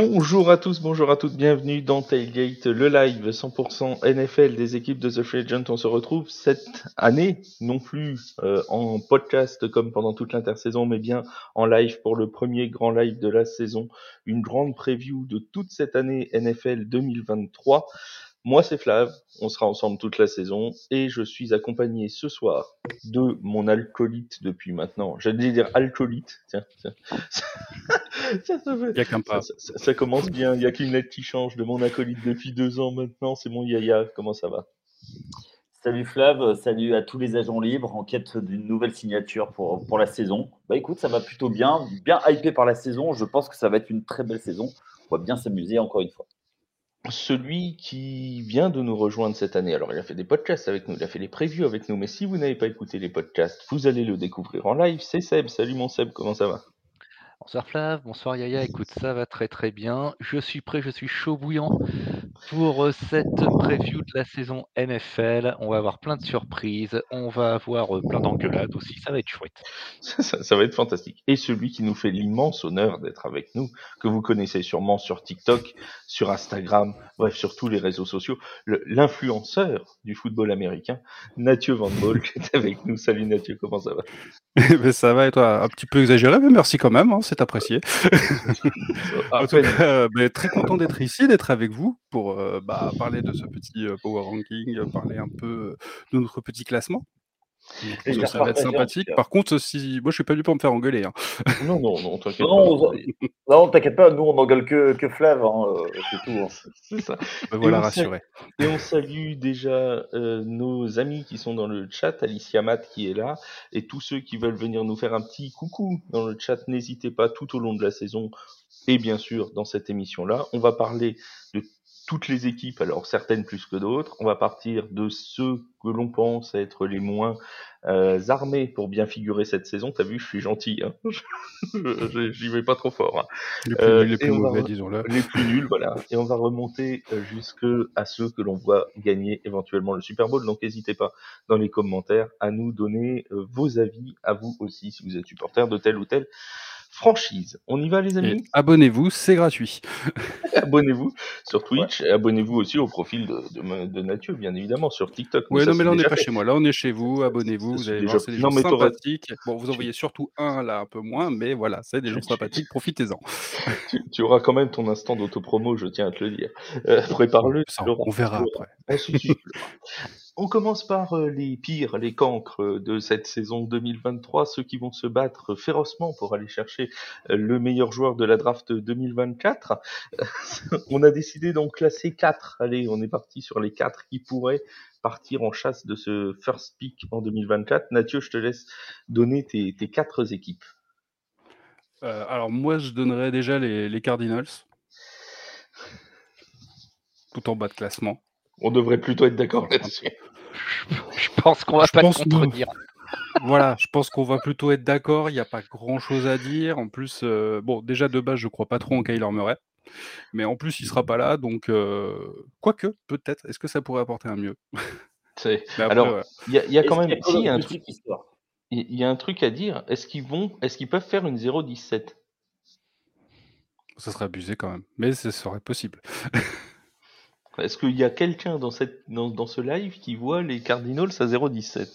Bonjour à tous, bonjour à toutes, bienvenue dans Tailgate, le live 100% NFL des équipes de The Free Agent. On se retrouve cette année, non plus euh, en podcast comme pendant toute l'intersaison, mais bien en live pour le premier grand live de la saison, une grande preview de toute cette année NFL 2023. Moi, c'est Flav, on sera ensemble toute la saison et je suis accompagné ce soir de mon alcoolite depuis maintenant. J'allais dire alcoolite, tiens, tiens. ça, ça, fait- Il y a qu'un pas. ça, ça- ça commence bien, il y a qu'une lettre qui change de mon acolyte depuis deux ans maintenant, c'est mon yaya, comment ça va? Salut Flav, salut à tous les agents libres en quête d'une nouvelle signature pour, pour la saison. Bah écoute, ça va plutôt bien, bien hypé par la saison. Je pense que ça va être une très belle saison. On va bien s'amuser encore une fois. Celui qui vient de nous rejoindre cette année, alors il a fait des podcasts avec nous, il a fait les previews avec nous, mais si vous n'avez pas écouté les podcasts, vous allez le découvrir en live, c'est Seb. Salut mon Seb, comment ça va? Bonsoir Flav, bonsoir Yaya, écoute ça va très très bien. Je suis prêt, je suis chaud bouillant pour cette preview de la saison NFL. On va avoir plein de surprises, on va avoir plein d'engueulades aussi, ça va être chouette. ça, ça- ça va être fantastique. Et celui qui nous fait l'immense honneur d'être avec nous, que vous connaissez sûrement sur TikTok, sur Instagram, bref, sur tous les réseaux sociaux, l'influenceur du football américain, Mathieu Van Boll, qui est avec nous. Salut Mathieu, comment ça va? Ben, ça va et toi? Un petit peu exagéré, mais merci quand même, hein, c'est apprécié. En tout cas, euh, ben, très content d'être ici, d'être avec vous pour bah, parler de ce petit power ranking, parler un peu de notre petit classement. Je pense que ça va être sympathique. Par contre, si moi je suis pas venu pour me faire engueuler. hein. Non, non, non, t'inquiète pas. on- non, t'inquiète pas, nous on n'engueule que, que Flav, hein, c'est tout. hein. C'est ça. Me voilà rassuré. Et on salue déjà euh, nos amis qui sont dans le chat, Alicia Matt qui est là, et tous ceux qui veulent venir nous faire un petit coucou dans le chat, n'hésitez pas tout au long de la saison, et bien sûr dans cette émission-là. On va parler de toutes les équipes, alors certaines plus que d'autres. On va partir de ceux que l'on pense être les moins euh, armés pour bien figurer cette saison. T'as vu, je suis gentil, hein j'y vais pas trop fort. hein Les plus Euh, nuls, les et plus on va mauvais, disons-le. les plus nuls, voilà. Et on va remonter euh, jusque à ceux que l'on voit gagner éventuellement le Super Bowl. Donc n'hésitez pas dans les commentaires à nous donner euh, vos avis, à vous aussi, si vous êtes supporter de telle ou telle franchise. On y va les amis abonnez-vous, c'est gratuit. Abonnez-vous sur Twitch et abonnez-vous aussi au profil de, de, de Mathieu, bien évidemment, sur TikTok. Ouais, ça, non, mais là on n'est pas fait. chez moi. Là on est chez vous. Abonnez-vous. Vous allez voir, c'est des gens sympathiques. Bon, vous envoyez surtout un là, un peu moins, mais voilà, c'est des gens sympathiques. Profitez-en. Tu, tu auras quand même ton instant d'autopromo, je tiens à te le dire. Euh, Prépare-le. On verra après. On commence par euh, les pires, les cancres euh, de cette saison 2023, ceux qui vont se battre férocement pour aller chercher euh, le meilleur joueur de la draft 2024. on a décidé d'en classer quatre. Allez, on est parti sur les quatre qui pourraient partir en chasse de ce first pick en 2024. Mathieu, je te laisse donner tes, tes quatre équipes. Euh, alors moi, je donnerais déjà les, les Cardinals. Tout en bas de classement. On devrait plutôt être d'accord là-dessus. Je pense qu'on va Je pas te que- contredire. Voilà, je pense qu'on va plutôt être d'accord. Il n'y a pas grand-chose à dire. En plus, euh, bon, déjà de base, je crois pas trop en Kyler Murray. Mais en plus, il sera pas là, donc euh, quoique, peut-être. Est-ce que ça pourrait apporter un mieux? C'est- Mais après, Alors, ouais. il y a, y quand même, il y a truc, il y a un truc à dire. Est-ce qu'ils vont, est-ce qu'ils peuvent faire une 0-17 Ça serait abusé quand même. Mais ce serait possible. Est-ce qu'il y a quelqu'un dans, cette, dans, dans ce live qui voit les Cardinals à 0-17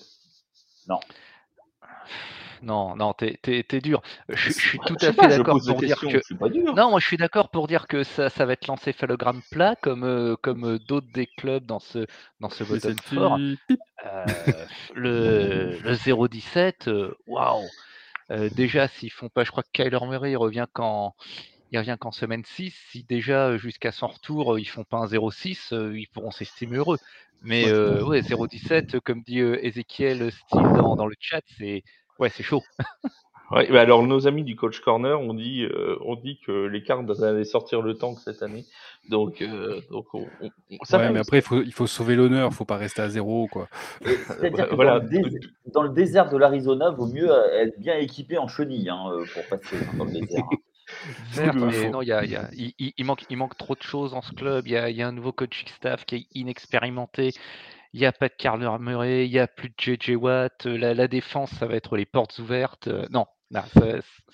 Non, non, t'es t'es- t'es dur. Je, je suis tout Je sais à fait d'accord pour dire que. Non, moi je suis d'accord pour dire que ça, ça va être l'encéphalogramme plat comme, euh, comme euh, d'autres des clubs dans ce, dans ce bottom pip. Euh, le, le 0-17, euh, waouh! Euh, déjà, s'ils font pas, je crois que Kyler Murray revient qu'en il revient qu'en semaine 6. Si déjà jusqu'à son retour, ils font pas un 0-6, euh, ils pourront s'estimer heureux. Mais euh, ouais, 0-17, euh, comme dit euh, Ezekiel Steele dans, dans le chat, c'est ouais, c'est chaud. Ouais, bah alors nos amis du Coach Corner ont dit, euh, ont dit que les cartes allaient sortir le tank cette année. Donc, euh, donc on, on- on- ça Ouais, va, mais après, il faut, il faut sauver l'honneur. faut pas rester à zéro, quoi. Que voilà. dans, le dans le désert de l'Arizona, vaut mieux être bien équipé en chenilles hein, euh, pour passer hein, dans le désert. Certes, mais non, il y a, il y a- il- il- il manque, il manque trop de choses dans ce club. Il y a, il y a un nouveau coaching staff qui est inexpérimenté. Il n'y a pas de Carler Murray, il n'y a plus de JJ Watt. euh, La, la défense, ça va être les portes ouvertes. Euh, non, non, ça, ça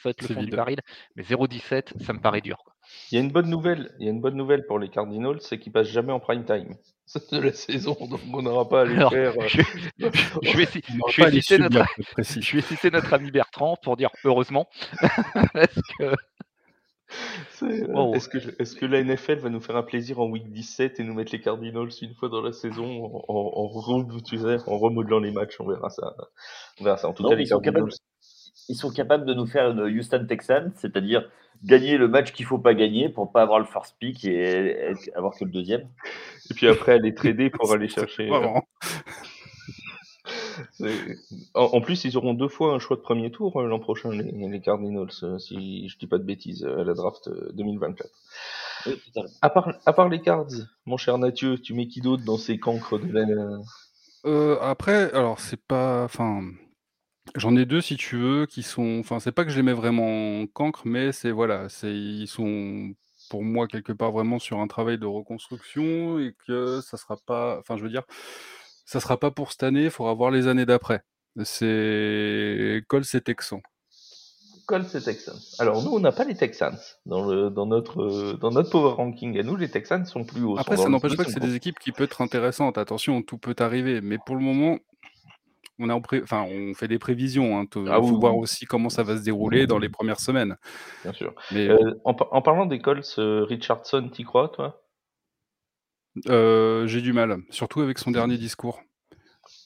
va être le fond du vide. baril. Mais 0-17, ça me paraît dur. quoi. Il y a une bonne nouvelle, il y a une bonne nouvelle pour les Cardinals, c'est qu'ils passent jamais en prime time de la saison, donc on n'aura pas à les Alors, faire. euh, je, je vais, je citer notre, je vais citer notre ami Bertrand pour dire heureusement. Parce que, euh, Wow. Est-ce que, la NFL va nous faire un plaisir en week 17 et nous mettre les Cardinals une fois dans la saison en, en, en re- tu sais, en remodelant les matchs? On verra ça. On verra ça. En tout Non, cas, les ils sont capables- Ils sont capables de nous faire une Houston Texans, c'est-à-dire gagner le match qu'il faut pas gagner pour pas avoir le first pick et avoir que le deuxième. Et puis après, aller trader pour aller chercher. En, en plus, ils auront deux fois un choix de premier tour euh, l'an prochain, les, les Cardinals, euh, si je dis pas de bêtises, euh, à la draft euh, 2024. Oui. À part, à part les Cards, mon cher Mathieu, tu mets qui d'autre dans ces cancres de la. Euh, après, alors c'est pas, enfin, j'en ai deux si tu veux qui sont, enfin, c'est pas que je les mets vraiment en cancre, mais c'est voilà, c'est ils sont pour moi quelque part vraiment sur un travail de reconstruction et que ça sera pas, enfin, je veux dire, ça sera pas pour cette année, il faudra voir les années d'après. C'est Colts et Texans. Colts et Texans. Alors nous, on n'a pas les Texans dans, le, dans, notre, dans notre power ranking. À nous, les Texans sont plus hauts. Après, ça n'empêche pas que c'est des équipes qui peuvent être intéressantes. Attention, tout peut arriver. Mais pour le moment, on, en pré- enfin, on fait des prévisions. Il Ah faut oui, voir oui. aussi comment ça va se dérouler dans les premières semaines. bien sûr. Mais Euh, en, en parlant des Colts, euh, Richardson, t'y crois, toi? Euh, j'ai du mal, surtout avec son dernier discours.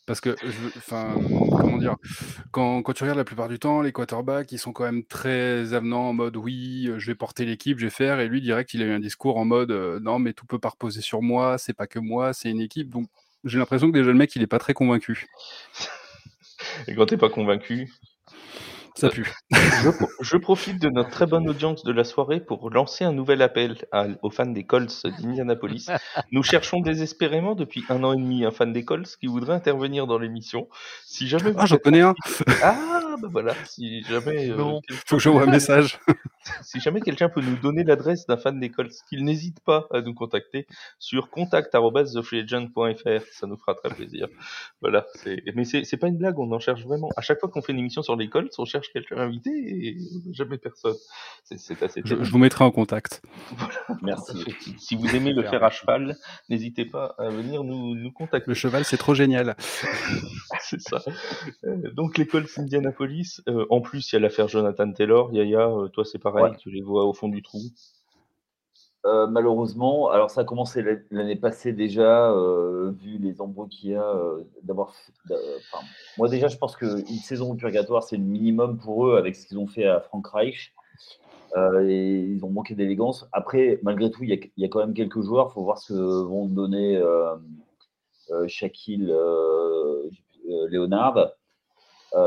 Parce que, enfin, comment dire, quand, quand tu regardes la plupart du temps, les quarterbacks, ils sont quand même très avenants en mode oui, euh, je vais porter l'équipe, je vais faire. Et lui, direct, il a eu un discours en mode euh, non, mais tout peut pas reposer sur moi, c'est pas que moi, c'est une équipe. Donc, j'ai l'impression que déjà le mec, il est pas très convaincu. Et quand t'es pas convaincu, Ça pue. je, pro- je profite de notre très bonne audience de la soirée pour lancer un nouvel appel à- aux fans des Colts d'Indianapolis. Nous cherchons désespérément depuis un an et demi un fan des Colts qui voudrait intervenir dans l'émission. Si jamais vous Ah, j'en connais un. Ah, bah voilà. Si jamais, euh, quelqu'un Faut que j'envoie un message. si jamais quelqu'un peut nous donner l'adresse d'un fan des Colts, qu'il n'hésite pas à nous contacter sur contact@thefreeagent.fr, ça nous fera très plaisir. Voilà, mais c'est c'est pas une blague, on en cherche vraiment. À chaque fois qu'on fait une émission sur les Colts, on cherche quelqu'un à inviter et jamais personne. C'est c'est assez Je, vous mettrai en contact. Merci. Si vous aimez le faire à cheval, n'hésitez pas à venir nous, nous contacter. Le cheval, c'est trop génial. C'est ça. Euh, donc les Colts Indianapolis, euh, en plus il y a l'affaire Jonathan Taylor, Yaya, euh, toi c'est pareil, Ouais. tu les vois au fond du trou. Euh, malheureusement, alors ça a commencé l'an- l'année passée déjà, euh, vu les embrouilles qu'il y a, euh, d'avoir. moi déjà, je pense qu'une saison au purgatoire, c'est le minimum pour eux avec ce qu'ils ont fait à Frank Reich. Et ils ont manqué d'élégance. Après, malgré tout, il y, a, quand même quelques joueurs. Il faut voir ce que vont donner Shaquille euh,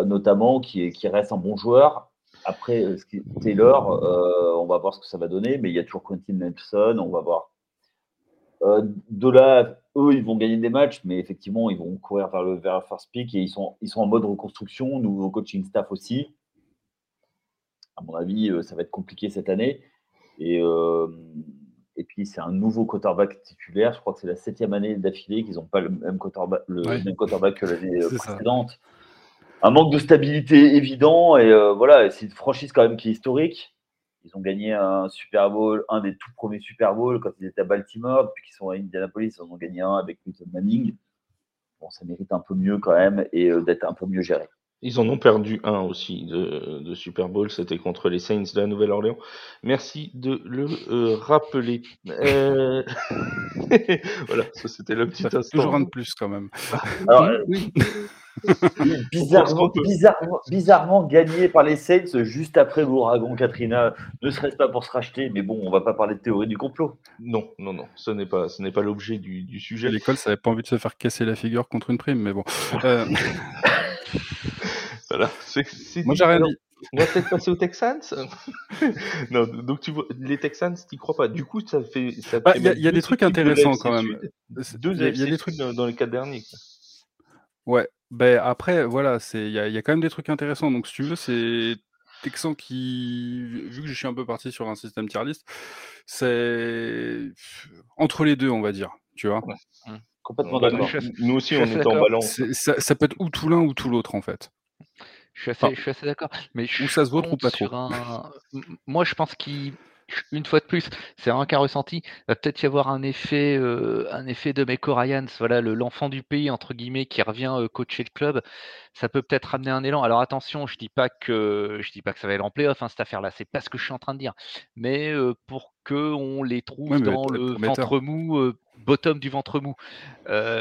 notamment, qui reste un bon joueur. Après, euh, ce qui- Taylor, euh, on va voir ce que ça va donner, mais il y a toujours Quentin Nelson, on va voir. Euh, de là, eux, ils vont gagner des matchs, mais effectivement, ils vont courir vers le, vers le first pick et ils sont, ils sont en mode reconstruction, nouveau coaching staff aussi. À mon avis, ça va être compliqué cette année. Et, euh, et puis, c'est un nouveau quarterback titulaire. Je crois que c'est la septième année d'affilée qu'ils n'ont pas le même quarterback, le Ouais. même quarterback que l'année ça. Un manque de stabilité évident. Et euh, voilà, c'est une franchise quand même qui est historique. Ils ont gagné un Super Bowl, un des tout premiers Super Bowl quand ils étaient à Baltimore. Depuis qu'ils sont à Indianapolis, ils en ont gagné un avec Peyton Manning. Bon, ça mérite un peu mieux quand même et euh, d'être un peu mieux géré. Ils en ont perdu un aussi de, de Super Bowl, c'était contre les Saints de la Nouvelle-Orléans. Merci de le euh, rappeler. Euh, voilà, ça c'était le petit instant. toujours un de plus quand même. Alors, euh, Oui. bizarrement, gagné par les Saints juste après l'ouragan Katrina, ne serait-ce pas pour se racheter, mais bon, on va pas parler de théorie du complot. Non, non, non, ce n'est pas, ce n'est pas l'objet du, du sujet. L'école, ça avait pas envie de se faire casser la figure contre une prime, mais bon. Euh, Voilà, c'est, c'est moi, j'ai rien dit. On va peut-être passer aux Texans. non, donc tu vois, les Texans, t'y crois pas. Du coup, ça fait. Ça Bah, il y a- y des trucs de intéressants quand même. Deux il y a- des trucs dans, dans les quatre derniers. Ouais, ben après, voilà, c'est il y a, il y a quand même des trucs intéressants. Donc, si tu veux, c'est Texan qui, vu que je suis un peu parti sur un système tier list, c'est entre les deux, on va dire. Tu vois, Complètement Bah, d'accord. nous, aussi, je on suis est assez en d'accord. balance. C'est- ça, ça peut être ou tout l'un ou tout l'autre en fait. Je suis assez, Enfin, je suis assez d'accord. Mais je Ou ça se vaut trop, compte pas trop. sur un. M- Moi, je pense qu'ils une fois de plus, c'est un cas ressenti. Il va peut-être y avoir un effet, euh, un effet de Meko Ryans, voilà, l'enfant du pays, entre guillemets, qui revient euh, coacher le club. Ça peut peut-être ramener un élan. Alors attention, je dis pas que je dis pas que ça va être en playoff, hein, cette affaire-là. C'est pas ce que je suis en train de dire. Mais euh, pour qu'on les trouve dans le ventre mou, bottom du ventre mou.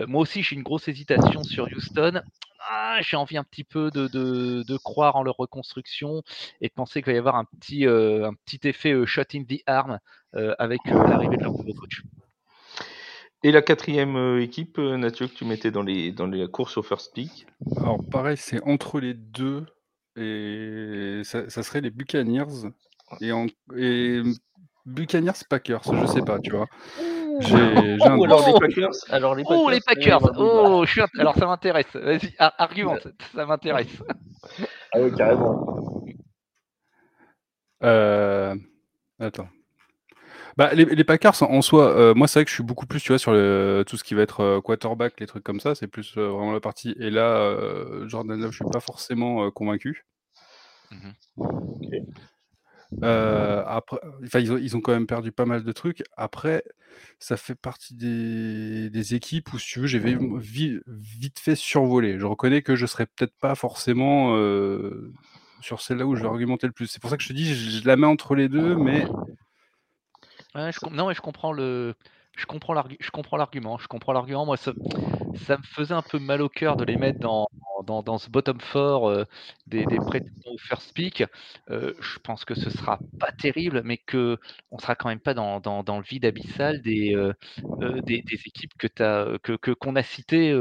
moi aussi, j'ai une grosse hésitation sur Houston. Ah, j'ai envie un petit peu de, de, croire en leur reconstruction et de penser qu'il va y avoir un petit, euh, un petit effet euh, shot in the arm euh, avec l'arrivée de leur nouveau coach. Et la quatrième équipe, Mathieu, que tu mettais dans les, dans les courses au first pick? Alors pareil, c'est entre les deux et ça, serait les Buccaneers et, en, et Buccaneers Packers, je sais pas, tu vois. J'ai, un... alors les Packers. Alors les Packers. Oh les Packers. Oh, je suis alors ça m'intéresse. Vas-y, argumente, ça m'intéresse. Ah oui, carrément. Euh... Attends. Bah, les, les, Packers en soi, euh, moi c'est vrai que je suis beaucoup plus tu vois sur le, tout ce qui va être euh, quarterback, les trucs comme ça, c'est plus euh, vraiment la partie. Et là, Jordan Love, je suis pas forcément convaincu. Mm après, ils ont, quand même perdu pas mal de trucs. Après, ça fait partie des, équipes où, si tu veux, j'ai vite fait survoler. Je reconnais que je serais peut-être pas forcément sur celle-là où je vais argumenter le plus. C'est pour ça que je te dis, je, la mets entre les deux, mais. non, mais je comprends le, je comprends l'argument. Je comprends l'argument. Moi, ça, ça, me faisait un peu mal au cœur de les mettre dans, dans, dans ce bottom four euh, des, des prétendants au first pick. Euh, je pense que ce sera pas terrible, mais que on sera quand même pas dans, dans, dans le vide abyssal des, euh, des, des, équipes que as, que, que, qu'on a citées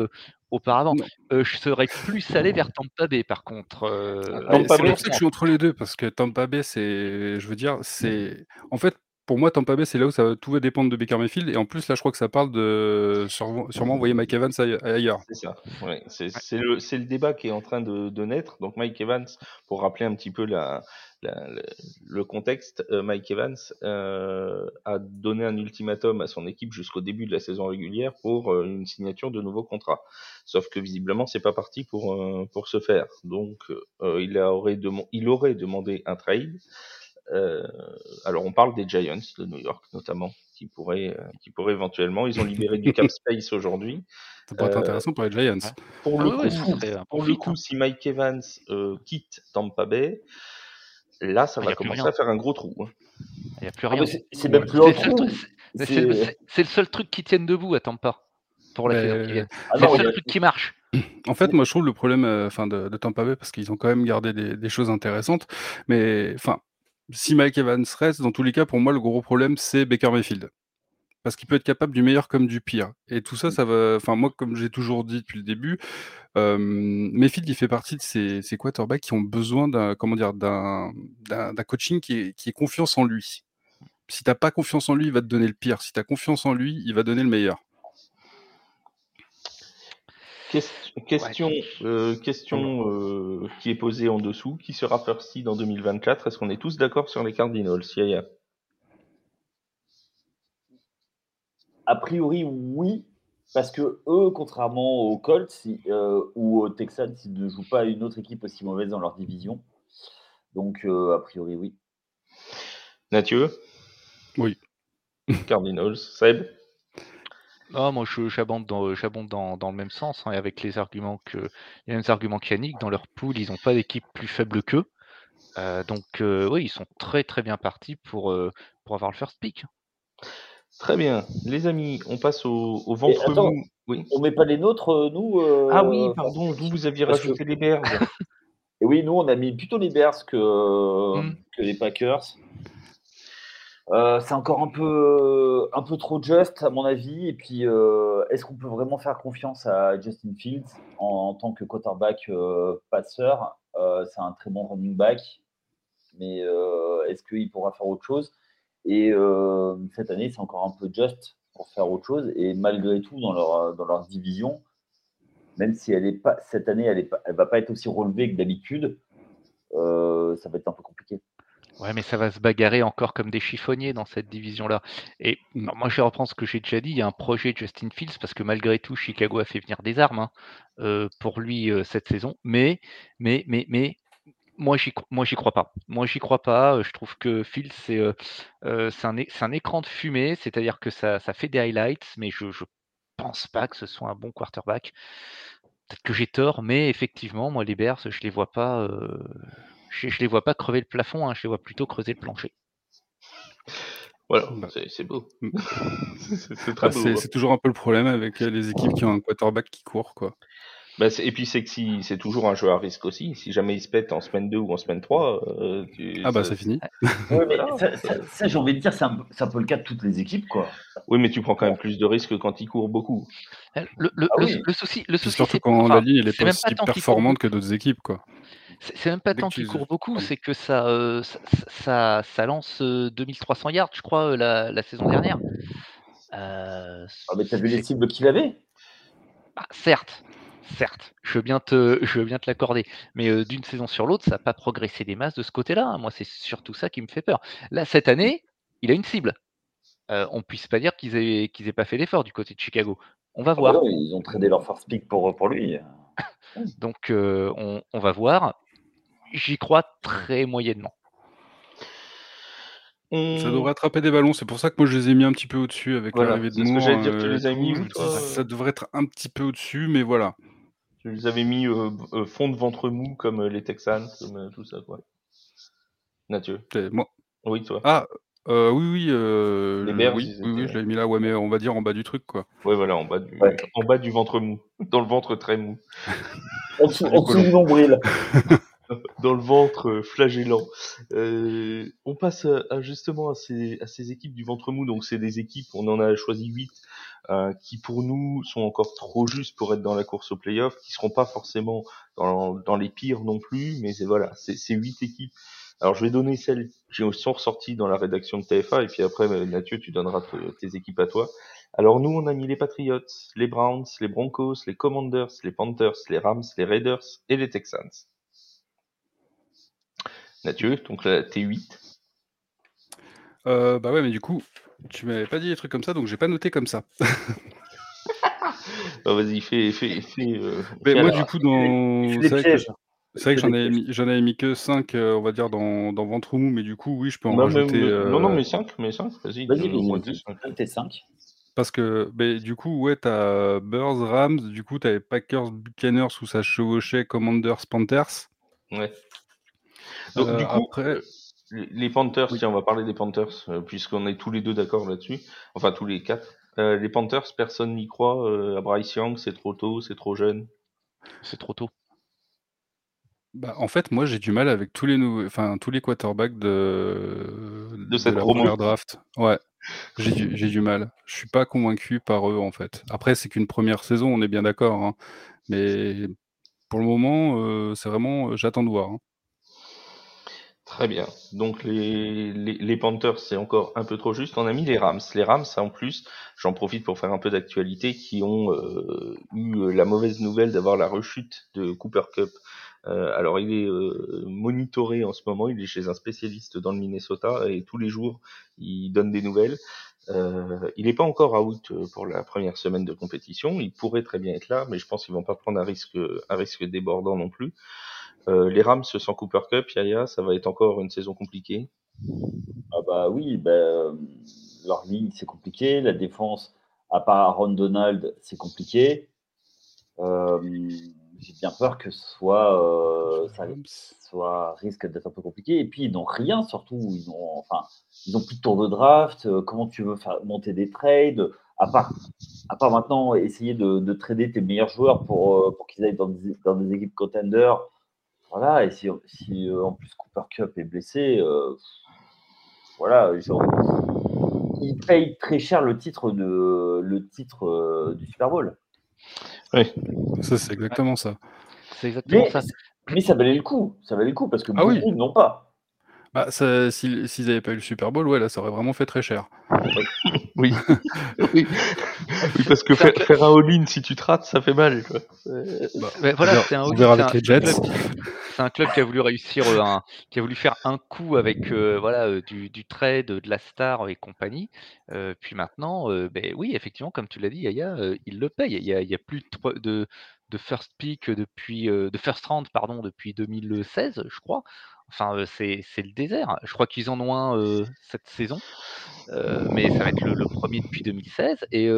auparavant. je serais plus allé vers Tampa Bay par contre. c'est pour ça que je suis entre les deux parce que Tampa Bay, c'est, je veux dire, c'est, en fait, pour moi, Tampa Bay, c'est là où ça, tout va dépendre de Baker Mayfield. Et en plus, là, je crois que ça parle de sûrement, envoyer Mike Evans ailleurs. C'est ça. Ouais, c'est le, le, débat qui est en train de, de, naître. Donc, Mike Evans, pour rappeler un petit peu la, la, le, contexte, euh, Mike Evans euh, a donné un ultimatum à son équipe jusqu'au début de la saison régulière pour euh, une signature de nouveaux contrats. Sauf que visiblement, c'est pas parti pour, euh, pour se faire. Donc, euh, il, aurait il aurait demandé un trade. Euh, alors on parle des Giants de New York notamment, qui pourraient, euh, qui pourraient éventuellement, ils ont libéré du cap space aujourd'hui. Ça pourrait être euh, intéressant pour les Giants. Pour le, ah coup, pour le coup, si Mike Evans quitte Tampa Bay, là ça ah, va commencer à faire un gros trou. Hein. Il n'y a plus ah, rien. c'est même plus un trou. C'est le seul truc qui tienne debout à Tampa pour la saison qui vient. c'est le seul truc qui marche. En fait, moi, je trouve le problème enfin, de, de Tampa Bay, parce qu'ils ont quand même gardé des, des choses intéressantes, mais enfin, si Mike Evans reste, dans tous les cas, pour moi, le gros problème, c'est Baker Mayfield. Parce qu'il peut être capable du meilleur comme du pire. Et tout ça, ça va. Enfin, moi, comme j'ai toujours dit depuis le début, euh, Mayfield, il fait partie de ces, ces quarterbacks qui ont besoin d'un, comment dire, d'un, coaching qui est, qui est confiance en lui. Si t'as pas confiance en lui, il va te donner le pire. Si tu as confiance en lui, il va donner le meilleur. Question, euh, question euh, qui est posée en dessous. Qui sera first seed en 2024 Est-ce qu'on est tous d'accord sur les Cardinals, Yaya A priori, oui. Parce que eux, contrairement aux Colts euh, ou aux Texans, ils ne jouent pas une autre équipe aussi mauvaise dans leur division. Donc, a priori, oui. Mathieu? Oui. Cardinals. Seb? Ah, moi, j'abonde dans, dans, dans, le même sens, hein, et avec les arguments que les mêmes arguments qu'Yannick. Dans leur pool, ils n'ont pas d'équipe plus faible qu'eux. Euh, donc, euh, oui, ils sont très très bien partis pour, euh, pour avoir le first pick. Très bien. Les amis, on passe au, au ventre mou. Oui. On met pas les nôtres, nous Ah oui, pardon, vous, vous aviez rajouté les Bears. et oui, nous, on a mis plutôt les Bears que, hmm. que les Packers. Euh, c'est encore un peu, un peu trop just, à mon avis. Et puis, euh, est-ce qu'on peut vraiment faire confiance à Justin Fields en, tant que quarterback euh, passeur? C'est un très bon running back, mais est-ce qu'il pourra faire autre chose? Et cette année, c'est encore un peu just pour faire autre chose. Et malgré tout, dans leur, dans leur division, même si elle est pas, cette année, elle ne va pas être aussi relevée que d'habitude, ça va être un peu compliqué. Ouais, mais ça va se bagarrer encore comme des chiffonniers dans cette division-là. Et moi, je vais reprendre ce que j'ai déjà dit. Il y a un projet Justin Fields parce que malgré tout, Chicago a fait venir des armes hein, euh, pour lui euh, cette saison. Mais, mais, mais, mais, Moi, j'y moi, j'y crois pas. Moi, j'y crois pas. Je trouve que Phil, c'est c'est un, un, écran de fumée, c'est-à-dire que ça, ça, fait des highlights, mais je, je pense pas que ce soit un bon quarterback. Peut-être que j'ai tort, mais effectivement, moi, les Bears, je les vois pas, je, je, les vois pas crever le plafond, hein, je les vois plutôt creuser le plancher. Voilà, bah. c'est beau. Mm. c'est très beau. C'est toujours un peu le problème avec les équipes qui ont un quarterback qui court, quoi. Bah, et puis c'est que si c'est toujours un jeu à risque aussi. Si jamais il se pète en semaine 2 ou en semaine 3, euh, ah bah c'est fini. ça, j'ai envie de dire, c'est un, un, peu le cas de toutes les équipes, quoi. Oui, mais tu prends quand même plus de risques quand il court beaucoup. Le, le, ah le, souci, le souci surtout quand la ligne est pas aussi performante que d'autres équipes, quoi. C'est même pas tant qu'il court beaucoup, c'est que ça, euh, ça, ça, lance 2300 euh, yards, je crois, la, la saison dernière. ah, mais t'as vu les cibles qu'il avait? Bah, Certes, certes, je veux bien te, je veux bien te l'accorder, mais d'une saison sur l'autre, ça n'a pas progressé des masses de ce côté-là. Hein. Moi, c'est surtout ça qui me fait peur. Là, cette année, il a une cible. on ne puisse pas dire qu'ils aient, qu'ils aient pas fait d'effort du côté de Chicago. On va ah voir. ils ont tradé leur first pick pour, pour lui. Donc, on, on, va voir. J'y crois très moyennement. Ça devrait attraper des ballons, c'est pour ça que moi je les ai mis un petit peu au-dessus avec l'arrivée de Moore. ça devrait être un petit peu au-dessus, mais voilà. Je les avais mis euh, euh, fond de ventre mou comme euh, les Texans, comme tout ça, quoi. Mathieu. Moi. Oui, toi. Ah, oui, oui. les Bears, oui, oui, je l'avais mis là, ouais, mais on va dire en bas du truc, quoi. Ouais, voilà, en bas du, en bas du ventre mou. Dans le ventre très mou. en dessous, du nombril. dans le ventre flagellant. Euh, on passe à, justement à ces, à ces équipes du ventre mou. Donc c'est des équipes, on en a choisi 8, euh, qui pour nous sont encore trop justes pour être dans la course au playoff, qui seront pas forcément dans, dans les pires non plus, mais c'est voilà, c'est huit équipes. Alors je vais donner celles qui sont ressorties dans la rédaction de TFA, et puis après Mathieu, tu donneras tes équipes à toi. Alors nous, on a mis les Patriots, les Browns, les Broncos, les Commanders, les Panthers, les Rams, les Raiders et les Texans. Mathieu, donc là, t'es 8. Euh, bah ouais, mais du coup, tu m'avais pas dit des trucs comme ça, donc j'ai pas noté comme ça. bah vas-y, fais. fais, fais, euh, mais moi, du coup, dans. C'est vrai que, j'en avais, mis, avais mis que 5, euh, on va dire, dans, dans ventre mou, mais du coup, oui, je peux en bah, rajouter. Non, non, mais 5, mais 5, vas-y. Vas-y, vas-y, t'es 5. Parce que, bah, du coup, ouais, t'as Bears, Rams, du coup, t'avais Packers, Buccaneers où ça chevauchait Commanders, Panthers. Ouais. Donc, du coup, après... les Panthers, tiens, on va parler des Panthers, euh, puisqu'on est tous les deux d'accord là-dessus. Enfin, tous les quatre. Euh, les Panthers, personne n'y croit. Euh, à Bryce Young, c'est trop tôt, c'est trop jeune. C'est trop tôt. Bah, en fait, moi, j'ai du mal avec tous les nouveaux, enfin tous les quarterbacks de, de, cette la première draft. Ouais, j'ai du, j'ai du mal. Je suis pas convaincu par eux en fait. Après, c'est qu'une première saison, on est bien d'accord, hein. mais pour le moment, c'est vraiment, j'attends de voir. Hein. Très bien. Donc les, les, Panthers, c'est encore un peu trop juste. On a mis les Rams. Les Rams, en plus, j'en profite pour faire un peu d'actualité, qui ont euh, eu la mauvaise nouvelle d'avoir la rechute de Cooper Cup. Euh, alors il est euh, monitoré en ce moment, il est chez un spécialiste dans le Minnesota et tous les jours il donne des nouvelles. il n'est pas encore out pour la première semaine de compétition, il pourrait très bien être là, mais je pense qu'ils vont pas prendre un risque débordant non plus. Euh, les Rams sans Cooper Cup, Yaya, ça va être encore une saison compliquée. Ah bah oui, ben, leur ligne c'est compliqué, la défense, à part Aaron Donald, c'est compliqué. Euh, j'ai bien peur que ce soit, euh, ça soit risque d'être un peu compliqué. Et puis ils n'ont rien, surtout ils ont, enfin, ils ont plus de tour de draft. comment tu veux faire monter des trades? À part, à part maintenant essayer de, trader tes meilleurs joueurs pour, pour qu'ils aillent dans des, dans des équipes contenders voilà, et si, si euh, en plus Cooper Cup est blessé, euh, voilà, il paye très cher le titre, de, le titre euh, du Super Bowl. Oui, ça c'est exactement ça. C'est exactement mais, ça. Mais ça valait le coup, ça valait le coup parce que ah beaucoup n'ont pas. Bah, s'ils n'avaient pas eu le Super Bowl, ouais, là, ça aurait vraiment fait très cher. oui. oui. parce que faire, un all-in, si tu te rates, ça fait mal. Bah, voilà, c'est un, un, club qui a voulu réussir, euh, un, qui a voulu faire un coup avec euh, voilà, euh, du, du, trade, de la star et compagnie. puis maintenant, ben, oui, effectivement, comme tu l'as dit, Yaya, il le paye. Il n'y a, y a, plus de, de de first pick depuis de first round pardon depuis 2016, je crois. Enfin, c'est le désert. Je crois qu'ils en ont un cette saison, mais ça va être le, premier depuis 2016. Et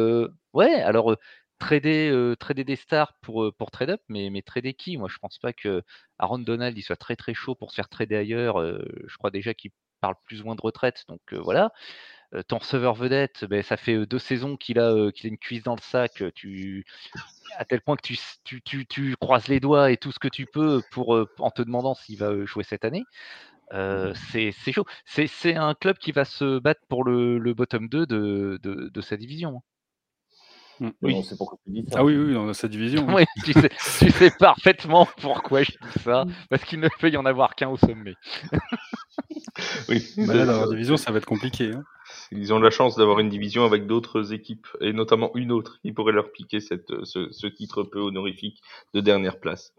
ouais, alors trader, des stars pour, pour trade up, mais, mais trader qui? Moi, je pense pas que Aaron Donald il soit très très chaud pour se faire trader ailleurs. je crois déjà qu'il parle plus ou moins de retraite, donc voilà. Ton receveur vedette, ben, ça fait deux saisons qu'il a, qu'il a une cuisse dans le sac. Tu, à tel point que tu, tu, tu, tu, croises les doigts et tout ce que tu peux pour, en te demandant s'il va jouer cette année. c'est chaud. C'est un club qui va se battre pour le, le bottom 2 de, de, de sa division. Hein. Mmh. Oui. c'est pourquoi tu dis ça. Ah oui, oui, dans sa division. oui, tu sais, tu sais parfaitement pourquoi je dis ça, mmh. parce qu'il ne peut y en avoir qu'un au sommet. oui. Bah là, dans la division, ça va être compliqué. Hein. Ils ont la chance d'avoir une division avec d'autres équipes, et notamment une autre qui pourrait leur piquer cette, ce, ce titre peu honorifique de dernière place.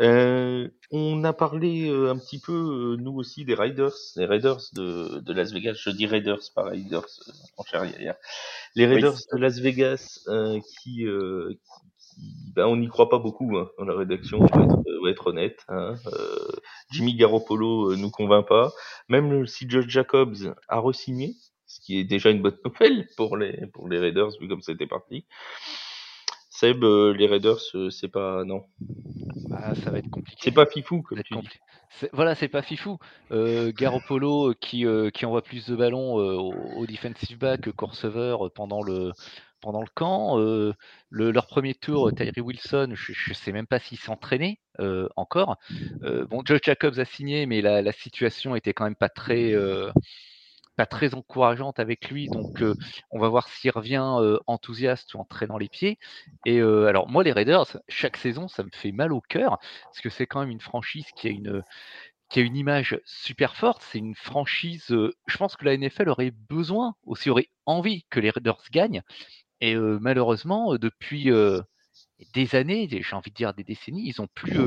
Euh, on a parlé euh, un petit peu, euh, nous aussi, des Raiders, les Raiders de, de Las Vegas. Je dis Raiders, pas Raiders, en hier. Les Raiders de Las Vegas qui, ben, on n'y croit pas beaucoup hein, dans la rédaction, on va être, va être honnête. Hein. Jimmy Garoppolo nous convainc pas. Même si Josh Jacobs a re-signé, ce qui est déjà une bonne nouvelle pour les, pour les Raiders, vu comme c'était parti. Seb, euh, les Raiders, euh, c'est pas. Non. Bah, ça va être compliqué. C'est pas fifou, comme tu Voilà, c'est pas fifou. Euh, Garoppolo qui, qui envoie plus de ballons au, defensive back qu'au receveur pendant le, pendant le camp. Le, leur premier tour, Tyree Wilson, je ne sais même pas s'il s'entraînait encore. bon, Josh Jacobs a signé, mais la, la, situation était quand même pas très pas très encourageante avec lui. Donc, on va voir s'il revient enthousiaste ou en traînant les pieds. Et alors, moi, les Raiders, chaque saison, ça me fait mal au cœur parce que c'est quand même une franchise qui a une qui a une image super forte. C'est une franchise. je pense que la NFL aurait besoin, aussi aurait envie que les Raiders gagnent. Et malheureusement, depuis des années, j'ai envie de dire des décennies, ils n'ont plus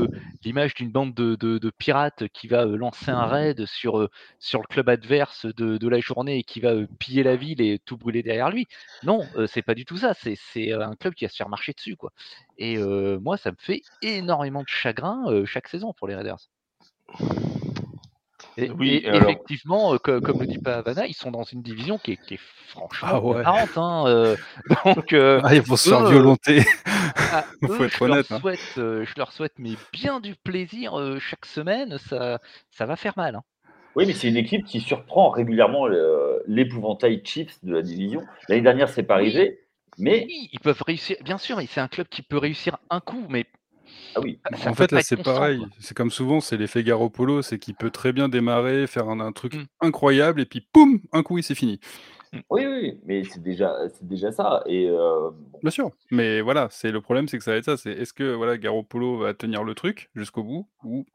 l'image d'une bande de, pirates qui va lancer un raid sur, sur le club adverse de, la journée et qui va piller la ville et tout brûler derrière lui. Non, c'est pas du tout ça. C'est un club qui va se faire marcher dessus. Quoi. Et moi, ça me fait énormément de chagrin chaque saison pour les Raiders. Et, oui, effectivement, comme, le dit Pavana, ils sont dans une division qui est, franchement ah marrante. Hein, donc, ah, ils vont se faire violenter. Ah, Il faut être honnête. Hein. Souhaite, je leur souhaite mais bien du plaisir chaque semaine. Ça, ça va faire mal. Hein. Oui, mais c'est une équipe qui surprend régulièrement l'épouvantail Chiefs de la division. L'année dernière, c'est pas arrivé. Mais... Oui, ils peuvent réussir. Bien sûr, c'est un club qui peut réussir un coup, mais ah oui. en fait, là, c'est pareil. C'est comme souvent, c'est l'effet Garoppolo, c'est qu'il peut très bien démarrer, faire un, truc mmh. incroyable, et puis poum, un coup, et c'est fini. Mmh. Oui, oui, mais c'est déjà, c'est déjà ça. Et euh, Bien sûr, mais voilà, c'est le problème, c'est que ça va être ça. C'est est-ce que voilà, Garoppolo va tenir le truc jusqu'au bout, ou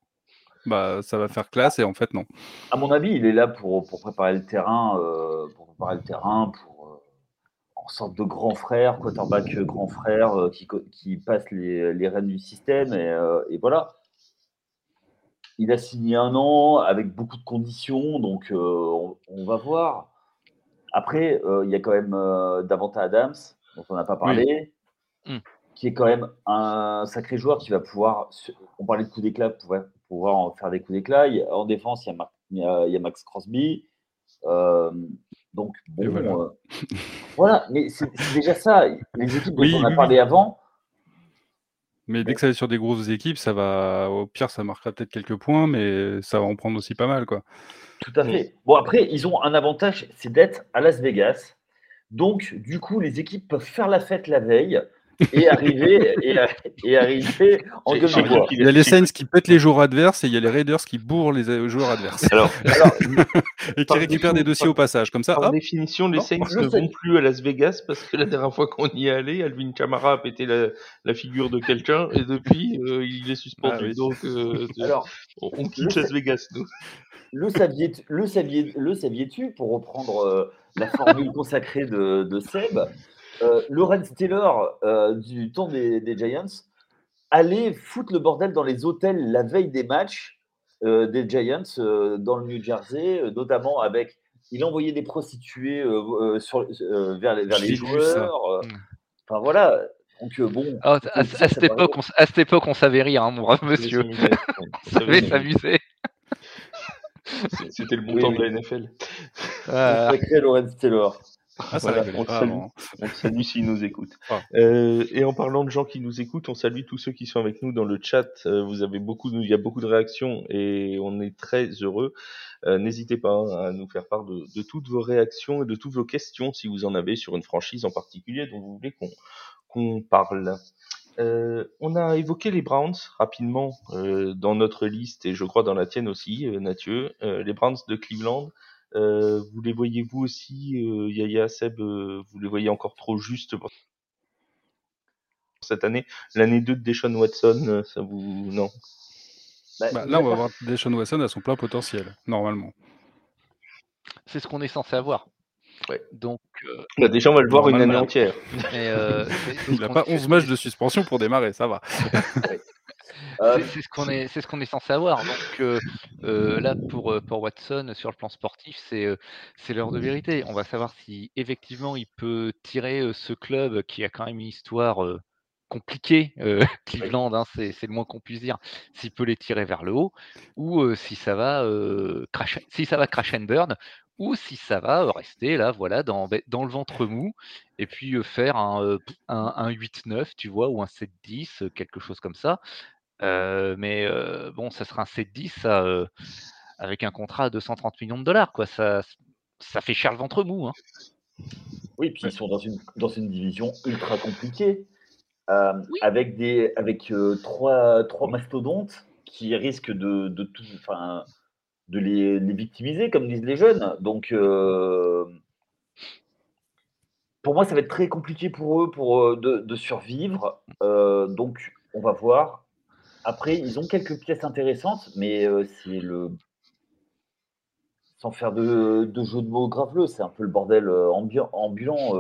bah ça va faire classe, et en fait non. À mon avis, il est là pour, pour préparer le terrain, euh, pour préparer le terrain, pour sorte de grand frère, quarterback grand frère euh, qui, qui passe les, les rênes du système. Et, euh, et, voilà. Il a signé un an avec beaucoup de conditions, donc euh, on, va voir. Après, il y a quand même Davanta Adams, dont on n'a pas parlé, hmm. qui est quand même un sacré joueur qui va pouvoir. On parlait de coups d'éclat, pouvoir, pouvoir en faire des coups d'éclat. En défense, il y a, il y a Max Crosby. Donc, bon, euh, voilà. mais c'est déjà ça. Les équipes dont on a parlé avant. Mais dès que ça va sur des grosses équipes, ça va, au pire, ça marquera peut-être quelques points, mais ça va en prendre aussi pas mal, quoi. Tout à fait. Bon, après, ils ont un avantage, c'est d'être à Las Vegas. Donc, du coup, les équipes peuvent faire la fête la veille et arriver, et, arriver en gueule de bois. Il y a les Saints qui pètent les joueurs adverses et il y a les Raiders qui bourrent les euh, joueurs adverses. Alors, et qui récupèrent des dossiers au passage. Comme ça, par définition, les Saints ne vont plus à Las Vegas parce que la dernière fois qu'on y est allé, Alvin Kamara a pété la, figure de quelqu'un et depuis, euh, il est suspendu. Ah Donc, euh, Alors, on quitte Las Vegas, nous. Le saviez-tu, le saviez, le saviez-tu, pour reprendre la formule consacrée de, de Seb, euh, Lawrence Taylor euh, du temps des, Giants allait foutre le bordel dans les hôtels la veille des matchs euh, des Giants dans le New Jersey, notamment avec. Il envoyait des prostituées sur, vers, vers les joueurs. Mm. Enfin voilà, Donc euh, bon. Ah, à, à cette époque, on, à cette époque, on savait rire, hein, mon brave monsieur. On savait s'amuser. C'était le bon temps de la NFL. Ah. Sacré Lorenz Taylor. Ah, voilà, on, salue, on salue s'ils nous écoutent. Ah. Euh, et en parlant de gens qui nous écoutent, on salue tous ceux qui sont avec nous dans le chat. Euh, vous avez beaucoup, il y a beaucoup de réactions et on est très heureux. Euh, N'hésitez pas hein, à nous faire part de, de, toutes vos réactions et de toutes vos questions si vous en avez sur une franchise en particulier dont vous voulez qu'on qu'on parle. Euh, on a évoqué les Browns rapidement euh, dans notre liste et je crois dans la tienne aussi, euh, Mathieu. Euh, les Browns de Cleveland. Euh, vous les voyez vous aussi, Yaya, Seb, vous les voyez encore trop juste pour cette année L'année 2 de Deshaun Watson, ça vous... Non? Bah, bah, Là, on va voir Deshaun Watson à son plein potentiel, normalement. C'est ce qu'on est censé avoir. Ouais. Donc, euh, bah, déjà, on va le voir une année entière. Euh, il n'a pas 11 matchs de suspension pour démarrer, ça va. C'est ce qu'on est, c'est ce qu'on est censé avoir. Donc euh, là, pour, pour Watson, sur le plan sportif, c'est c'est l'heure de vérité. On va savoir si effectivement il peut tirer ce club qui a quand même une histoire compliquée, Cleveland, hein, c'est, le moins qu'on puisse dire, s'il peut les tirer vers le haut, ou si ça va crash, si ça va crash and burn, ou si ça va rester là, voilà, dans, dans le ventre mou, et puis faire un, un, 8-9, tu vois, ou un 7-10, quelque chose comme ça. Mais bon, ça sera un 7-10 avec un contrat à 230 millions de dollars, quoi. Ça, ça fait cher le ventre mou. Hein. Oui, puis ils sont dans une, dans une division ultra compliquée, avec, des, avec trois, trois mastodontes qui risquent de, de tout. De les, victimiser, comme disent les jeunes. Donc, euh, pour moi, ça va être très compliqué pour eux pour, euh, de, survivre. Donc, on va voir. Après, ils ont quelques pièces intéressantes, mais c'est le. Sans faire de, de jeu de mots graveleux, c'est un peu le bordel ambulant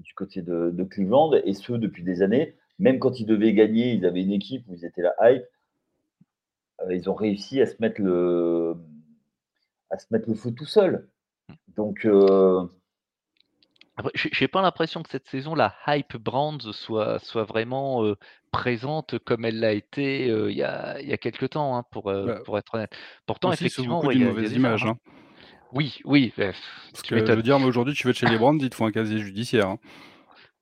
du côté de, de, Cleveland, et ce depuis des années. Même quand ils devaient gagner, ils avaient une équipe où ils étaient la hype. Euh, ils ont réussi à se mettre le, à se mettre le feu tout seul. Donc. J'ai pas l'impression que cette saison, la hype Brands soit, soit vraiment euh, présente comme elle l'a été euh, il y, a, y a quelques temps, hein, pour, bah, pour être honnête. Pourtant, effectivement, il y a mauvaise image. Hein. Oui, oui. Bah, Parce que je veux dire, mais aujourd'hui, tu vas chez les Brands, il te faut un casier judiciaire. Hein.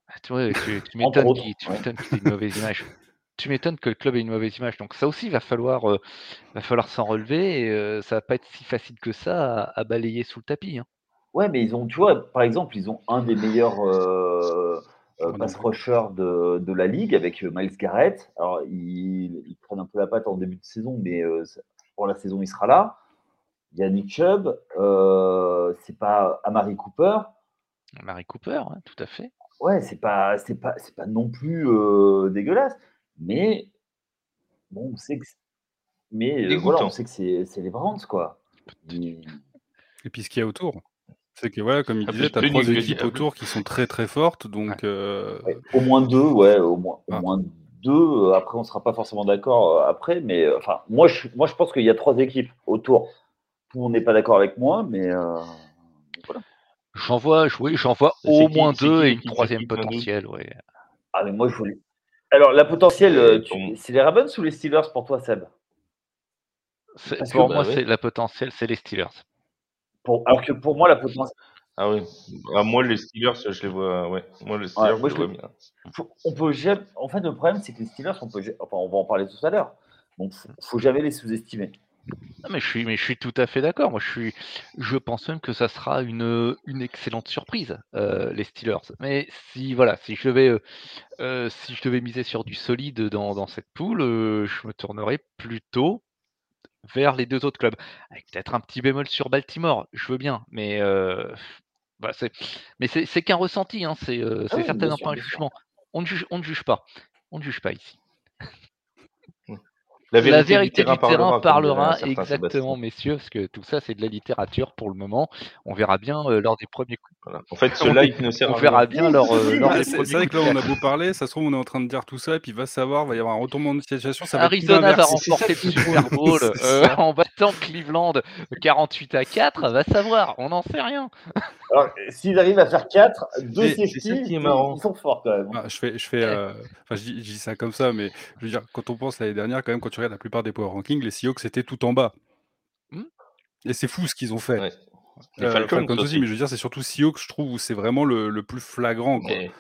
Ah, tu, tu, tu m'étonnes qu'il y ait une mauvaise image tu m'étonnes que le club ait une mauvaise image. Donc ça aussi, il va falloir, euh, va falloir s'en relever et euh, ça va pas être si facile que ça à, balayer sous le tapis. Hein. Ouais, mais ils ont, tu vois, par exemple, ils ont un des meilleurs euh, pass rushers de, de, la ligue avec Miles Garrett. Alors, ils, ils, prennent un peu la patte en début de saison, mais pour la saison, il sera là. Il y a Nick Chubb, c'est pas Amari Cooper. Amari Cooper, tout à fait. Ouais, c'est pas, c'est pas, c'est pas non plus dégueulasse. Mais bon, on sait que, mais euh, voilà, on sait que c'est les Brands, quoi. Et puis ce qu'il y a autour, c'est que voilà, comme il ah, disait, tu as trois équipes autour qui sont très très fortes, donc euh, au moins deux, ouais, au moins, au ah. moins deux. Euh, après, on sera pas forcément d'accord après, mais enfin, moi je, moi je pense qu'il y a trois équipes autour. Tout le monde n'est pas d'accord avec moi, mais voilà. J'en vois, oui, j'en vois au moins deux et une troisième potentielle, ouais. Ah mais moi je voulais, alors, la potentielle, euh, c'est les Ravens ou les Steelers pour toi, Seb? Pour moi, bah c'est la potentielle, c'est les Steelers. Alors que pour moi, la potentielle. Ah oui. Ah, moi, les Steelers, je les vois. Ouais. Moi, les Steelers, je les vois bien. On peut En fait, le problème, c'est que les Steelers, on peut. Enfin, on va en parler tout à l'heure. Donc, faut jamais les sous-estimer mais je suis, mais je suis tout à fait d'accord. Moi, je suis, je pense même que ça sera une, une excellente surprise, euh, les Steelers. Mais si, voilà, si je devais, euh, euh, si je devais miser sur du solide dans, dans cette poule, je me tournerais plutôt vers les deux autres clubs, avec peut-être un petit bémol sur Baltimore. Je veux bien, mais bah, c'est, mais c'est, qu'un ressenti. Hein, c'est, ah certainement pas un jugement. On ne juge, on ne juge pas. On ne juge pas ici. La vérité, du terrain, parlera, exactement, messieurs, parce que tout ça, c'est de la littérature pour le moment. On verra bien euh, lors des premiers coups Voilà. En fait, ce live ne sert On à verra rien. bien leur, euh, leur Ah, des c'est vrai que là, on a beau parler, ça se trouve, on est en train de dire tout ça, et puis va savoir, va y avoir un retournement de situation, ça va Arizona va l'inverse. remporter le Super Bowl euh, en battant Cleveland 48 à 4, va savoir, on n'en sait rien. Alors, s'ils arrivent à faire 4, deux Mais safety, ils- marrant. ils sont forts quand même. Ah, je fais, je fais, euh, enfin, je dis, je dis ça comme ça, mais je veux dire, quand on pense l'année dernière, quand même, quand tu regardes la plupart des power rankings, les Seahawks étaient tout en bas. Hmm. Et c'est fou ce qu'ils ont fait. Ouais. Les Euh, Falcons, aussi, aussi. mais je veux dire, c'est surtout Seahawks, je trouve, où c'est vraiment le, le plus flagrant. Quoi. Mais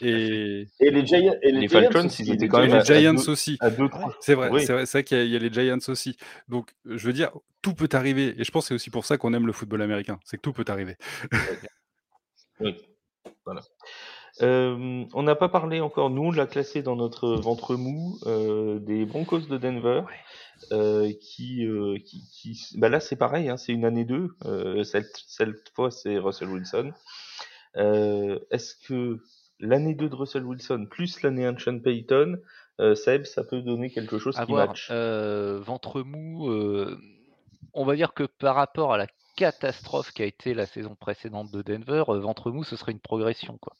Et, Et les, Giants, et les, Les Giants Falcons, aussi, ils étaient quand même les Giants deux- aussi. à 2-3. C'est vrai, Oui. c'est vrai, c'est vrai qu'il y, a- il y a les Giants aussi. Donc, je veux dire, tout peut arriver. Et je pense que c'est aussi pour ça qu'on aime le football américain. C'est que tout peut arriver. Oui. Voilà. Euh, on n'a pas parlé encore, nous, on l'a classé dans notre ventre mou euh, des Broncos de Denver, euh, qui, qui, qui- bah là c'est pareil, hein, c'est une année 2, euh, cette, cette fois c'est Russell Wilson. Est-ce que l'année 2 de Russell Wilson plus l'année 1 de Sean Payton, Seb, ça peut donner quelque chose À qui voir, match? Ventre mou, on va dire que par rapport à la catastrophe qui a été la saison précédente de Denver, euh, ventre mou, ce serait une progression. Quoi.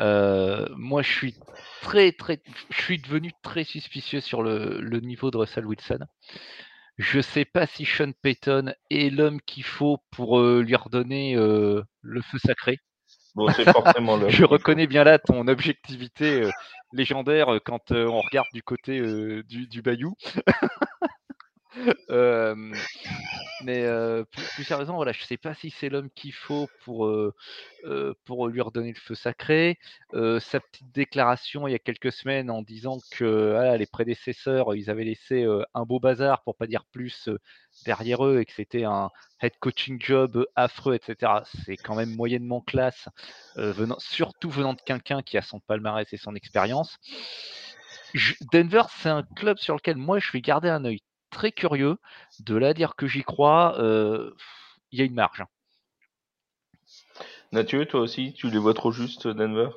Euh, moi, je suis très, très, je suis devenu très suspicieux sur le, le niveau de Russell Wilson. Je sais pas si Sean Payton est l'homme qu'il faut pour euh, lui redonner euh, le feu sacré. Bon, c'est forcément là. Je reconnais bien là ton objectivité légendaire quand on regarde du côté du, du Bayou. Mais euh, plus, plus sérieusement, voilà, je sais pas si c'est l'homme qu'il faut pour, pour lui redonner le feu sacré. Sa petite déclaration il y a quelques semaines en disant que les prédécesseurs, ils avaient laissé un beau bazar, pour pas dire plus, derrière eux et que c'était un head coaching job affreux, etc. C'est quand même moyennement classe, surtout venant de quelqu'un qui a son palmarès et son expérience. Denver, c'est un club sur lequel moi je vais garder un œil très curieux. De là à dire que j'y crois, euh, il y a une marge. hein. Mathieu, toi aussi, tu les vois trop juste, Denver?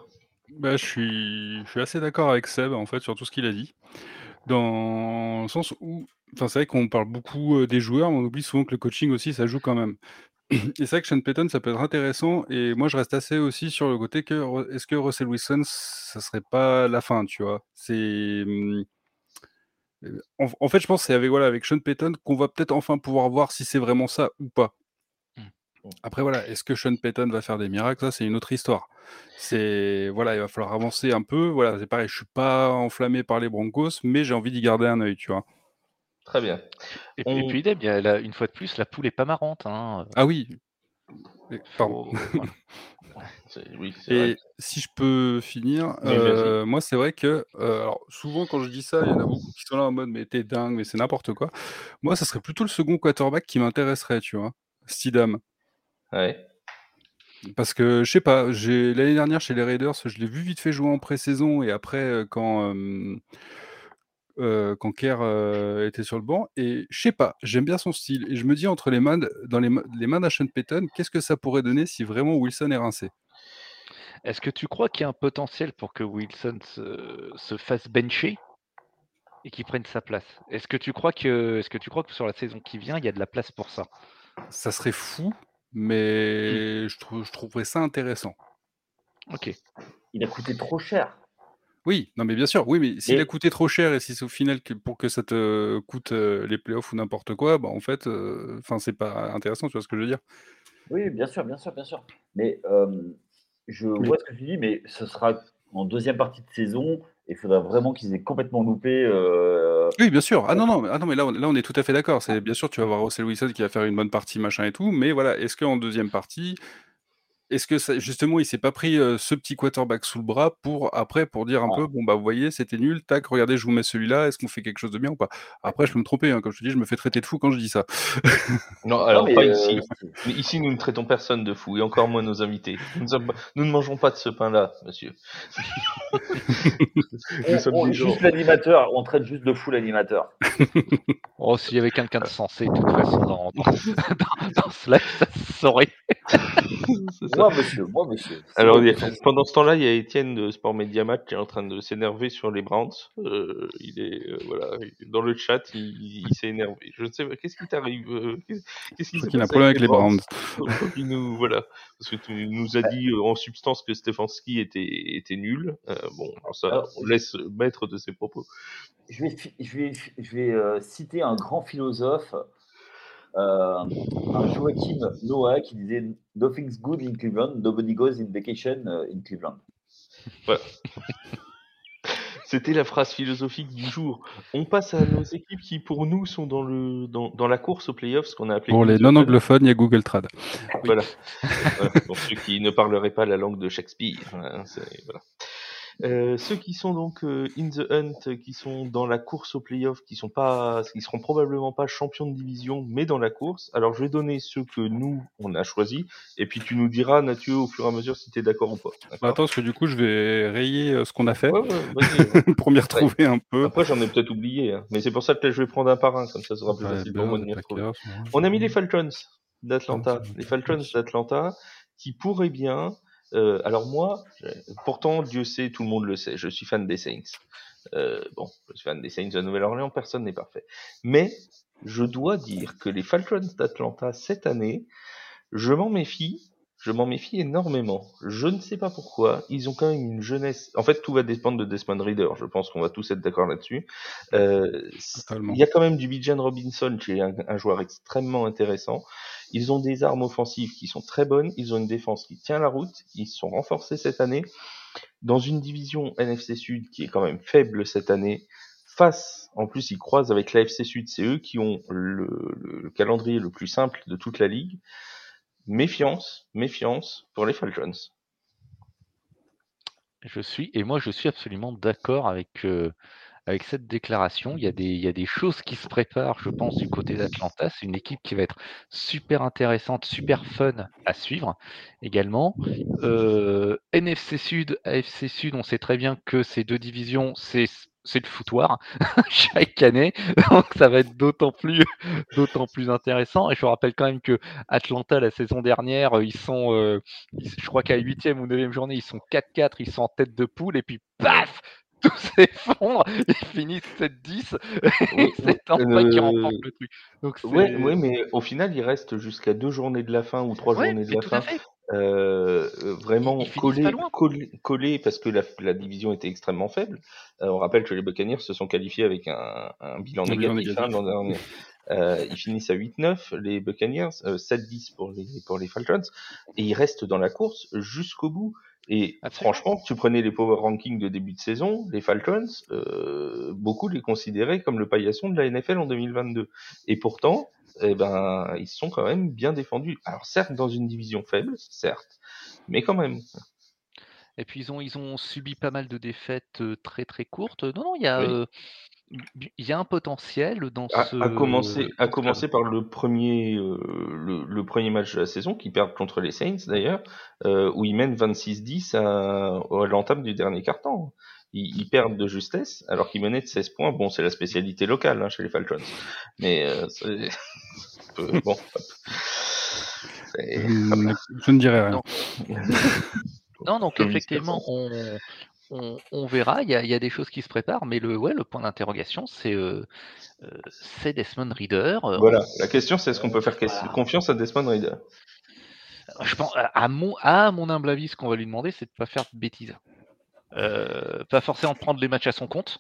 Bah, je suis, je suis assez d'accord avec Seb, en fait, sur tout ce qu'il a dit. Dans le sens où, enfin, c'est vrai qu'on parle beaucoup euh, des joueurs, mais on oublie souvent que le coaching aussi, ça joue quand même. Et c'est vrai que Sean Payton, ça peut être intéressant. Et moi, je reste assez aussi sur le côté que est-ce que Russell Wilson, ça serait pas la fin, tu vois? C'est. En, en fait, je pense que c'est avec, voilà, avec Sean Payton qu'on va peut-être enfin pouvoir voir si c'est vraiment ça ou pas. Mm. Après, voilà, est-ce que Sean Payton va faire des miracles? Ça, c'est une autre histoire. C'est voilà, il va falloir avancer un peu. Voilà, c'est pareil. Je suis pas enflammé par les Broncos, mais j'ai envie d'y garder un œil, tu vois. Très bien. Et, On- et puis la- une fois de plus, la poule est pas marrante. Hein. Ah oui. Pardon. Faut- Oui, c'est vrai. Et si je peux finir, Oui, euh, moi c'est vrai que euh, alors souvent quand je dis ça, il y en a beaucoup qui sont là en mode mais t'es dingue, mais c'est n'importe quoi. Moi, ça serait plutôt le second quarterback qui m'intéresserait, tu vois, Stidham. Ouais. Parce que je sais pas, j'ai l'année dernière chez les Raiders, je l'ai vu vite fait jouer en pré-saison et après euh, quand euh, quand Kerr euh, était sur le banc et je sais pas, j'aime bien son style et je me dis entre les mains de- dans les, ma- les mains Payton, qu'est-ce que ça pourrait donner si vraiment Wilson est rincé? Est-ce que tu crois qu'il y a un potentiel pour que Wilson se, se fasse bencher et qu'il prenne sa place? Est-ce que tu crois que, est-ce que tu crois que sur la saison qui vient, il y a de la place pour ça? Ça serait fou, mais je, trou- je trouverais ça intéressant. Ok. Il a coûté trop cher. Oui, non mais bien sûr, oui, mais s'il Et- a coûté trop cher et si c'est au final que pour que ça te coûte euh, les playoffs ou n'importe quoi, bah en fait, euh, enfin c'est pas intéressant, tu vois ce que je veux dire? Oui, bien sûr, bien sûr, bien sûr. Mais euh, je Oui. vois ce que tu dis, mais ce sera en deuxième partie de saison. et Il faudra vraiment qu'ils aient complètement loupé. euh, Oui, bien sûr. Ah non, non, mais- ah non, mais là, on, là, on est tout à fait d'accord. C'est bien sûr, tu vas voir Russell Wilson qui va faire une bonne partie, machin et tout. Mais voilà, est-ce qu'en deuxième partie, est-ce que ça, justement, il s'est pas pris euh, ce petit quarterback sous le bras pour après pour dire un peu, bon bah vous voyez, c'était nul. Tac, regardez, je vous mets celui-là. Est-ce qu'on fait quelque chose de bien ou pas? Après, je peux me tromper. hein, comme je te dis, je me fais traiter de fou quand je dis ça. Non, alors mais, pas euh, ici. Mais ici, nous ne traitons personne de fou, et encore moins nos invités. Nous, ne sommes pas- nous ne mangeons pas de ce pain-là, monsieur. Nous on- juste l'animateur, on traite juste de fou l'animateur. Oh, s'il y avait quelqu'un de sensé, de toute façon, dans, dans, ça se saurait. Moi, monsieur, moi, monsieur. Alors, moi il a- pendant ce temps-là, il y a Étienne de Sport Media Match qui est en train de s'énerver sur les Browns. Euh, il est euh, voilà, il- dans le chat, il, il s'est énervé. Je ne sais pas, qu'est-ce qui t'arrive euh, Qu'est-ce qui qu'il a un problème avec les Browns. Qu'il nous voilà, parce que tu nous as dit euh, en substance que Stefanski était était nul. Euh, bon, ça, Alors, on laisse maître de ses propos. Je vais, je vais, je vais euh, citer un grand philosophe, un Joachim Noah, qui disait Nothing's good in Cleveland, nobody goes in vacation euh, in Cleveland. C'était la phrase philosophique du jour. On passe à nos équipes qui, pour nous, sont dans le dans, dans la course aux playoffs, ce qu'on a appelé Pour les non-anglophones, il y a Google Trad. Voilà. Voilà, Pour ceux qui ne parleraient pas la langue de Shakespeare. hein, voilà. Euh, ceux qui sont donc euh, in the hunt, qui sont dans la course aux playoffs, qui sont pas, qui seront probablement pas champions de division, mais dans la course. Alors je vais donner ceux que nous on a choisis, et puis tu nous diras, Mathieu, au fur et à mesure si tu es d'accord ou pas. Bah, attends, parce que du coup, je vais rayer euh, ce qu'on a fait Ouais, ouais, pour m'y retrouver un peu. Après j'en ai peut-être oublié, hein. mais c'est pour ça que là, je vais prendre un par un, comme ça sera plus facile pour moi de m'y retrouver. On a mis les Falcons d'Atlanta. Les Falcons d'Atlanta qui pourraient bien. Euh, alors moi, pourtant Dieu sait, tout le monde le sait, je suis fan des Saints. Euh, bon, je suis fan des Saints de Nouvelle-Orléans, personne n'est parfait. Mais je dois dire que les Falcons d'Atlanta cette année, je m'en méfie. Je m'en méfie énormément. Je ne sais pas pourquoi. Ils ont quand même une jeunesse. En fait, tout va dépendre de Desmond Reader. Je pense qu'on va tous être d'accord là-dessus. Euh, il y a quand même du Bijan Robinson qui est un, un joueur extrêmement intéressant. Ils ont des armes offensives qui sont très bonnes. Ils ont une défense qui tient la route. Ils se sont renforcés cette année. Dans une division NFC Sud qui est quand même faible cette année, face, en plus ils croisent avec l'AFC Sud, c'est eux qui ont le, le- le calendrier le plus simple de toute la ligue. Méfiance, méfiance pour les Falcons. Je suis, et moi je suis absolument d'accord avec, euh, avec cette déclaration. Il y, a des, il y a des choses qui se préparent, je pense, du côté d'Atlanta. C'est une équipe qui va être super intéressante, super fun à suivre également. Euh, NFC Sud, AFC Sud, on sait très bien que ces deux divisions, c'est c'est le foutoir chaque année, donc ça va être d'autant plus, d'autant plus intéressant. Et je vous rappelle quand même que Atlanta la saison dernière, ils sont, euh, je crois qu'à la huitième ou neuvième journée, ils sont 4-4, ils sont en tête de poule, et puis paf, tout s'effondre, ils finissent 7-10, et Oui, c'est Tampa qui euh, remporte le truc. Donc Ouais, c'est- ouais, mais au final, il reste jusqu'à deux journées de la fin ou trois Ouais, journées de la fin euh, euh, vraiment collé, collé, collé, parce que la, la division était extrêmement faible. Euh, on rappelle que les Buccaneers se sont qualifiés avec un, un bilan Un négatif, hein, négatif. Euh, ils finissent à 8-9, les Buccaneers, euh, 7-10 pour les, pour les Falcons, et ils restent dans la course jusqu'au bout. Et Absolument. franchement, tu prenais les power rankings de début de saison, les Falcons, euh, beaucoup les considéraient comme le paillasson de la NFL en 2022. Et pourtant, eh ben, ils sont quand même bien défendus. Alors certes, dans une division faible, certes, mais quand même. Et puis ils ont, ils ont subi pas mal de défaites euh, très très courtes. Non, non, il y a, Oui. euh, il y a un potentiel dans À, ce. à commencer, à commencer par le premier, euh, le, le premier match de la saison, qui perdent contre les Saints d'ailleurs, euh, où ils mènent 26-10 à, à l'entame du dernier quart-temps. Ils, ils perdent de justesse, alors qu'ils menaient de 16 points. Bon, c'est la spécialité locale hein, chez les Falcons, mais euh, c'est bon. hop. C'est- Hum, Je ne dirais rien. Non. Non, donc Comme effectivement, on, on, on verra. Il y, a, il y a des choses qui se préparent, mais le, ouais, le point d'interrogation, c'est euh, euh, Desmond Reader. Euh, Voilà, la question c'est est-ce qu'on peut faire Voilà. confiance à Desmond Reader? Je pense, à- mon, à mon humble avis, ce qu'on va lui demander, c'est de pas faire de bêtises. Euh, pas forcément prendre les matchs à son compte,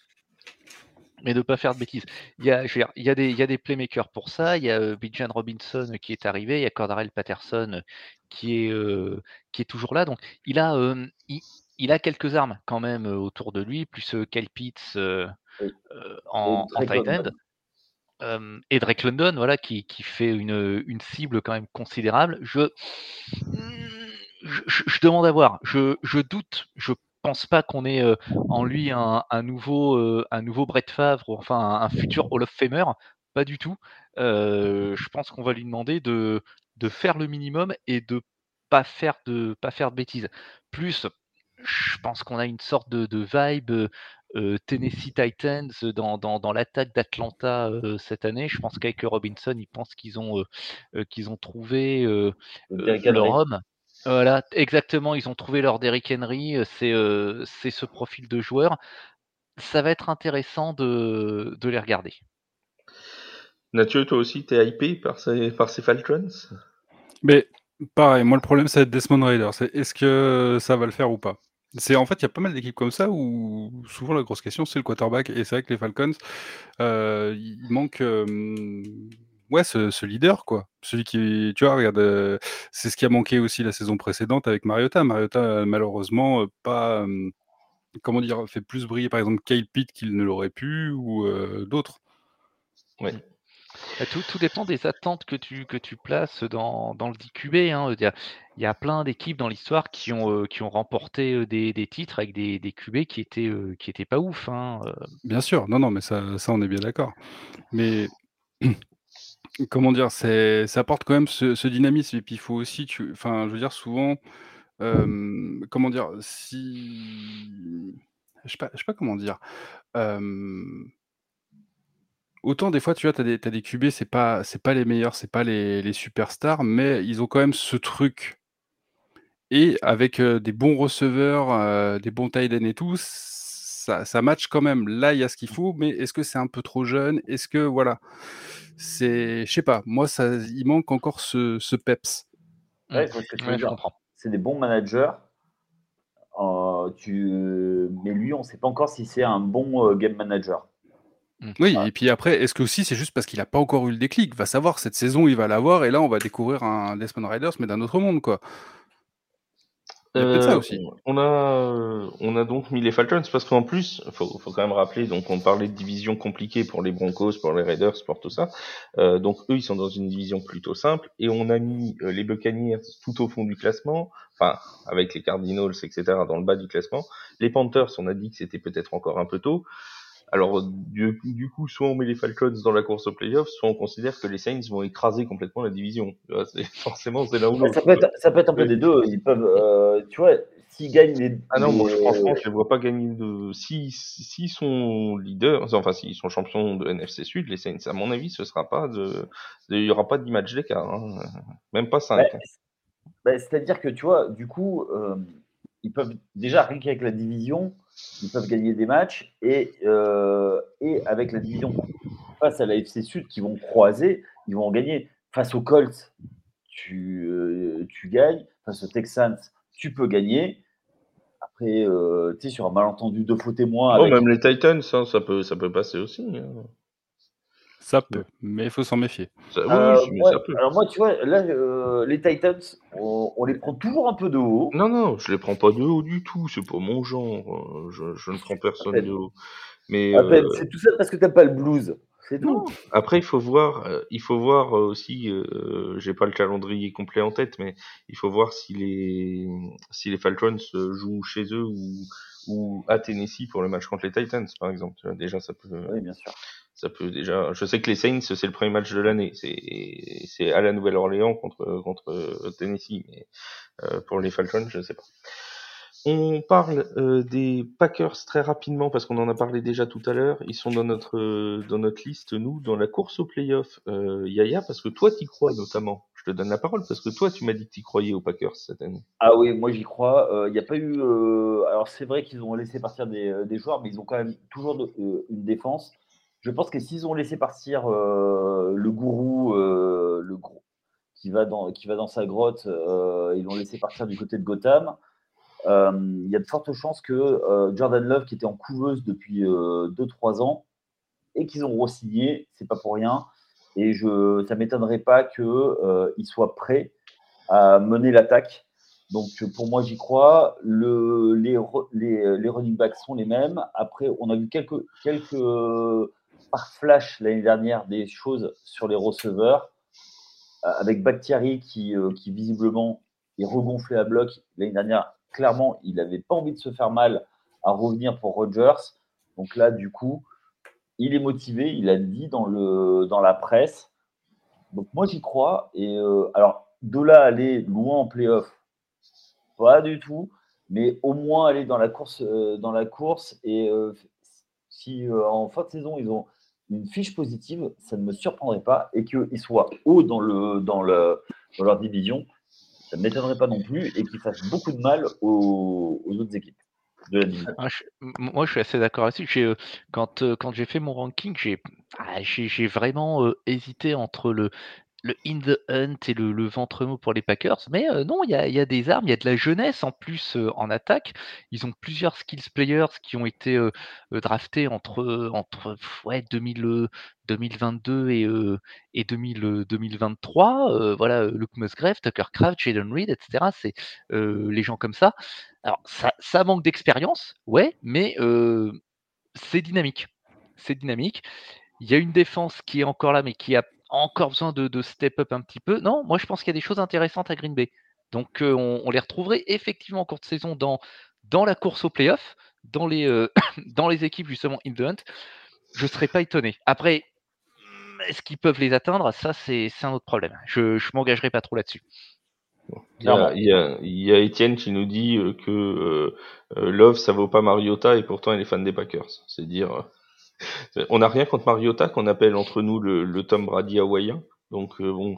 mais de pas faire de bêtises. Il y a, je veux dire, il y a des, il y a des playmakers pour ça. Il y a euh, Bijan Robinson qui est arrivé, il y a Cordarel Patterson qui est, euh, qui est toujours là. Donc, il a, euh, il, il a quelques armes quand même euh, autour de lui, plus euh, Kyle Pitts euh, Oui. euh, en, en tight end. London. Euh, et Drake London, voilà, qui, qui fait une, une cible quand même considérable. Je, je, je- je demande à voir. Je, je doute. Je pense pas qu'on ait euh, en lui un, un nouveau, euh, un nouveau Brett Favre, ou enfin un, un futur Hall of Famer? Pas du tout. Euh, je pense qu'on va lui demander de, de faire le minimum et de pas faire de pas faire de bêtises. Plus, je pense qu'on a une sorte de, de vibe Tennessee Titans dans, dans, dans l'attaque d'Atlanta euh, cette année. Je pense qu'avec Robinson, ils pensent qu'ils ont, euh, qu'ils ont trouvé euh, leur homme. Voilà, exactement. Ils ont trouvé leur Derrick Henry. C'est c'est ce profil de joueur. Ça va être intéressant de, de les regarder. Mathieu, toi aussi, t'es hypé par ces, par ces Falcons? Mais pareil, moi le problème, c'est Desmond Raider. C'est est-ce que ça va le faire ou pas? C'est en fait, il y a pas mal d'équipes comme ça où souvent la grosse question c'est le quarterback et c'est vrai que les Falcons, euh, il manque ouais ce, ce, leader quoi, celui qui tu vois regarde, c'est ce qui a manqué aussi la saison précédente avec Mariota. Mariota malheureusement pas comment dire fait plus briller par exemple Kyle Pitt qu'il ne l'aurait pu ou d'autres. Ouais. Bah, tout, tout, dépend des attentes que tu, que tu places dans, dans le DQB. Hein. Il, y a, il, y a, plein d'équipes dans l'histoire qui ont, euh, qui ont remporté des, des, titres avec des, des QB qui étaient, euh, qui étaient pas ouf. Hein. Bien sûr, non, non, mais ça, ça on est bien d'accord. Mais comment dire, ça apporte quand même ce, dynamisme. Et puis il faut aussi, enfin, je veux dire, souvent, comment dire, si. Je sais pas, je sais pas comment dire. Autant des fois, tu vois, tu as des, des QB, c'est pas, c'est pas les meilleurs, c'est pas les, superstars, mais ils ont quand même ce truc. Et avec des bons receveurs, des bons tight et tout, ça, ça match quand même. Là, il y a ce qu'il faut, mais est-ce que c'est un peu trop jeune? Est-ce que, voilà, c'est, je sais pas, moi, ça, il manque encore ce, ce peps. Ouais, je comprends. C'est des bons managers. tu... Mais lui, on ne sait pas encore si c'est un bon game manager. Mmh. Oui, et puis après, est-ce que aussi c'est juste parce qu'il n'a pas encore eu le déclic? Va savoir, cette saison il va l'avoir et là on va découvrir un Desmond Riders mais d'un autre monde quoi. Ça euh, aussi. On a, on a donc mis les Falcons parce qu'en plus, faut, faut quand même rappeler, donc on parlait de division compliquée pour les Broncos, pour les Raiders, pour tout ça. Euh, donc eux, ils sont dans une division plutôt simple et on a mis euh, les Buccaneers tout au fond du classement, enfin avec les Cardinals, etc. dans le bas du classement. Les Panthers, on a dit que c'était peut-être encore un peu tôt. Alors, du, du, coup, soit on met les Falcons dans la course aux playoffs, soit on considère que les Saints vont écraser complètement la division. Forcément, c'est là où ça, peut être, ça peut être un peu des deux. Ils peuvent, euh, tu vois, s'ils gagnent les. Ah non, moi, franchement, je les vois pas gagner de. S'ils si, sont leaders, enfin, s'ils sont champions de NFC Sud, les Saints, à mon avis, ce sera pas de. Il y aura pas d'image d'écart. Hein. Même pas 5. Bah, bah, C'est-à-dire que, tu vois, du coup, euh, ils peuvent déjà, rien qu'avec la division, ils peuvent gagner des matchs et, euh, et avec la division face à la FC Sud qui vont croiser, ils vont en gagner. Face aux Colts, tu, euh, tu gagnes. Face aux Texans, tu peux gagner. Après, euh, tu sais, sur un malentendu de faux témoins. Oh, même les Titans, hein, ça, peut, ça peut passer aussi. Hein. Ça peut, mais il faut s'en méfier. Euh, alors moi, tu vois, là, euh, les Titans, on, les prend toujours un peu de haut. Non, non, je les prends pas de haut du tout. C'est pas mon genre. Je, je ne prends personne de haut. Mais euh, c'est tout ça parce que t'as pas le blues. C'est tout. Après, il faut voir, il faut voir aussi. J'ai pas le calendrier complet en tête, mais il faut voir si les si les Falcons jouent chez eux ou ou à Tennessee pour le match contre les Titans, par exemple. Déjà, ça peut. Oui, bien sûr Je sais que les Saints, c'est le premier match de l'année. C'est à la Nouvelle-Orléans contre contre Tennessee, mais euh, pour les Falcons, je sais pas. On parle euh, des Packers très rapidement parce qu'on en a parlé déjà tout à l'heure. Ils sont dans notre dans notre liste nous dans la course au playoff. Euh, Yaya, parce que toi t'y crois notamment. Je te donne la parole parce que toi tu m'as dit que t'y croyais aux Packers cette année. Ah oui, moi j'y crois. Il euh, n'y a pas eu. alors c'est vrai qu'ils ont laissé partir des, joueurs, mais ils ont quand même toujours une défense je pense que s'ils ont laissé partir euh, le gourou, euh, le gros, qui va dans, qui va dans sa grotte, euh, ils l'ont laissé partir du côté de Gotham. Il y a de fortes chances que Jordan Love, qui était en couveuse depuis 2-3 ans, et qu'ils ont re-signé, c'est pas pour rien. Et je, ça m'étonnerait pas qu'il soit prêt à mener l'attaque. Donc pour moi, j'y crois. Le, les, les, les, running backs sont les mêmes. Après, on a vu quelques, quelques par flash l'année dernière des choses sur les receveurs, euh, avec Bakhtiari qui, euh, qui visiblement est regonflé à bloc. L'année dernière, clairement, il n'avait pas envie de se faire mal à revenir pour Rodgers. Donc là, du coup, il est motivé, il a dit dans, le, dans la presse. Donc moi, j'y crois. Et euh, alors, de là aller loin en playoff, pas du tout. Mais au moins aller dans la course, dans la course et si en fin de saison ils ont une fiche positive, ça ne me surprendrait pas, et qu'ils soient haut dans, le, dans, le, dans leur division, ça ne m'étonnerait pas non plus, et qu'il fasse beaucoup de mal aux, autres équipes. Ah, moi, je suis assez d'accord là-dessus. Euh, quand, euh, quand j'ai fait mon ranking, j'ai ah, j'ai vraiment hésité entre le, le in the hunt et le, ventre mou pour les Packers. Mais euh, non, il y a, des armes, il y a de la jeunesse en plus euh, en attaque. Ils ont plusieurs skills players qui ont été euh, draftés entre, entre ouais, 2022 et, et 2023. voilà, Luke Musgrave, Tucker Craft, Jaden Reed, etc. C'est les gens comme ça. Alors, ça, ça manque d'expérience, ouais, mais c'est dynamique. C'est dynamique. Il y a une défense qui est encore là, mais qui a encore besoin de, step up un petit peu. Non, moi je pense qu'il y a des choses intéressantes à Green Bay. Donc euh, on, les retrouverait effectivement en courte saison dans, dans la course au playoff, dans les, euh, dans les équipes justement in the hunt. Je ne serais pas étonné. Après, est-ce qu'ils peuvent les atteindre? Ça, c'est un autre problème. Je ne m'engagerai pas trop là-dessus. Il y, a, il, Étienne qui nous dit euh, que Love ça vaut pas Mariota et pourtant il est fan des Packers. C'est dire on n'a rien contre Mariota qu'on appelle entre nous le, le Tom Brady hawaïen. Donc euh, bon,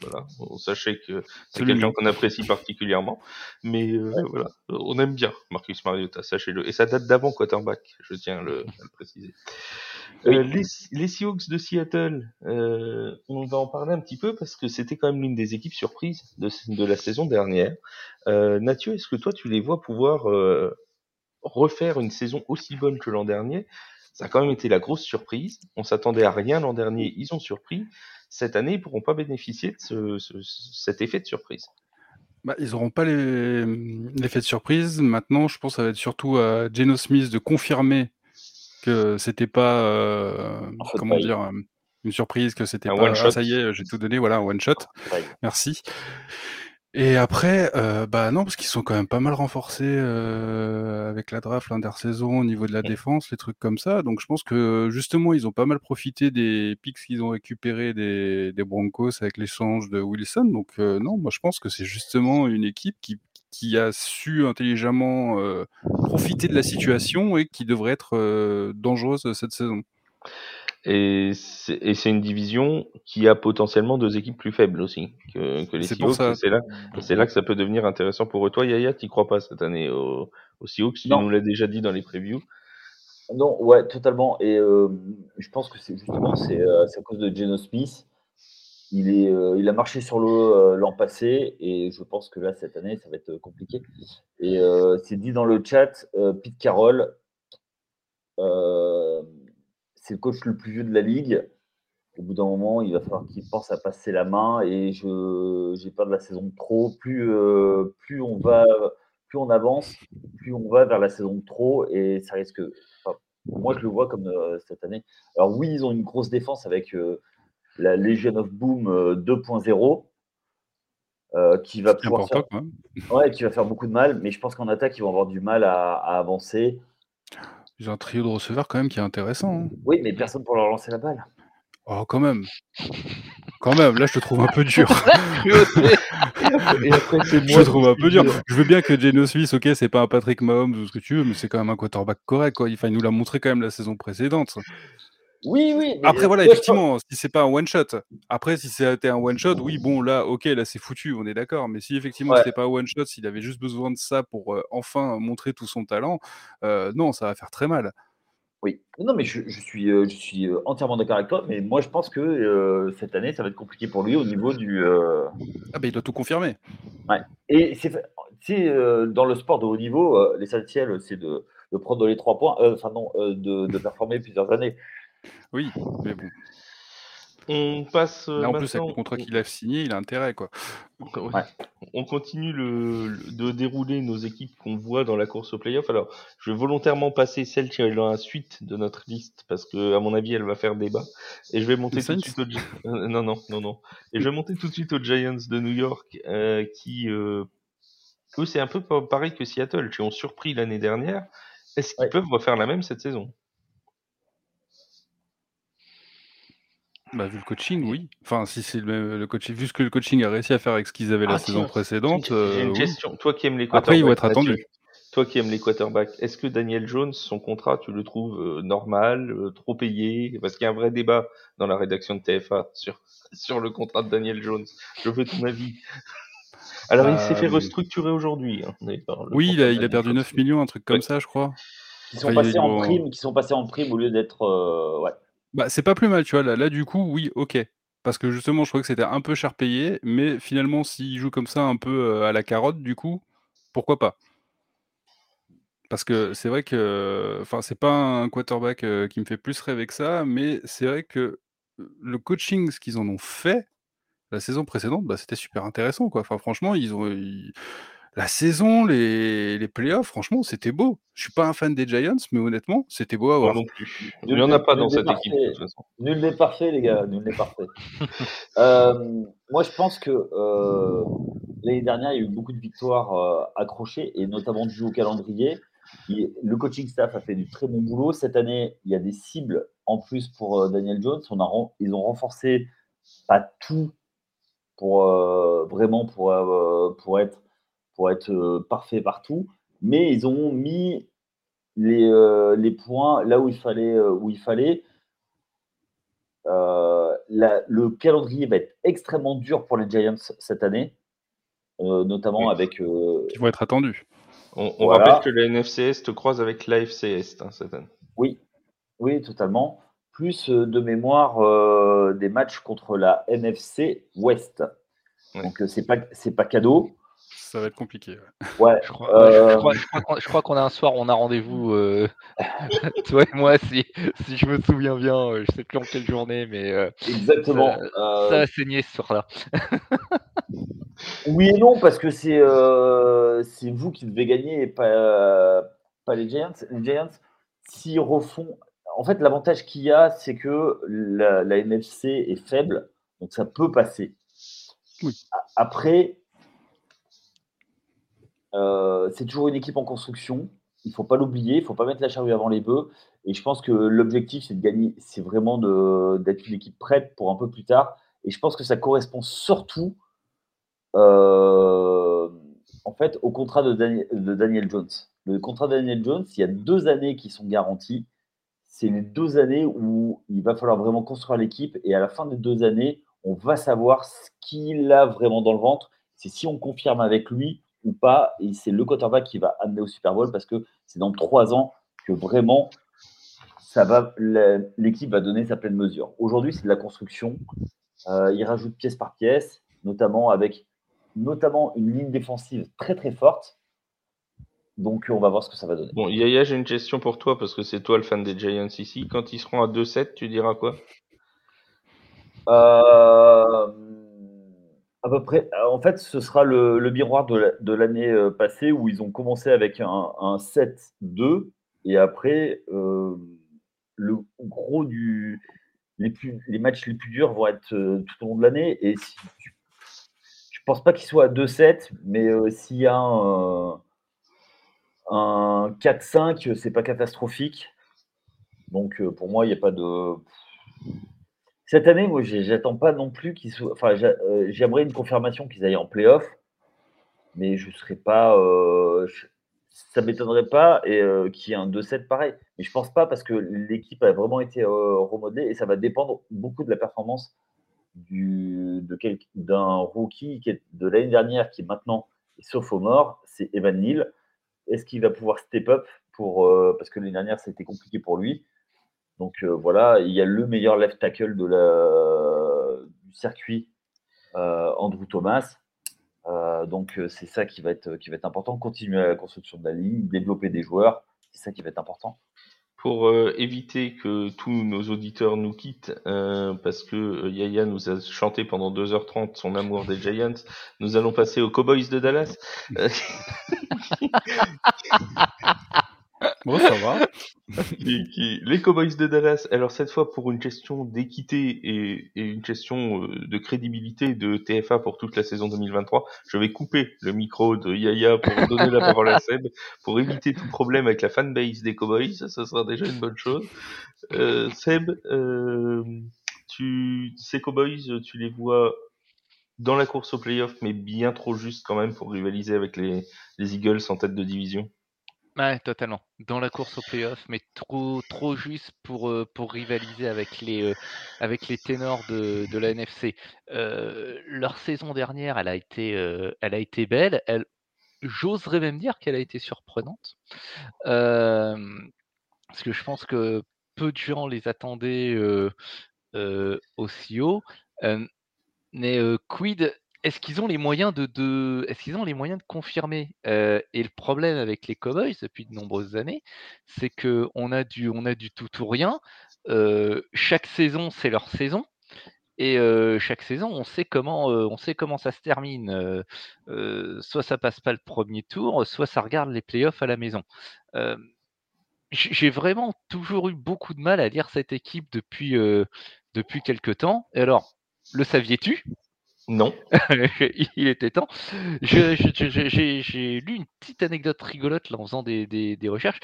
voilà, on sachez que c'est quelqu'un qu'on apprécie particulièrement, mais euh, voilà, on aime bien Marcus Mariota, sachez-le. Et ça date d'avant quarterback, je tiens à le, préciser. Euh, les, les, Seahawks de Seattle, on va en parler un petit peu parce que c'était quand même l'une des équipes surprises de, de la saison dernière. Mathieu, est-ce que toi tu les vois pouvoir refaire une saison aussi bonne que l'an dernier ça a quand même été la grosse surprise. On s'attendait à rien l'an dernier, ils ont surpris. Cette année, ils pourront pas bénéficier de cet effet de surprise. Bah, ils n'auront pas l'effet de surprise. Maintenant, je pense que ça va être surtout à Geno Smith de confirmer que c'était pas, euh, comment dire, euh, une surprise, que c'était pas, ah, ça y est, j'ai tout donné, voilà, un one shot. Merci. Et après, euh, bah non, parce qu'ils sont quand même pas mal renforcés euh, avec la draft l'intersaison au niveau de la défense, les trucs comme ça. Donc je pense que justement, ils ont pas mal profité des picks qu'ils ont récupérés des, des Broncos avec l'échange de Wilson. Donc euh, non, moi je pense que c'est justement une équipe qui, qui a su intelligemment profiter de la situation et qui devrait être dangereuse cette saison. Et c'est une division qui a potentiellement deux équipes plus faibles aussi que, que les Seahawks. C'est là, que ça peut devenir intéressant pour eux. Toi, Yaya, tu crois pas cette année aux, aux Seahawks Tu nous l'as déjà dit dans les previews? Non, ouais, totalement. Et euh, je pense que c'est justement c'est euh, à cause de Geno Smith. Il, est, euh, il a marché sur l'eau euh, l'an passé et je pense que là, cette année, ça va être compliqué. Et c'est dit dans le chat, Pete Carroll, c'est le coach le plus vieux de la ligue. Au bout d'un moment, il va falloir qu'il pense à passer la main et je j'ai peur de la saison trop. Plus, euh, plus on va, plus on avance, plus on va vers la saison trop et ça risque. moi, je le vois comme euh, cette année. Alors oui, ils ont une grosse défense avec euh, la Legion of Boom 2.0. qui va pouvoir faire... ouais, qui va faire beaucoup de mal, mais je pense qu'en attaque, ils vont avoir du mal à avancer. Un trio de receveurs quand même qui est intéressant. Hein. Oui, mais personne pour leur lancer la balle. Oh, quand même. Quand même, là je te trouve un peu dur. je te trouve un peu dur. Je veux bien que Geno Smith, ok, c'est pas un Patrick Mahomes ou ce que tu veux, mais c'est quand même un quarterback correct. Quoi. Enfin, il nous l'a montré quand même la saison précédente. Oui, oui. Après, voilà, effectivement, si c'est pas un one-shot. Après, si c'était un one-shot, oui, bon, là, ok, là, c'est foutu, on est d'accord. Mais si effectivement, c'était pas un one-shot, s'il avait juste besoin de ça pour euh, enfin montrer tout son talent, euh, non, ça va faire très mal. Oui, non, mais je, suis, euh, je suis entièrement d'accord avec toi. Mais moi, je pense que cette année, ça va être compliqué pour lui au niveau du. Ah, ben, il doit tout confirmer. Ouais. Et c'est dans le sport de haut niveau, l'essentiel, c'est de, de, prendre les trois points, enfin, non, de, de performer plusieurs années. Oui, mais bon. On passe. Là, en plus, avec le contrat qu'il a signé, il a intérêt, quoi. On continue le, de dérouler nos équipes qu'on voit dans la course au playoff. Alors, je vais volontairement passer celle qui est dans la suite de notre liste parce que, à mon avis, elle va faire débat. Et je vais monter tout de suite au. Euh, non, non, non, non. Et je vais monter tout de suite aux Giants de New York euh, qui, euh, eux, c'est un peu pareil que Seattle, qui ont surpris l'année dernière. Est-ce qu'ils peuvent refaire la même cette saison? Bah, vu le coaching, oui. Enfin, si c'est le, le coaching, vu ce que le coaching a réussi à faire avec ce qu'ils avaient la ah, saison précédente. J'ai une euh, question. Toi qui aimes les Après, il va être attendu. Toi qui aimes les quarterbacks, est-ce que Daniel Jones, son contrat, tu le trouves euh, normal, euh, trop payé? Parce qu'il y a un vrai débat dans la rédaction de TFA sur, sur le contrat de Daniel Jones. Je veux ton avis. Alors, il s'est fait Euh, restructurer aujourd'hui. hein, Oui, il a, il a porte-parole perdu de 9 millions, un truc comme Ouais. ça, je crois. Qui sont Enfin, passés ils en prime, qui sont passés en prime au lieu d'être. euh, ouais. Bah, c'est pas plus mal, tu vois. Là, du coup, oui, ok. Parce que justement, je trouvais que c'était un peu cher payé, mais finalement, s'il joue comme ça, un peu à la carotte, du coup, pourquoi pas? Parce que c'est vrai que, enfin, c'est pas un quarterback qui me fait plus rêver que ça, mais c'est vrai que le coaching, ce qu'ils en ont fait la saison précédente, bah, c'était super intéressant, quoi. Enfin, franchement, ils ont, la saison, les, les playoffs, franchement, c'était beau. Je suis pas un fan des Giants, mais honnêtement, c'était beau à voir. non plus. Il n'y en a pas dans cette équipe, de toute façon. Nul n'est parfait, les gars. Nul n'est parfait. Euh, moi, je pense que euh, l'année dernière, il y a eu beaucoup de victoires euh, accrochées et notamment dues au calendrier. Il- le coaching staff a fait du très bon boulot. Cette année, il y a des cibles en plus pour euh, Daniel Jones. On a, ils ont renforcé pas tout pour euh, vraiment pour, euh, pour être, pour être euh, parfait partout, mais ils ont mis les, euh, les points là où il fallait. euh, où il fallait. Euh, la- le calendrier va être extrêmement dur pour les Giants cette année, euh, notamment Oui. avec. euh, Qui vont être attendus. On, on Voilà. rappelle que la NFC Est croise avec l'AFC Est hein, cette année. oui, oui, totalement. Plus de mémoire euh, des matchs contre la NFC Ouest. Donc c'est pas c'est pas cadeau. Ça va être compliqué. ouais. Ouais. Je crois, ouais, je- Euh, je crois, je crois qu'on- je crois qu'on a un soir, on a rendez-vous, euh, toi et moi, si, si je me souviens bien, euh, je sais plus en quelle journée, mais euh, Exactement. Ça- Euh, ça a saigné ce soir-là. Oui et non, parce que c'est euh, c'est vous qui devez gagner et pas, pas les Giants. Les Giants, s'ils refont. En fait, l'avantage qu'il y a, c'est que la, la NFC est faible, donc ça peut passer. Oui. Après, c'est toujours une équipe en construction. Il ne faut pas l'oublier, il ne faut pas mettre la charrue avant les bœufs. Et je pense que l'objectif, c'est de gagner, c'est vraiment d'être une équipe prête pour un peu plus tard. Et je pense que ça correspond surtout euh, en fait, au contrat de Daniel, de Daniel Jones. Le contrat de Daniel Jones, il y a deux années qui sont garanties. C'est les deux années où il va falloir vraiment construire l'équipe. Et à la fin des deux années, on va savoir ce qu'il a vraiment dans le ventre. C'est si on confirme avec lui ou pas. Et c'est le quarterback qui va amener au Super Bowl parce que c'est dans trois ans que vraiment ça va, l'équipe va donner sa pleine mesure. Aujourd'hui, c'est de la construction. Euh, il rajoute pièce par pièce, notamment avec notamment une ligne défensive très très forte. Donc on va voir ce que ça va donner. Bon, Yaya, j'ai une question pour toi parce que c'est toi le fan des Giants ici. Quand ils seront à 2-7, tu diras quoi? Euh, à peu près. En fait, ce sera le, le miroir de la- de l'année euh, passée où ils ont commencé avec un, un 7-2 et après euh, le gros du les, plus, les matchs les plus durs vont être euh, tout au long de l'année et si je pense pas qu'il soit à 2-7 mais s'il y a un, un 4-5 c'est pas catastrophique donc pour moi il n'y a pas de cette année, moi, j'attends pas non plus qu'ils soient. Enfin, euh, j'aimerais une confirmation qu'ils aillent en playoff, mais je serais pas. euh, je- ça m'étonnerait pas et euh, qu'il y ait un 2-7 pareil. Mais je pense pas parce que l'équipe a vraiment été euh, remodelée et ça va dépendre beaucoup de la performance du, d'un rookie qui est de l'année dernière qui est maintenant est sophomore, c'est Evan Neal. Est-ce qu'il va pouvoir step up pour parce que l'année dernière c'était compliqué pour lui? Donc euh, voilà, il y a le meilleur left tackle de la, du circuit, euh, Andrew Thomas. Euh, donc c'est ça qui va, être, qui va être important. Continuer la construction de la ligne, développer des joueurs, c'est ça qui va être important. Pour euh, éviter que tous nos auditeurs nous quittent, euh, parce que euh, Yaya nous a chanté pendant 2h30 son amour des Giants, nous allons passer aux Cowboys de Dallas. Bon, ça va. les Cowboys de Dallas, alors cette fois pour une question d'équité et, une question euh, de crédibilité de TFA pour toute la saison 2023, je vais couper le micro de Yaya pour donner la parole à Seb, pour éviter tout problème avec la fanbase des Cowboys, ça sera déjà une bonne chose. Euh, Seb, euh, tu, ces Cowboys, tu les vois dans la course au playoff, mais bien trop juste quand même pour rivaliser avec les Eagles en tête de division? Ouais, totalement. Dans la course au playoff, mais trop, trop juste pour, pour rivaliser avec les, avec les ténors de, de la NFC. Leur saison dernière, elle a été, elle a été belle. Elle, j'oserais même dire qu'elle a été surprenante. Parce que je pense que peu de gens les attendaient aussi haut. Mais quid est-ce qu'ils ont les moyens de, est-ce qu'ils ont les moyens de confirmer? Euh, Et le problème avec les Cowboys depuis de nombreuses années, c'est que on a du on a du tout ou rien. Euh, chaque saison, c'est leur saison. Et euh, chaque saison, on sait comment, on sait comment ça se termine. Soit ça passe pas le premier tour, soit ça regarde les playoffs à la maison. J'ai vraiment toujours eu beaucoup de mal à lire cette équipe depuis depuis quelque temps. Et alors, le saviez-tu? Non. Il était temps. J'ai lu une petite anecdote rigolote là, en faisant des, recherches.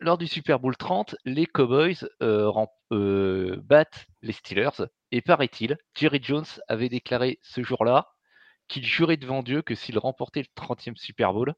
Lors du Super Bowl 30, les Cowboys euh, euh, battent les Steelers. Et paraît-il, Jerry Jones avait déclaré ce jour-là qu'il jurait devant Dieu que s'il remportait le 30e Super Bowl,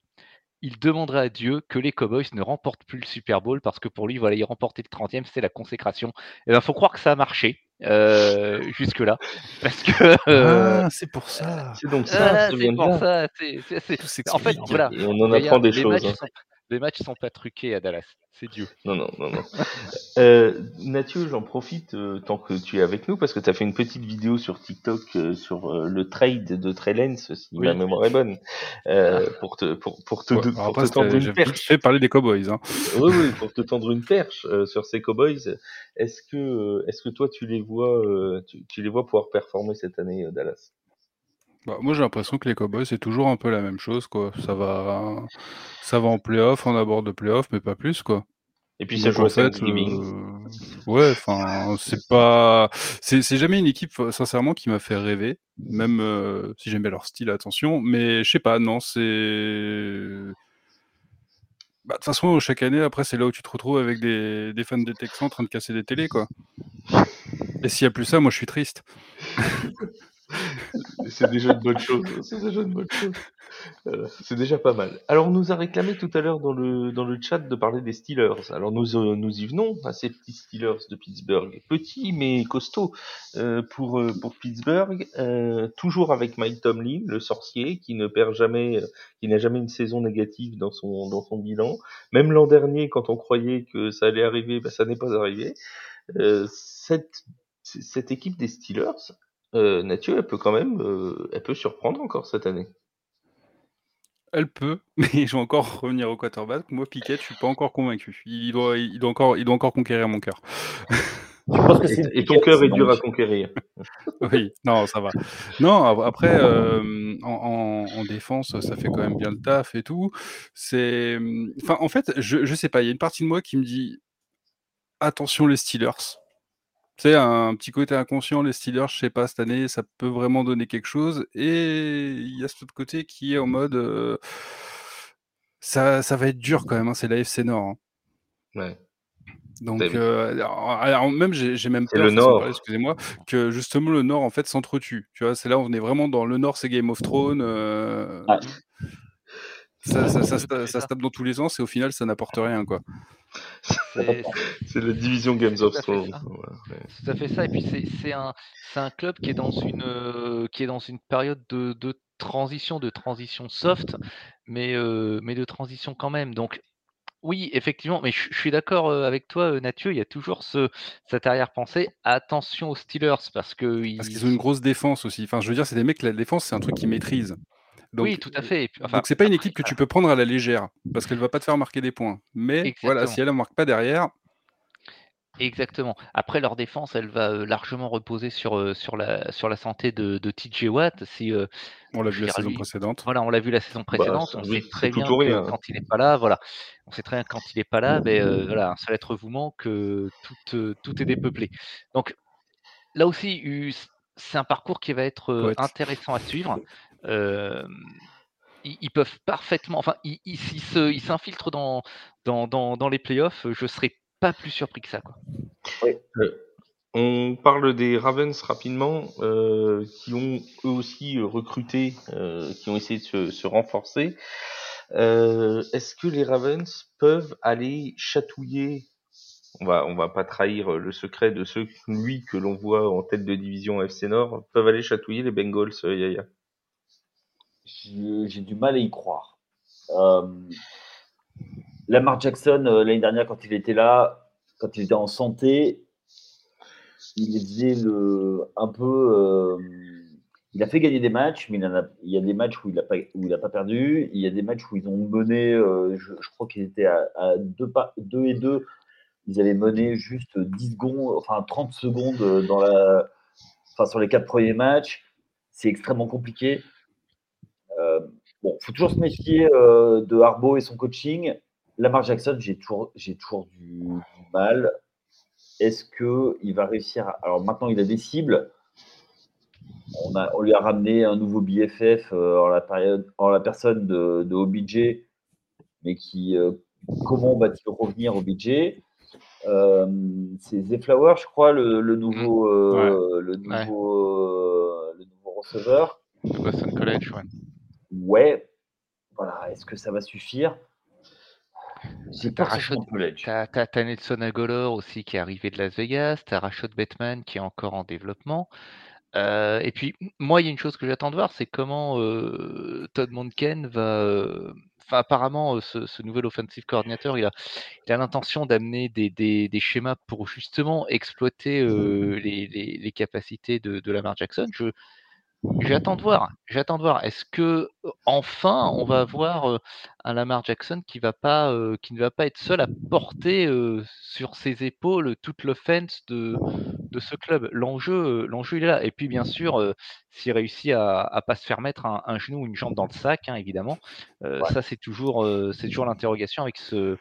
il demanderait à Dieu que les Cowboys ne remportent plus le Super Bowl parce que pour lui, voilà, il remportait le 30e, c'est la consécration. Et ben, faut croire que ça a marché euh, jusque-là. Parce que. euh, Ah, c'est pour ça. C'est donc ça, voilà, ça c'est pour là. ça. c'est- c'est- c'est- Tout En fait, voilà. Et on en apprend des choses. matchs hein. sont- les matchs sont pas truqués à Dallas. C'est Dieu. Non, non, non, non. euh, Mathieu, j'en profite euh, tant que tu es avec nous parce que tu as fait une petite vidéo sur TikTok euh, sur euh, le trade de Trellens, si Oui. ma mémoire est bonne, euh, pour te pour, pour te, Ouais, pour te tendre une j'ai perche. fait parler des Cowboys. Hein. Oui, oui, pour te tendre une perche euh, sur ces Cowboys. Est-ce que euh, est-ce que toi tu les vois euh, tu, tu les vois pouvoir performer cette année euh, Dallas? Bah, moi, j'ai l'impression que les Cowboys, c'est toujours un peu la même chose. quoi. Ça va, ça va en playoff, on aborde de playoff, mais pas plus. quoi. Et puis ça joue en fait, euh, ouais, enfin, c'est pas, c'est jamais une équipe sincèrement qui m'a fait rêver, même euh, si j'aime bien leur style, attention. Mais je sais pas, non, c'est, bah, de toute façon, chaque année, après, c'est là où tu te retrouves avec des, des fans des Texans en train de casser des télés, quoi. Et s'il y a plus ça, moi, je suis triste. C'est déjà une bonne chose. C'est déjà une bonne chose. Euh, c'est déjà pas mal. Alors, on nous a réclamé tout à l'heure dans le, dans le chat de parler des Steelers. Alors, nous, euh, nous y venons à ces petits Steelers de Pittsburgh. Petits, mais costauds euh, pour, euh, pour Pittsburgh. Euh, toujours avec Mike Tomlin, le sorcier, qui ne perd jamais, euh, qui n'a jamais une saison négative dans son, dans son bilan. Même l'an dernier, quand on croyait que ça allait arriver, bah, ça n'est pas arrivé. Euh, cette, cette équipe des Steelers, euh, elle peut quand même, euh, elle peut surprendre encore cette année. Elle peut, mais je vais encore revenir au quarterback. Moi, Piquet, je suis pas encore convaincu. Il doit, il doit encore, il doit encore conquérir mon cœur. Je pense que c'est Et, et ton cœur est dur à conquérir. Oui, non, ça va. Non, ap- après, euh, en, en- en défense, ça fait quand même bien le taf et tout. C'est, enfin, en fait, je, je sais pas. Il y a une partie de moi qui me dit attention les Steelers. Tu sais, un petit côté inconscient, les Steelers, je sais pas, cette année, ça peut vraiment donner quelque chose. Et il y a cet autre côté qui est en mode, euh, ça, ça va être dur quand même. hein, c'est la FC Nord. hein. Ouais. Donc, euh, alors, alors, même, j'ai même C'est peur, le Nord. parler, excusez-moi, que justement le Nord, en fait, s'entretue. Tu vois, c'est là, on est vraiment dans le Nord, c'est Game of Thrones. euh, Ouais. Ça, ça, ça, se C'est ta- ça ça. se tape dans tous les sens et au final, ça n'apporte rien, quoi. C'est la division Games of Thrones. tout à fait ça. Et puis c'est un club qui est dans une euh, qui est dans une période de, de transition, de transition soft, mais euh, mais de transition quand même. Donc oui, effectivement, mais je suis d'accord euh, avec toi, Mathieu. Il y a toujours ce cette arrière-pensée. Attention aux Steelers parce que Parce ils qu'ils ont une grosse défense aussi. Enfin, je veux dire, c'est des mecs, la défense, c'est un truc qu'ils maîtrisent. Donc, oui, tout à fait. Enfin, donc c'est pas une équipe que tu peux prendre à la légère, parce qu'elle va pas te faire marquer des points. Mais voilà, si elle ne marque pas derrière, Exactement. Après, leur défense, elle va euh, largement reposer sur, euh, sur, la, sur la santé de, de TJ Watt. Si, euh, on l'a vu la saison lui, précédente. voilà, on l'a vu la saison Bah, précédente. on oui, sait très bien rien. quand il n'est pas là, voilà, on sait très bien que quand il n'est pas là, ben, euh, voilà, un seul être vouement que tout, euh, tout est dépeuplé. Donc là aussi, c'est un parcours qui va être intéressant à suivre. Euh, ils, ils peuvent parfaitement, enfin, ils s'infiltrent dans, dans, dans, dans les playoffs, je serais pas plus surpris que ça. Quoi. On parle des Ravens rapidement, euh, qui ont eux aussi euh, recruté, euh, qui ont essayé de se, se renforcer. Euh, Est-ce que les Ravens peuvent aller chatouiller on va, on va pas trahir le secret de ceux, lui, que l'on voit en tête de division FC Nord, peuvent aller chatouiller les Bengals, euh, Yaya J'ai du mal à y croire. Euh, Lamar Jackson, euh, l'année dernière, quand il était là, quand il était en santé, il faisait le, un peu. euh, il a fait gagner des matchs, mais il, y a des matchs où il n'a pas, pas perdu. Il y a des matchs où ils ont mené, je, crois qu'ils étaient à, à deux, deux et deux. Ils avaient mené juste 10 secondes, enfin 30 secondes dans la, enfin, sur les quatre premiers matchs. C'est extrêmement compliqué. Euh, bon, faut toujours se méfier euh, de Harbaugh et son coaching. Lamar Jackson, j'ai toujours, j'ai toujours du, du mal. Est-ce que il va réussir à- Alors maintenant, il a des cibles. On, a, on lui a ramené un nouveau BFF euh, en, la période, en la personne de, de OBJ, mais qui, euh, comment va-t-il revenir au budget euh, C'est The Flower, je crois, le, le nouveau, euh, le nouveau, euh, le nouveau receveur. De Boston College, ouais. Ouais, voilà. Est-ce que ça va suffire? J'ai T'as Nelson Agolor aussi qui est arrivé de Las Vegas, t'as Rashad Bateman qui est encore en développement. Euh, et puis, moi, il y a une chose que j'attends de voir, c'est comment euh, Todd Monken va. euh, Enfin, apparemment, ce, ce nouvel offensive coordinateur, il a, il a l'intention d'amener des, des- des schémas pour justement exploiter euh, les, les- les capacités de, de Lamar Jackson. Je, J'attends de voir. J'attends de voir. Est-ce que enfin on va avoir euh, un Lamar Jackson qui va pas, euh, qui ne va pas être seul à porter euh, sur ses épaules toute l'offense de, de ce club? L'enjeu, l'enjeu il est là. Et puis bien sûr, euh, s'il réussit à, à pas se faire mettre un, un genou ou une jambe dans le sac, hein, évidemment, euh, Ouais. ça c'est toujours, euh, c'est toujours l'interrogation avec ce,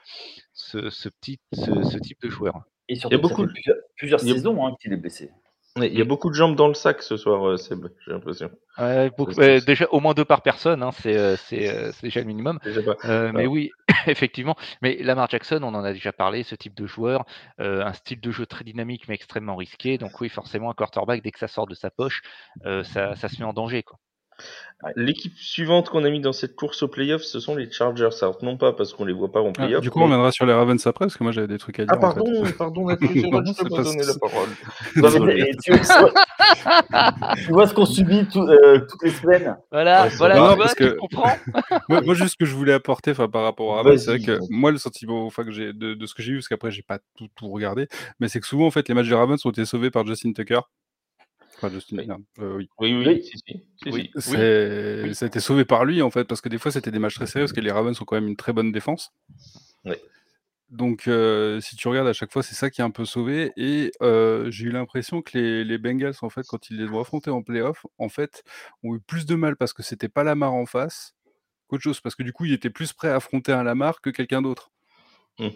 ce, ce petit, ce, ce type de joueur. Et surtout, Il y a ça beaucoup fait plusieurs, plusieurs il y a- saisons hein, qu'il est blessé. Il y a beaucoup de jambes dans le sac ce soir, euh, Seb, j'ai l'impression. Ouais, ouais, déjà au moins deux par personne, hein, c'est, euh, c'est, euh, déjà le minimum. Euh, mais Ouais. oui, effectivement. Mais Lamar Jackson, on en a déjà parlé, ce type de joueur, euh, un style de jeu très dynamique mais extrêmement risqué. Donc oui, forcément, un quarterback, dès que ça sort de sa poche, euh, ça, ça se met en danger. Quoi. L'équipe suivante qu'on a mis dans cette course aux playoffs, ce sont les Chargers. Alors, non pas parce qu'on les voit pas en Ah, playoffs. du coup, mais- on viendra sur les Ravens après, parce que moi j'avais des trucs à dire. Ah, en fait. pardon, pardon, que je pas pas- donné la parole. Non, mais Désolé. tu, vois, tu vois ce qu'on subit tout- euh, toutes les semaines. Voilà, Ouais, voilà, tu vois, parce tu que- comprends moi, moi, juste ce que je voulais apporter enfin, par rapport à Ravens, c'est vrai que moi, le sentiment enfin, que j'ai de, de ce que j'ai eu, parce qu'après, j'ai pas tout, tout regardé, mais c'est que souvent, en fait, les matchs de Ravens ont été sauvés par Justin Tucker. Enfin, Justin, Oui. non, euh, oui. Oui, oui, Oui. si, Oui. oui. Sauvé par lui, en fait, parce que des fois, c'était des matchs très sérieux, parce que les Ravens ont quand même une très bonne défense. Donc, euh, si tu regardes à chaque fois, c'est ça qui est un peu sauvé. Et euh, j'ai eu l'impression que les, les Bengals, en fait, quand ils les ont affrontés en playoff, en fait, ont eu plus de mal parce que c'était pas Lamar en face qu'autre chose. Parce que du coup, ils étaient plus prêts à affronter un Lamar que quelqu'un d'autre. Hmm.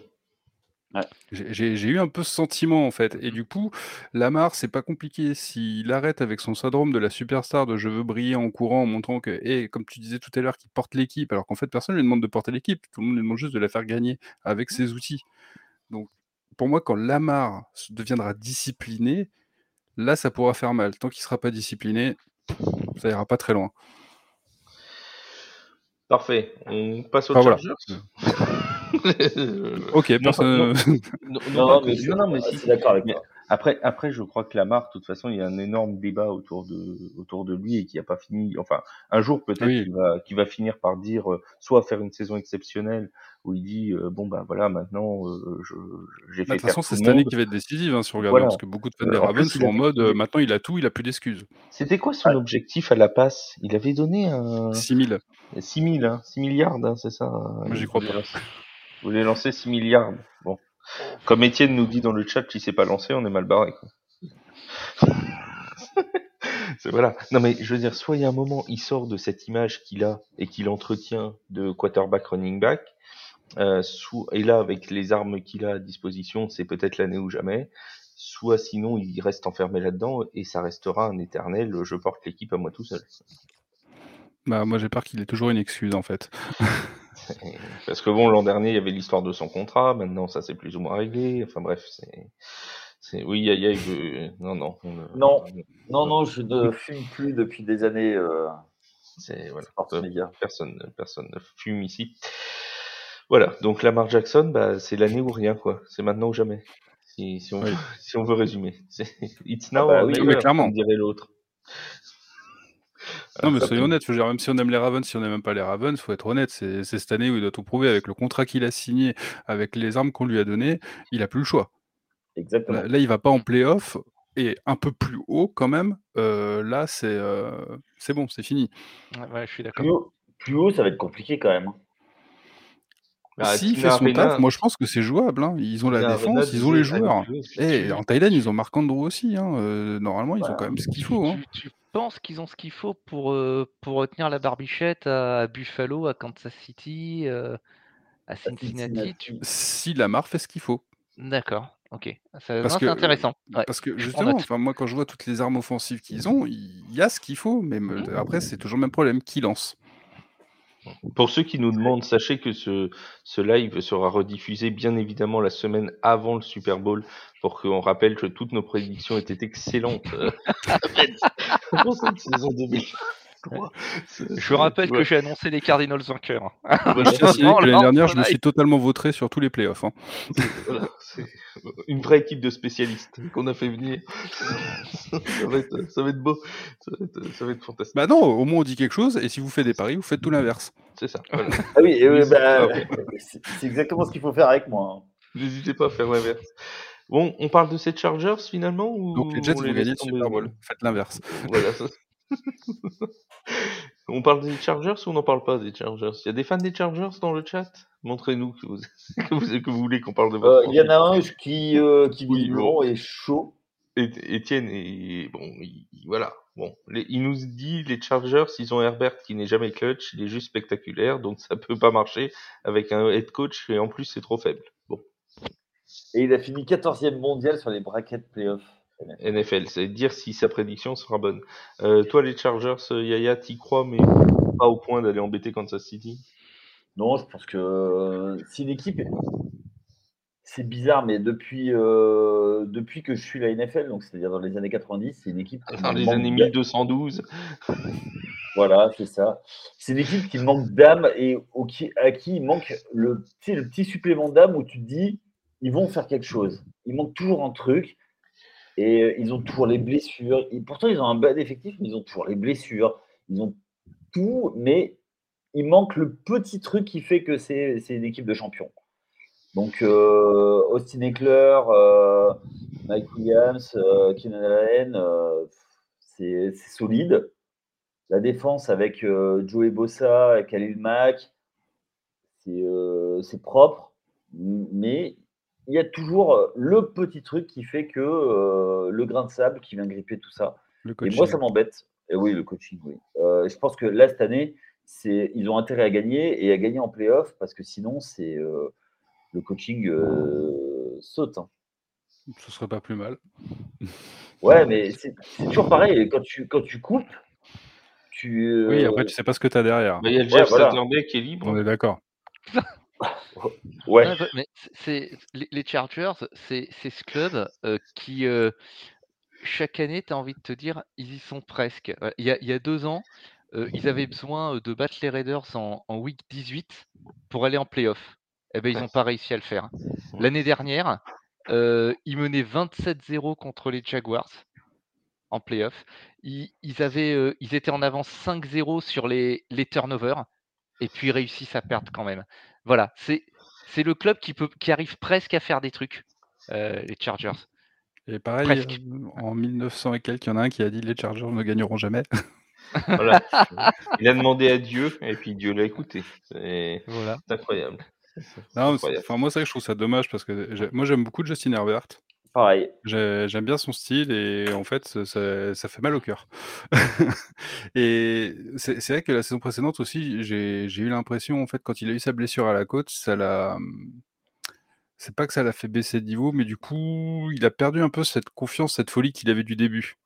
Ouais. J'ai- eu un peu ce sentiment en fait. Et du coup, Lamar, c'est pas compliqué. S'il arrête avec son syndrome de la superstar de je veux briller en courant en montrant que, et comme tu disais tout à l'heure, qu'il porte l'équipe, alors qu'en fait personne ne lui demande de porter l'équipe, tout le monde lui demande juste de la faire gagner avec ses outils. Donc pour moi, quand Lamar deviendra discipliné, là ça pourra faire mal. Tant qu'il sera pas discipliné, ça ira pas très loin. Parfait. On passe aux Enfin, voilà. Ok, Non, personne. non. non, Non, non, non, pas mais non, mais si. d'accord avec Mais toi. Après, après, je crois que Lamar, de toute façon, il y a un énorme débat autour de, autour de lui et qui a pas fini. Enfin, un jour peut-être Oui. qu'il va, qu'il va finir par dire, euh, soit faire une saison exceptionnelle où il dit, euh, bon ben voilà, maintenant, euh, je, j'ai Bah, fait De toute façon, c'est cette année qui va être décisive, hein, si on regarde, Voilà. parce que beaucoup de fans des en Ravens sont en mode euh, maintenant il a tout, il a plus d'excuses. C'était quoi son objectif à la passe? Il avait donné un 6000. 6 000, hein, 6 milliards, hein, c'est ça Moi, j'y crois pas. Il voulait lancer 6 milliards. Bon. Comme Étienne nous dit dans le chat, s'il s'est pas lancé, on est mal barré. Voilà. Non mais je veux dire, soit il y a un moment, il sort de cette image qu'il a et qu'il entretient de quarterback running back, euh, et là avec les armes qu'il a à disposition, c'est peut-être l'année ou jamais. Soit sinon il reste enfermé là-dedans et ça restera un éternel. Je porte l'équipe à moi tout seul. Bah, moi j'ai peur qu'il ait toujours une excuse en fait. Parce que bon, l'an dernier, il y avait l'histoire de son contrat. Maintenant, ça c'est plus ou moins réglé. Enfin bref, c'est, oui, il y a, il y a eu- non, non, Non. Non, non, je ne fume plus depuis des années. euh, C'est voilà. Euh. Personne, personne ne fume ici. Voilà. Donc Lamar Jackson, bah, c'est l'année ou rien, quoi. C'est maintenant ou jamais. Si, si on, Oui. si on veut résumer. C'est- It's now bah or oui, clairement. comme dirait l'autre. Non, mais soyons honnêtes, je veux dire, même si on aime les Ravens, si on n'aime même pas les Ravens, faut être honnête, c'est cette année où il doit tout prouver avec le contrat qu'il a signé, avec les armes qu'on lui a données, il a plus le choix. Exactement. Là, là, il va pas en playoff et un peu plus haut quand même. euh, là, c'est euh, c'est bon, c'est fini. Ouais, ouais, je suis d'accord. Plus haut, plus haut, ça va être compliqué quand même. Bah, S'il fait son Arena- taf, moi je pense que c'est jouable. hein. Ils ont la Tina défense, Arena ils ont les joueurs. Et veux. en Thaïlande, ils ont Marc Andrew aussi. hein. Euh, normalement, ils ont Voilà. quand même ce qu'il Tu- faut. hein. Tu, tu penses qu'ils ont ce qu'il faut pour, euh, pour retenir la barbichette à, Buffalo, à Kansas City, euh, à Cincinnati, Cincinnati. tu- Si Lamar fait ce qu'il faut. D'accord, ok. C'est intéressant. Ouais. Parce que justement, enfin, moi quand je vois toutes les armes offensives qu'ils ont, il y a ce qu'il faut, mais me- Mhm. après c'est toujours le même problème, qui lance? Pour ceux qui nous demandent, sachez que ce, ce live sera rediffusé bien évidemment la semaine avant le Super Bowl pour qu'on rappelle que toutes nos prédictions étaient excellentes euh, pour cette saison 2023. Je vous rappelle ouais. que j'ai annoncé les Cardinals vainqueurs. Que l'année dernière, je me suis totalement vautré sur tous les playoffs. hein. voilà, c'est une vraie équipe de spécialistes qu'on a fait venir. ça, va être, ça va être beau, ça va être, ça va être fantastique. Bah non, au moins on dit quelque chose, et si vous faites des paris, vous faites tout l'inverse. C'est ça. Voilà. Ah oui, c'est bah, c'est c'est exactement ce qu'il faut faire avec moi. hein. N'hésitez pas à faire l'inverse. Bon, on parle de ces Chargers finalement ou Donc les Jets on vont les gagner le Super Bowl. Faites l'inverse. Voilà. ça- on parle des Chargers ou on n'en parle pas des Chargers? Il y a des fans des Chargers dans le chat? Montrez-nous que vous, que vous, que vous voulez qu'on parle de votre Euh, Il y en a un qui, euh, qui Oui, bon. est chaud. Et- Étienne, et bon, il- il- voilà. Bon, les- il nous dit les Chargers, ils ont Herbert qui n'est jamais clutch, il est juste spectaculaire, donc ça peut pas marcher avec un head coach et en plus c'est trop faible. Bon, Et il a fini 14e mondial sur les brackets playoffs. NFL, c'est dire si sa prédiction sera bonne. Euh, toi, les Chargers, euh, Yaya, t'y crois, mais pas au point d'aller embêter Kansas City? Non, je pense que euh, si une équipe. C'est bizarre, mais depuis, euh, depuis que je suis la NFL, donc c'est-à-dire dans les années 90, c'est une équipe qui Dans les années d'âme. 1212, Voilà, c'est ça. C'est une équipe qui manque d'âme et au qui, à qui il manque le, le petit supplément d'âme où tu te dis, ils vont faire quelque chose. Il manque toujours un truc et euh, ils ont toujours les blessures. Pourtant, ils ont un bas d'effectif, mais ils ont toujours les blessures. Ils ont tout, mais il manque le petit truc qui fait que c'est une équipe de champions. Donc, euh, Austin Eckler, euh, Mike Williams, Keenan Allen, c'est solide. La défense avec Joey Bossa Khalil Mack, c'est propre, mais il y a toujours euh, le petit truc qui fait que euh, le grain de sable qui vient gripper tout ça. Le Et moi, ça m'embête. Et oui, le coaching, oui. Euh, je pense que là, cette année, c'est ils ont intérêt à gagner et à gagner en playoff parce que sinon, c'est euh, le coaching euh, saute. hein. Ce serait pas plus mal. Ouais, mais c'est c'est toujours pareil. Quand tu, quand tu coupes, tu. Oui, après tu sais pas ce que t'as derrière. Bah, il y a le Ouais, Jeff voilà. Saturday qui est libre. On est d'accord. Les, Chargers, c'est ce club euh, qui euh, chaque année, tu as envie de te dire, ils y sont presque. Il y a, deux ans, euh, ils avaient besoin de battre les Raiders en, week 18 pour aller en playoff. Eh ben, ils n'ont pas réussi à le faire. L'année dernière, ils menaient 27-0 contre les Jaguars en playoff. Ils étaient en avance 5-0 sur les, les turnovers et puis ils réussissent à perdre quand même. Voilà, c'est c'est le club qui, peut, qui arrive presque à faire des trucs, euh, les Chargers. Et pareil, Presque. euh, en 1900 et quelques, il y en a un qui a dit les Chargers ne gagneront jamais. Voilà. Il a demandé à Dieu et puis Dieu l'a écouté. C'est Voilà. c'est incroyable. Non, moi, c'est vrai que je trouve ça dommage parce que moi, j'aime beaucoup Justin Herbert. Pareil. J'ai- J'aime bien son style et en fait, ça, fait mal au cœur. et c'est vrai que la saison précédente aussi, j'ai eu l'impression, en fait, quand il a eu sa blessure à la côte, ça l'a. C'est pas que ça l'a fait baisser de niveau, mais du coup, il a perdu un peu cette confiance, cette folie qu'il avait du début.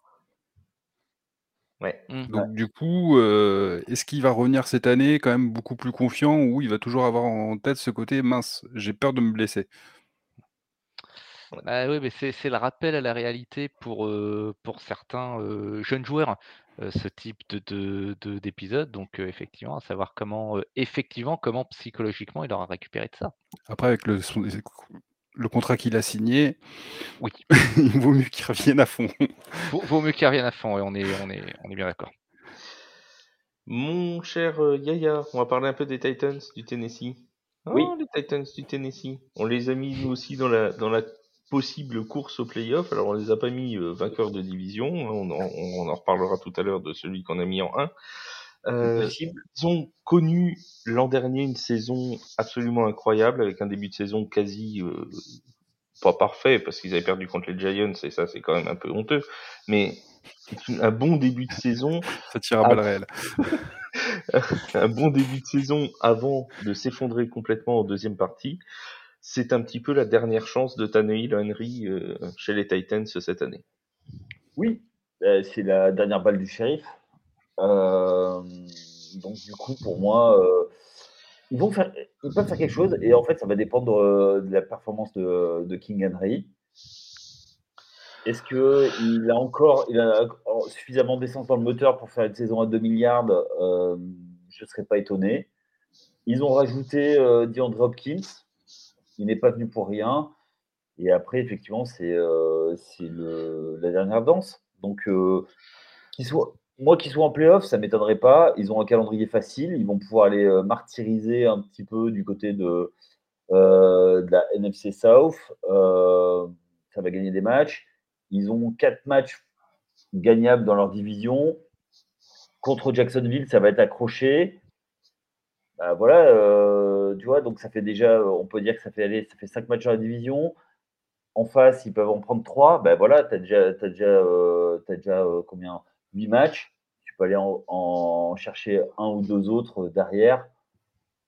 Ouais. Mm. Donc, du coup, euh, est-ce qu'il va revenir cette année quand même beaucoup plus confiant ou il va toujours avoir en tête ce côté mince, j'ai peur de me blesser? Ah oui, mais c'est c'est le rappel à la réalité pour, euh, pour certains euh, jeunes joueurs, euh, ce type de, de, de- d'épisode. Donc, euh, effectivement, à savoir comment, euh, effectivement, comment psychologiquement il aura récupéré de ça. Après, avec le, son- le contrat qu'il a signé, Oui. il vaut mieux qu'il revienne à fond. Vaut, vaut mieux qu'il revienne à fond, et on est, on est, on est bien d'accord. Mon cher Yaya, on va parler un peu des Titans du Tennessee. Oh, Oui. les Titans du Tennessee. On les a mis nous aussi dans la, dans la possible course au playoff. Alors on les a pas mis euh, vainqueurs de division. On, en- on en reparlera tout à l'heure de celui qu'on a mis en 1. Euh, ils ont connu l'an dernier une saison absolument incroyable avec un début de saison quasi euh, pas parfait parce qu'ils avaient perdu contre les Giants et ça c'est quand même un peu honteux mais un bon début de saison Ça tire à balles réelles. un bon début de saison avant de s'effondrer complètement en deuxième partie c'est un petit peu la dernière chance de Tannehill Henry euh, chez les Titans cette année Oui, euh, c'est la dernière balle du shérif. Euh, donc du coup, pour moi, euh, ils vont faire, peuvent faire quelque chose et en fait, ça va dépendre de la performance de, King Henry. Est-ce que il a encore, suffisamment d'essence dans le moteur pour faire une saison à 2 milliards? Je ne serais pas étonné. Ils ont rajouté DeAndre Hopkins. Il n'est pas venu pour rien. Et après, effectivement, c'est euh, la dernière danse. Donc, euh, soit, moi, qu'ils soient en playoff, ça ne m'étonnerait pas. Ils ont un calendrier facile. Ils vont pouvoir aller euh, martyriser un petit peu du côté de, euh, de la NFC South. Euh, ça va gagner des matchs. Ils ont quatre matchs gagnables dans leur division. Contre Jacksonville, ça va être accroché. Bah, voilà, euh, tu vois, donc ça fait déjà, on peut dire que ça fait aller, ça fait cinq matchs dans la division. En face, ils peuvent en prendre trois. Ben voilà, tu as déjà, déjà, euh, euh, combien? Huit matchs. Tu peux aller en, chercher un ou deux autres derrière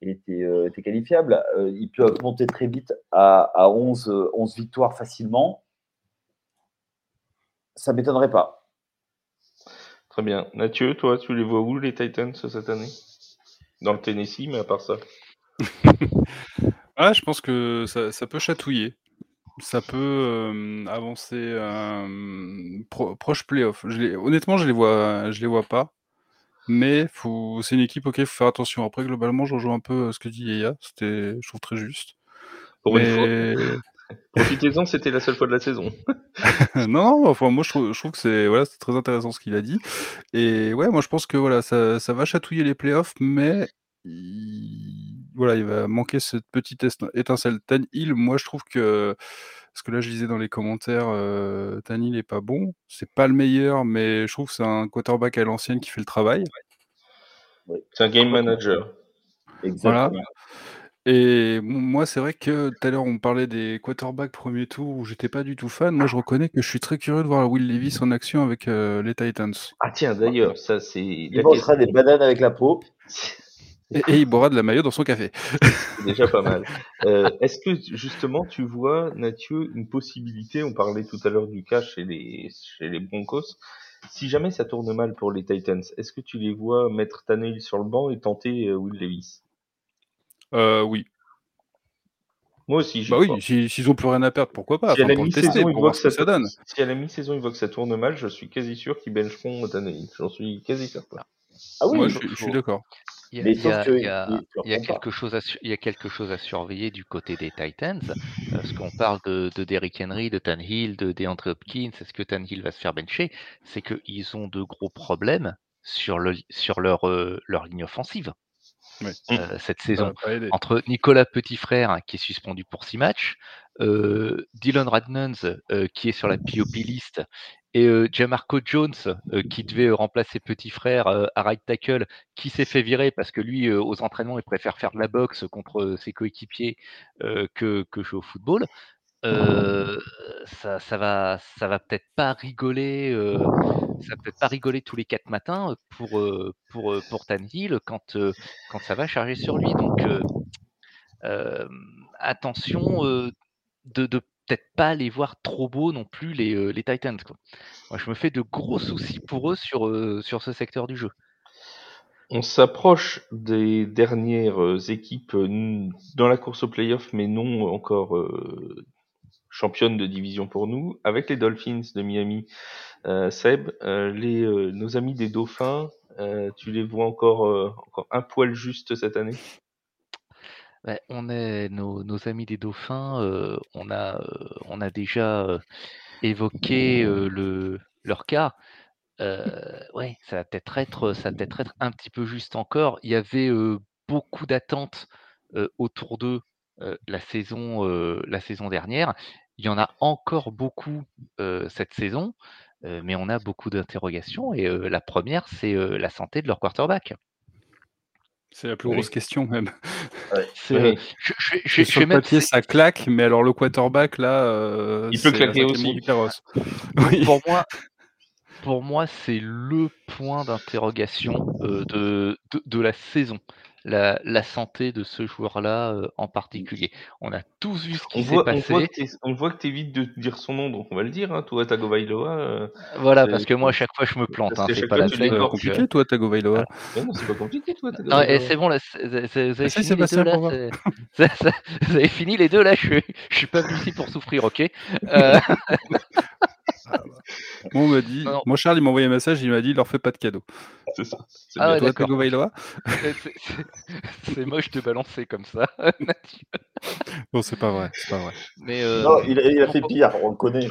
et tu es, qualifiable. Euh, ils peuvent monter très vite à, à 11, euh, 11 victoires facilement. Ça m'étonnerait pas. très bien Mathieu toi tu les vois où les Titans cette année? Dans le Tennessee mais à part ça Ah, je pense que ça, ça peut chatouiller. Ça peut euh, avancer euh, pro- proche playoff. Je les- honnêtement, je les vois, je les vois pas. Mais faut, c'est une équipe auquel il faut faire attention. Après, globalement, je rejoins un peu euh, ce que dit Yaya. C'était, je trouve très juste. pour une fois Mais profitez-en c'était la seule fois de la saison non, non, enfin moi je trouve, je trouve que c'est voilà, c'est très intéressant ce qu'il a dit. Et ouais, moi je pense que voilà, ça, ça va chatouiller les playoffs, mais il, voilà, il va manquer cette petite étincelle. Tan Hill, moi je trouve que parce que là je lisais dans les commentaires, euh, Tan Hill est pas bon, c'est pas le meilleur, mais je trouve que c'est un quarterback à l'ancienne qui fait le travail. c'est un game manager Exactement. Voilà. Et moi, c'est vrai que tout à l'heure, on parlait des quarterbacks premier tour où j'étais pas du tout fan. Moi, je reconnais que je suis très curieux de voir Will Levis en action avec euh, les Titans. ah tiens d'ailleurs ça c'est Il la mangera des bananes avec la peau. Et, et il boira de la maillot dans son café. C'est déjà pas mal. Euh, Est-ce que justement tu vois, Mathieu, une possibilité, on parlait tout à l'heure du cas chez les, chez les Broncos, si jamais ça tourne mal pour les Titans, est-ce que tu les vois mettre Tannehill sur le banc et tenter euh, Will Levis? Euh, oui. Moi aussi, j'y Bah oui, si- s'ils ont plus rien à perdre, pourquoi pas? Si à la mi-saison, ils voient que ça, ça donne. si à la mi-saison ils voient que ça tourne mal, je suis quasi sûr qu'ils bencheront Tannehill. J'en suis quasi certain. Ah oui, Moi, je, suis- je suis d'accord. Il y a, quelque chose à, surveiller du côté des Titans, euh, parce qu'on parle de, de Derrick Henry, de Tannehill, de DeAndre Hopkins. Est-ce que Tannehill va se faire bencher? C'est qu'ils ont de gros problèmes sur, le, sur leur, euh, leur ligne offensive Euh, cette Ça saison. Entre Nicolas Petitfrère, qui est suspendu pour six matchs, euh, Dylan Radnans, euh, qui est sur la POP list, et euh, Jamarco Jones, euh, qui devait euh, remplacer Petitfrère euh, à right tackle, qui s'est fait virer parce que lui, aux entraînements, il préfère faire de la boxe contre ses coéquipiers que, que jouer au football. Ça, va, ça va peut-être pas rigoler, ça peut-être pas rigoler tous les quatre matins pour pour pour Tannehill quand quand ça va charger sur lui. Donc attention de, de peut-être pas les voir trop beaux non plus les, les Titans. Quoi. Moi, je me fais de gros soucis pour eux sur, sur ce secteur du jeu. On s'approche des dernières équipes dans la course au playoff, mais non encore championne de division pour nous, avec les Dolphins de Miami. Euh, Seb, euh, les, euh, nos amis des Dauphins, tu les vois encore, encore un poil juste cette année? Ouais, on est nos, amis des Dauphins, on a on a déjà évoqué le leur cas. Ouais, ça va peut-être être peut-être être un petit peu juste encore. Il y avait beaucoup d'attentes autour d'eux la la saison dernière. Il y en a encore beaucoup euh, cette saison, euh, mais on a beaucoup d'interrogations. Et euh, la première, c'est euh, la santé de leur quarterback. C'est la plus Oui. grosse question même. Euh, je, je, je, je Sur le même papier, ça claque, mais alors le quarterback, là, euh, Il peut claquer aussi. Oui. pour moi, pour moi, c'est le point d'interrogation euh, de, de, de la saison. La, la santé de ce joueur-là euh, en particulier. On a tous vu ce qui s'est on passé. voit que t'es- on voit que t'évites de dire son nom, donc on va le dire, hein, toi, Tagovailoa. Euh, Voilà, c'est- parce que moi, à chaque fois, je me plante. Hein, c'est pas la tu donc, compliqué, euh, toi, Tagovailoa. non, c'est pas compliqué, toi, Non, et Tagovailoa. c'est bon, là, c'est- c'est- c'est- vous avez fini les deux, là. pour c'est- c'est- c'est- Vous avez fini les deux, là. Je je suis pas venu ici pour souffrir, ok Moi, on m'a dit, Non, non. moi, Charles, il m'a envoyé un message, il m'a dit, il leur fait pas de cadeau. C'est ça. C'est Ah ouais, c'est- moche de balancer comme ça. Non, c'est pas vrai, c'est pas vrai. Mais euh, Non, il, a- il a pour- fait pire, on le connaît.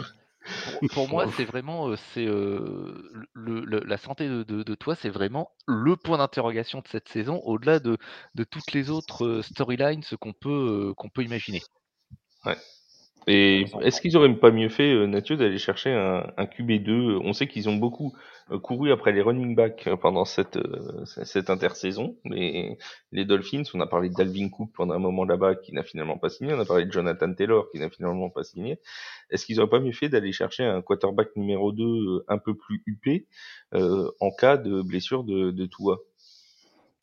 Pour, pour moi, c'est vraiment, euh, c'est euh, le, le- la santé de, de- de toi, c'est vraiment le point d'interrogation de cette saison, au-delà de, de toutes les autres storylines ce qu'on peut, euh, qu'on peut imaginer. Et est-ce qu'ils auraient pas mieux fait, euh, Mathieu, d'aller chercher un, un QB2 On sait qu'ils ont beaucoup euh, couru après les running backs euh, pendant cette, euh, cette intersaison. Mais les Dolphins, on a parlé d'Alvin Cook pendant un moment là-bas qui n'a finalement pas signé. On a parlé de Jonathan Taylor qui n'a finalement pas signé. Est-ce qu'ils auraient pas mieux fait d'aller chercher un quarterback numéro 2 euh, un peu plus huppé euh, en cas de blessure de, de Tua?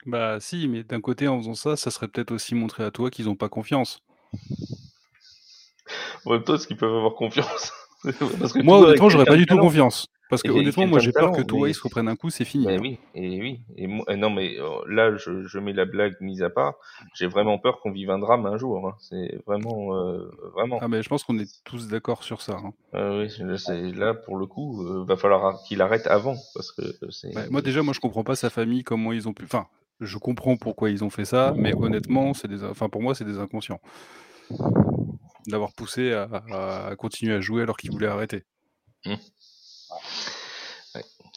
Bah si, mais d'un côté, en faisant ça, ça serait peut-être aussi montrer à toi qu'ils ont pas confiance. En même temps, est-ce qu'ils peuvent avoir confiance Parce que Moi, honnêtement, j'aurais pas du tout talent. confiance. Parce que Et honnêtement, moi, j'ai peur que toi, mais- se reprenne un coup, c'est fini. Ben hein. oui, et oui. Et moi, euh, non, mais euh, là, je, je mets la blague mise à part. J'ai vraiment peur qu'on vive un drame un jour. hein. C'est vraiment, euh, vraiment. Ah, mais je pense qu'on est tous d'accord sur ça. hein. Euh, oui, là pour le coup, euh, va falloir qu'il arrête avant parce que c'est. Ouais, moi, déjà, moi, je comprends pas sa famille, comment ils ont pu. Enfin, je comprends pourquoi ils ont fait ça, mais honnêtement, c'est des. Enfin, pour moi, c'est des inconscients. D'avoir poussé à, à continuer à jouer alors qu'ils voulaient arrêter.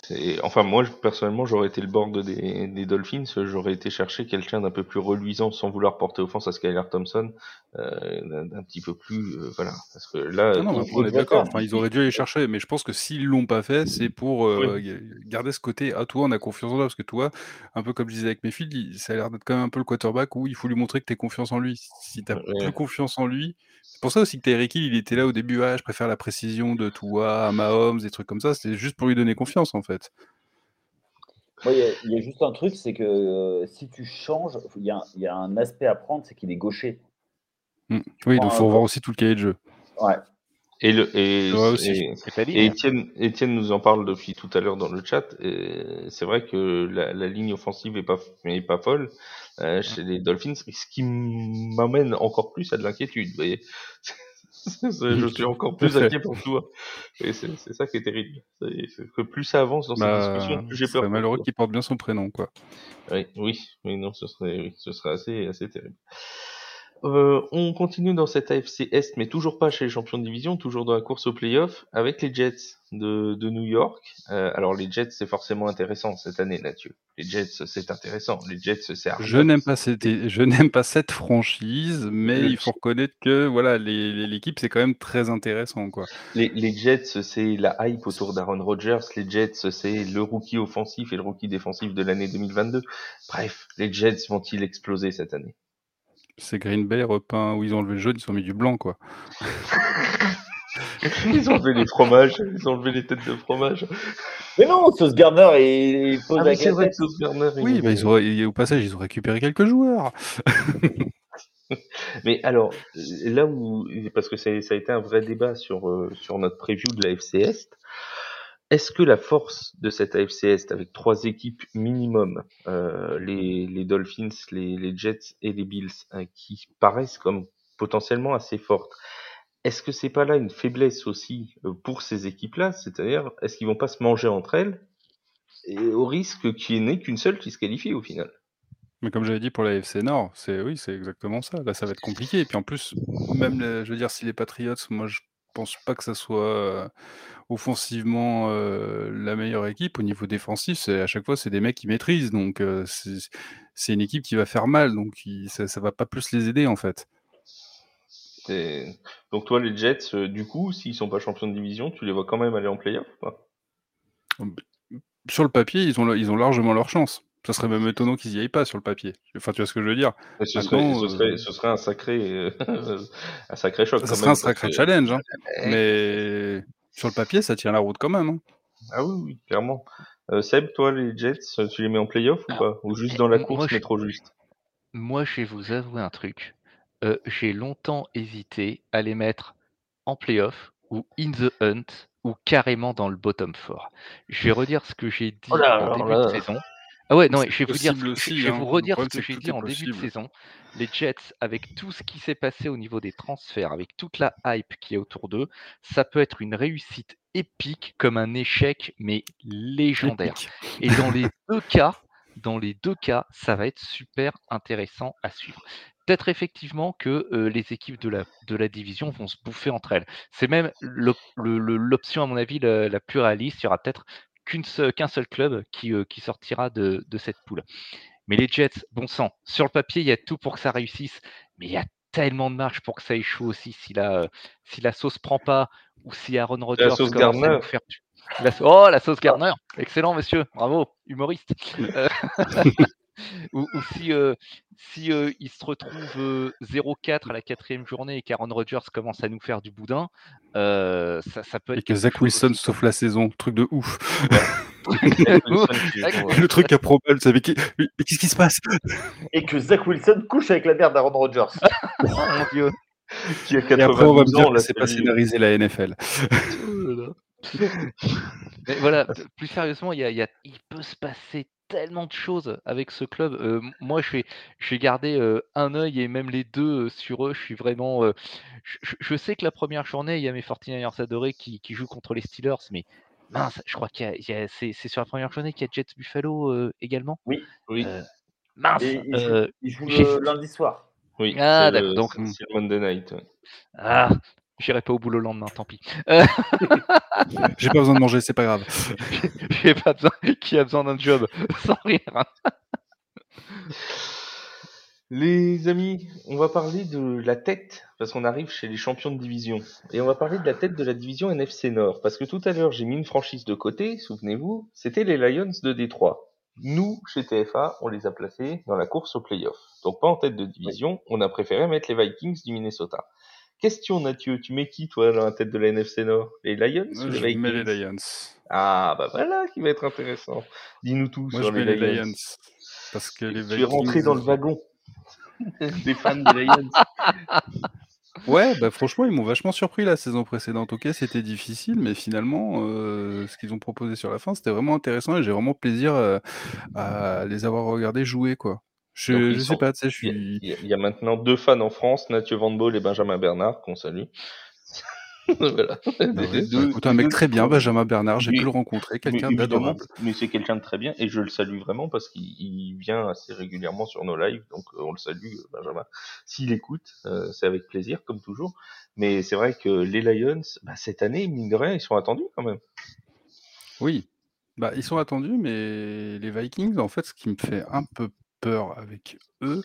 c'est- Enfin, moi, personnellement, j'aurais été le board des, des Dolphins. J'aurais été chercher quelqu'un d'un peu plus reluisant, sans vouloir porter offense à Skylar Thompson, euh, d'un petit peu plus, euh, voilà, parce que là, Ah non, on- est d'accord. Enfin, ils auraient dû aller chercher, mais je pense que s'ils l'ont pas fait, c'est pour euh, garder ce côté. À toi, on a confiance en toi, parce que toi, un peu comme je disais avec mes filles, il- ça a l'air d'être quand même un peu le quarterback où il faut lui montrer que tu as confiance en lui. Si tu Ouais. plus confiance en lui, c'est pour ça aussi que Tyreek Hill, il était là au début. Ah, je préfère la précision de toi à Mahomes, des trucs comme ça. C'était juste pour lui donner confiance, en fait. Il y a- il y, a juste un truc, c'est que euh, si tu changes, il y, a un- il y a un aspect à prendre, c'est qu'il est gaucher. Mm. Oui, donc Ah, faut voir aussi tout le cahier de jeu. Ouais. Et le et, Ouais, aussi. et- C'est pas dit. Et Étienne, Étienne nous en parle depuis tout à l'heure dans le chat. C'est vrai que la, la ligne offensive est pas, est pas folle euh, chez les Dolphins, ce qui m'amène encore plus à de l'inquiétude. Vous voyez, je suis encore plus inquiet pour toi. Et c'est c'est ça qui est terrible. C'est c'est que plus ça avance dans cette Bah, discussion, plus j'ai peur. pour malheureux qu'il porte bien son prénom, quoi. Oui, oui, oui, non, ce serait, oui, ce serait assez, assez terrible. Euh, on continue dans cette AFC Est, mais toujours pas chez les champions de division, toujours dans la course au playoff, avec les Jets de, de New York. Euh, alors les Jets, c'est forcément intéressant cette année, Mathieu. Les Jets, c'est intéressant. Les Jets, c'est. Je n'aime pas cette, je n'aime pas cette franchise, mais Le il faut reconnaître que voilà, l'équipe c'est quand même très intéressant, quoi. Les, les Jets, c'est la hype autour d'Aaron Rodgers. Les Jets, c'est le rookie offensif et le rookie défensif de l'année 2022. Bref, les Jets vont-ils exploser cette année? C'est Green Bay repeint où ils ont enlevé le jaune, ils ont mis du blanc, quoi. Ils ont enlevé les fromages, ils ont enlevé les têtes de fromage. Mais non, Sauce Garner, il, il pose Ah, la c'est vrai que. Sauce Garner, il Oui, bah, ils ont, au passage, ils ont récupéré quelques joueurs. Mais alors, là où, parce que ça, ça a été un vrai débat sur, euh, sur notre preview de la FC Est, est-ce que la force de cette AFC Est, avec trois équipes minimum, euh, les, les Dolphins, les, les Jets et les Bills, hein, qui paraissent comme potentiellement assez fortes, est-ce que c'est pas là une faiblesse aussi euh, pour ces équipes-là? C'est-à-dire, est-ce qu'ils vont pas se manger entre elles et au risque qu'il n'y ait qu'une seule qui se qualifie au final? Mais comme j'avais dit pour la FC Nord, c'est oui, c'est exactement ça. Là, ça va être compliqué. Et puis en plus, même, je veux dire, si les Patriots, moi, je pense pas que ça soit euh, offensivement euh, la meilleure équipe. Au niveau défensif, c'est à chaque fois, c'est des mecs qui maîtrisent. Donc, euh, c'est c'est une équipe qui va faire mal. Donc, il- ça, ça va pas plus les aider, en fait. Donc toi, les Jets, du coup, s'ils sont pas champions de division, tu les vois quand même aller en playoff ou pas? Sur le papier, ils ont, ils ont largement leur chance. Ça serait même étonnant qu'ils y aillent pas sur le papier. Enfin, tu vois ce que je veux dire Mais ce, serait, Maintenant, ce, euh, serait, ce serait un sacré, euh, un sacré choc. Ça quand serait même, un sacré que- challenge. hein. Eh, Mais sur le papier, ça tient la route quand même. hein. Ah oui, oui, clairement. Euh, Seb, toi, les Jets, tu les mets en playoff ou pas? Ou juste dans la moi, course, je- mais trop juste? Moi, je vais vous avouer un truc. Euh, j'ai longtemps hésité à les mettre en playoff ou in the hunt ou carrément dans le bottom 4. Je vais redire ce que j'ai dit Oh là, en début là. de saison. Ah ouais, non, je vais vous dire, aussi, je vais hein. vous redire ce que j'ai dit en début de saison. Les Jets, avec tout ce qui s'est passé au niveau des transferts, avec toute la hype qui est autour d'eux, ça peut être une réussite épique comme un échec, mais légendaire. Épique. Et dans les deux cas, dans les deux cas, ça va être super intéressant à suivre. Peut-être effectivement que euh, les équipes de la, de la division vont se bouffer entre elles. C'est même l'option, à mon avis, la, la plus réaliste. Il y aura peut-être qu'un seul club qui, euh, qui sortira de, de cette poule. Mais les Jets, bon sang, sur le papier, il y a tout pour que ça réussisse, mais il y a tellement de marge pour que ça échoue aussi si la, euh, si la sauce prend pas ou si Aaron Rodgers sauce à Gardner. faire la Oh, la sauce Garner Excellent, monsieur. Bravo, humoriste. Euh, ou, ou si, euh, si euh, il se retrouve euh, 0-4 à la quatrième journée et qu'Aaron Rodgers commence à nous faire du boudin, euh, ça, ça peut être Et que Zach Wilson aussi. sauve la saison. Truc de ouf. Le truc improbable, c'est mais qui- mais mais qu'est-ce qui se passe? Et que Zach Wilson couche avec la mère d'Aaron Rodgers. Oh mon dieu. qui a Et après, on va me 92 dire ans, que là, c'est pas scénarisé la NFL. Mais voilà, plus sérieusement, il, y a- il y a- il peut se passer tellement de choses avec ce club. Euh, moi, je vais, je vais garder euh, un œil et même les deux euh, sur eux. Je suis vraiment. euh, je, sais que la première journée, il y a mes 49ers adorés qui, qui jouent contre les Steelers, mais mince, je crois qu'il y a, c'est, sur la première journée qu'il y a Jets Buffalo euh, également. Oui, Euh, mince. Et il joue, euh, il joue lundi soir. oui. Ah, d'accord, donc- Monday Night. ouais. ah, j'irai pas au boulot le lendemain, tant pis. Euh, J'ai pas besoin de manger, c'est pas grave. j'ai pas besoin. Qui a besoin d'un job Sans rire. Les amis, on va parler de la tête, parce qu'on arrive chez les champions de division. Et on va parler de la tête de la division NFC Nord. Parce que tout à l'heure, j'ai mis une franchise de côté, souvenez-vous, c'était les Lions de Détroit. Nous, chez TFA, on les a placés dans la course au playoff. Donc pas en tête de division, on a préféré mettre les Vikings du Minnesota. Question Mathieu, tu mets qui toi dans la tête de la NFC Nord? Les Lions ou les je Vikings mets les Lions. Ah bah voilà qui va être intéressant. Dis-nous tout Moi, sur je les mets Lions. les Lions. Parce que les Tu es rentré dans le wagon des fans des Lions. Ouais, bah franchement, ils m'ont vachement surpris la saison précédente. Ok, c'était difficile, mais finalement, euh, ce qu'ils ont proposé sur la fin, c'était vraiment intéressant et j'ai vraiment plaisir euh, à les avoir regardés jouer, quoi. Je, Donc, sont- sais pas, tu sais, je Il y, a, suis. il y a- il y a maintenant deux fans en France, Mathieu Van Baal et Benjamin Bernard, qu'on salue. voilà. Des- ouais, des deux- écoute, un mec deux- très bien, Benjamin Bernard, j'ai pu le rencontrer, quelqu'un d'adorable. mais c'est quelqu'un de très bien et je le salue vraiment parce qu'il il vient assez régulièrement sur nos lives, donc euh, on le salue, euh, Benjamin. S'il écoute, euh, c'est avec plaisir, comme toujours. Mais c'est vrai que les Lions, bah, cette année, mine de rien, ils sont attendus quand même. Oui, bah, ils sont attendus, mais les Vikings, en fait, ce qui me fait un peu peur avec eux,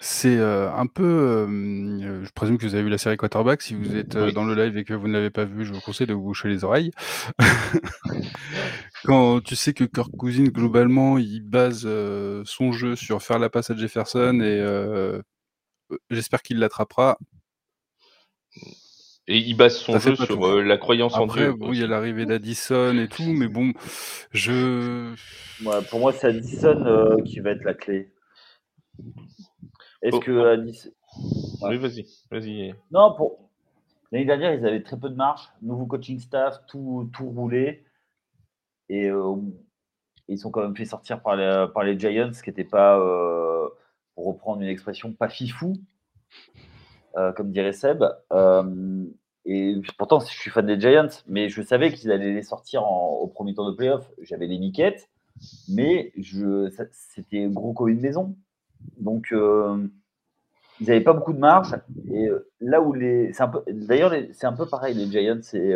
c'est euh, un peu. euh, je présume que vous avez vu la série Quarterback. Si vous êtes euh, Oui. dans le live et que vous ne l'avez pas vu, je vous conseille de vous boucher les oreilles. Quand tu sais que Kirk Cousins, globalement, il base euh, son jeu sur faire la passe à Jefferson et euh, j'espère qu'il l'attrapera. Et il base son jeu sur tout. euh, la croyance en Après, Dieu. bon, il y a l'arrivée d'Addison et tout, mais bon, je. Ouais, pour moi, c'est Addison euh, qui va être la clé. Est-ce Oh, que oh. Addison. Oui, vas-y, vas-y. Non, pour. L'année dernière, ils avaient très peu de marge. Nouveau coaching staff, tout, tout roulé. Et euh, ils sont quand même fait sortir par les, par les Giants, qui n'était pas, euh, pour reprendre une expression, pas fifou, euh, comme dirait Seb. Euh, Et pourtant, je suis fan des Giants, mais je savais qu'ils allaient les sortir au premier tour de playoff. J'avais les miquettes, mais c'était gros comme une maison. Donc, euh, ils n'avaient pas beaucoup de marge. Et là où les. D'ailleurs, c'est un peu pareil, les Giants et,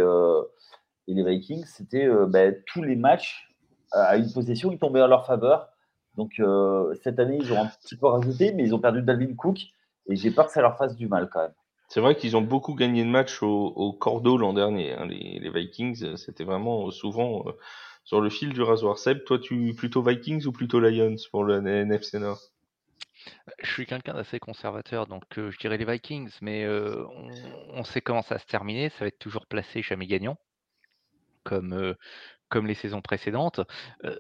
les Vikings. C'était bah, tous les matchs à une possession, ils tombaient en leur faveur. Donc, cette année, ils ont un petit peu rajouté, mais ils ont perdu Dalvin Cook. Et j'ai peur que ça leur fasse du mal quand même. C'est vrai qu'ils ont beaucoup gagné de matchs au, cordeau l'an dernier. Hein. Les, Vikings, c'était vraiment souvent sur le fil du rasoir. Seb, toi, tu plutôt Vikings ou plutôt Lions pour le NFC Nord? Je suis quelqu'un d'assez conservateur, donc je dirais les Vikings, mais on, sait comment ça va se terminer. Ça va être toujours placé jamais gagnant, comme, comme les saisons précédentes.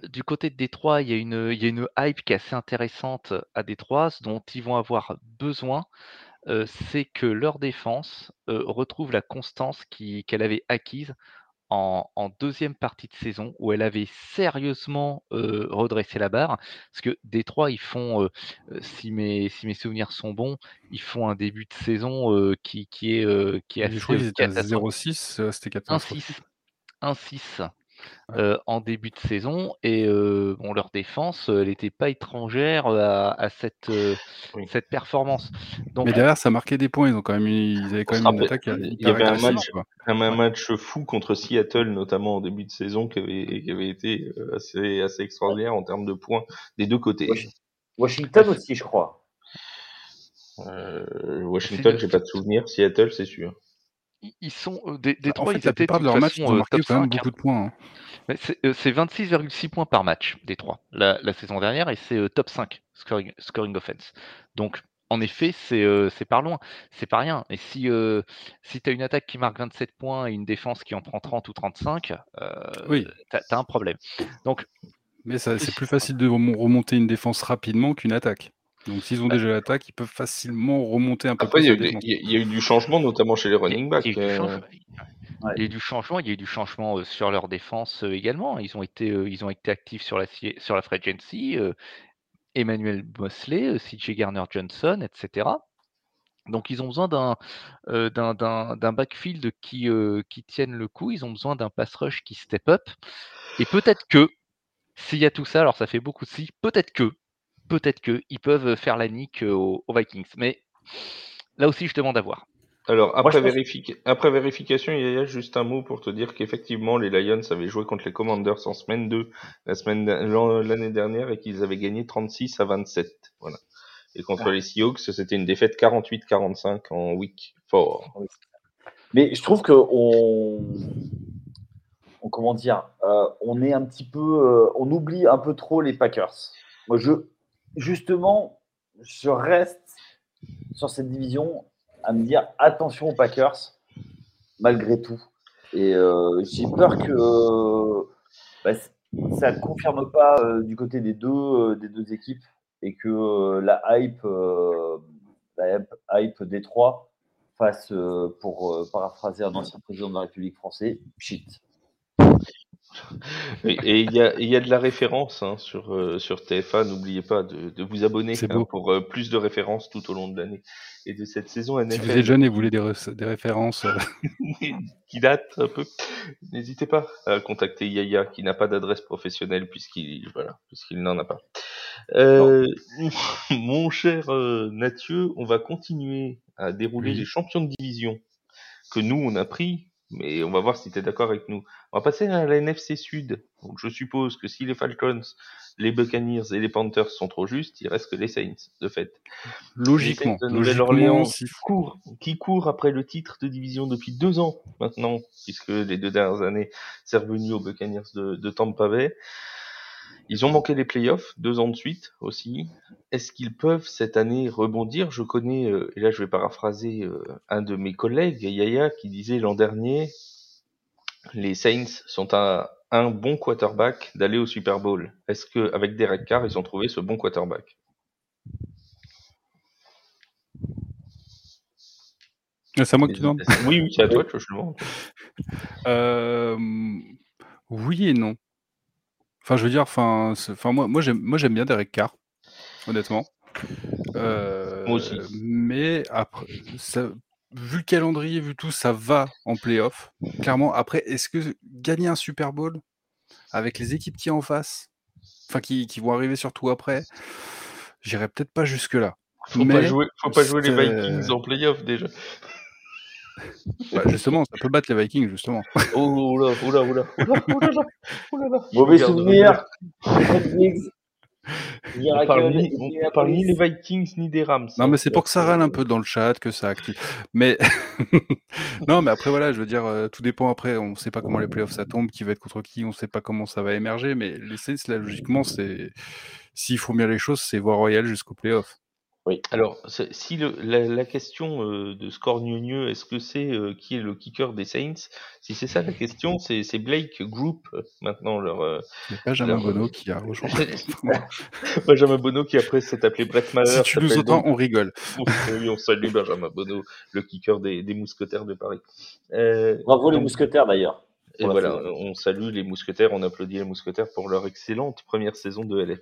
du côté de Détroit, il y, a une, il y a une hype qui est assez intéressante à Détroit, ce dont ils vont avoir besoin. c'est que leur défense retrouve la constance qu'elle avait acquise en, deuxième partie de saison où elle avait sérieusement redressé la barre. Parce que Détroit, ils font, si, mes, si mes souvenirs sont bons, ils font un début de saison qui, qui est, qui est assez. Je crois qu'ils étaient à 0-6, c'était 4 1-6 en début de saison et bon, leur défense, elle n'était pas étrangère à, cette, cette performance. Donc, Mais derrière, ça marquait des points. Ils ont quand même, ils avaient quand même une attaque. Il y avait un match, un match fou contre Seattle, notamment en début de saison, qui avait, qui avait été assez, assez extraordinaire en termes de points des deux côtés. Washington aussi, je crois. Euh, Washington, j'ai pas de souvenir. Seattle, c'est sûr ils sont des, des bah, en fait, la plupart de leurs matchs, ils ont marqué quand même hein. beaucoup de points. Hein. C'est 26,6 points par match, des trois, la, la saison dernière, et c'est top 5 scoring, scoring, offense. Donc, en effet, c'est pas loin, c'est pas rien. Et si, si tu as une attaque qui marque 27 points et une défense qui en prend 30 ou 35, oui. tu as, un problème. Donc, Mais c'est plus facile de remonter une défense rapidement qu'une attaque. Donc s'ils ont bah déjà l'attaque, ils peuvent facilement remonter un peu Après, il y, a eu du changement, notamment chez les running backs. Il y a eu du changement, il y a eu du changement sur leur défense également. Ils ont été, ils ont été actifs sur la, sur la free agency. Emmanuel Mosley, CJ Garner Johnson, etc. Donc ils ont besoin d'un d'un backfield qui, qui tienne le coup. Ils ont besoin d'un pass rush qui step up. Et peut-être que s'il y a tout ça, alors ça fait beaucoup de si, peut-être que peut-être qu'ils peuvent faire la nique aux, Vikings. Mais là aussi, je demande à voir. Alors, après, après vérification, il y a juste un mot pour te dire qu'effectivement, les Lions avaient joué contre les Commanders en semaine 2 la semaine l'année dernière et qu'ils avaient gagné 36 à 27. Voilà. Et contre ah. les Seahawks, c'était une défaite 48-45 en week 4. Mais je trouve que on, on comment dire, euh, on est un petit peu, euh, on oublie un peu trop les Packers. Moi, je, justement, je reste sur cette division à me dire attention aux Packers, malgré tout. Et euh, j'ai peur que bah, ça ne confirme pas euh, du côté des deux, euh, des deux équipes et que la hype, la hype des trois fasse, pour paraphraser un ancien président de la République française, shit. Et il y a, y a, de la référence hein, sur, euh, sur TFA. N'oubliez pas de, de, vous abonner hein, pour euh, plus de références tout au long de l'année et de cette saison NFL. Si vous êtes jeune et vous voulez des, des références euh. qui datent un peu, n'hésitez pas à contacter Yaya qui n'a pas d'adresse professionnelle puisqu'il voilà, puisqu'il n'en a pas. mon cher Mathieu, on va continuer à dérouler les champions de division que nous on a pris mais on va voir si tu es d'accord avec nous. On va passer à la NFC Sud. Donc je suppose que si les Falcons, les Buccaneers et les Panthers sont trop justes, il reste que les Saints, de fait. Logiquement. Nouvelle-Orléans qui court, qui court après le titre de division depuis deux ans maintenant, puisque les deux dernières années, c'est revenu aux Buccaneers de, de Tampa Bay. Ils ont manqué les playoffs deux ans de suite aussi. Est-ce qu'ils peuvent cette année rebondir? Je connais, euh, et là je vais paraphraser euh, un de mes collègues, Yaya, qui disait l'an dernier, les Saints sont un, un bon quarterback d'aller au Super Bowl. Est-ce que avec Derek Carr, ils ont trouvé ce bon quarterback? Ah, C'est à moi que tu demandes Oui, oui, c'est à toi que je demande. Euh, oui et non. Enfin, je veux dire, enfin, enfin moi, moi j'aime, moi j'aime bien Derek Carr, honnêtement. Euh, moi aussi. Mais après, vu le calendrier, vu tout, ça va en playoff. Clairement, après, est-ce que gagner un Super Bowl avec les équipes qui en face, enfin qui, qui vont arriver surtout après, j'irai peut-être pas jusque-là. Faut pas jouer, faut pas jouer les Vikings en playoff déjà. Bah, justement, ça peut battre les Vikings, justement. Oh là, oh là, oh là, oh là, oh là, oh là, là. Mauvais souvenir. On parle, ni, on parle ni les Vikings ni des Rams. Non, mais c'est pour que ça râle un peu dans le chat, que ça active. Mais non, mais après voilà, je veux dire, euh, tout dépend. Après, on ne sait pas comment les playoffs ça tombe, qui va être contre qui, on ne sait pas comment ça va émerger. Mais les Saints, là, logiquement, c'est s'il faut bien les choses, c'est voir Royal jusqu'au playoff. Oui. Alors, si le, la, question euh, de score mieux, est-ce que c'est euh, qui est le kicker des Saints? Si c'est ça la question, c'est Blake Group euh, maintenant leur. Benjamin Bono qui a rejoint. Benjamin Bono qui après s'est appelé Brett Maher. Si tu nous entends, on rigole. oui, on salue Benjamin Bono, le kicker des, des mousquetaires de Paris. Bravo les mousquetaires d'ailleurs. Et voilà, on salue les mousquetaires, on applaudit les mousquetaires pour leur excellente première saison de LF.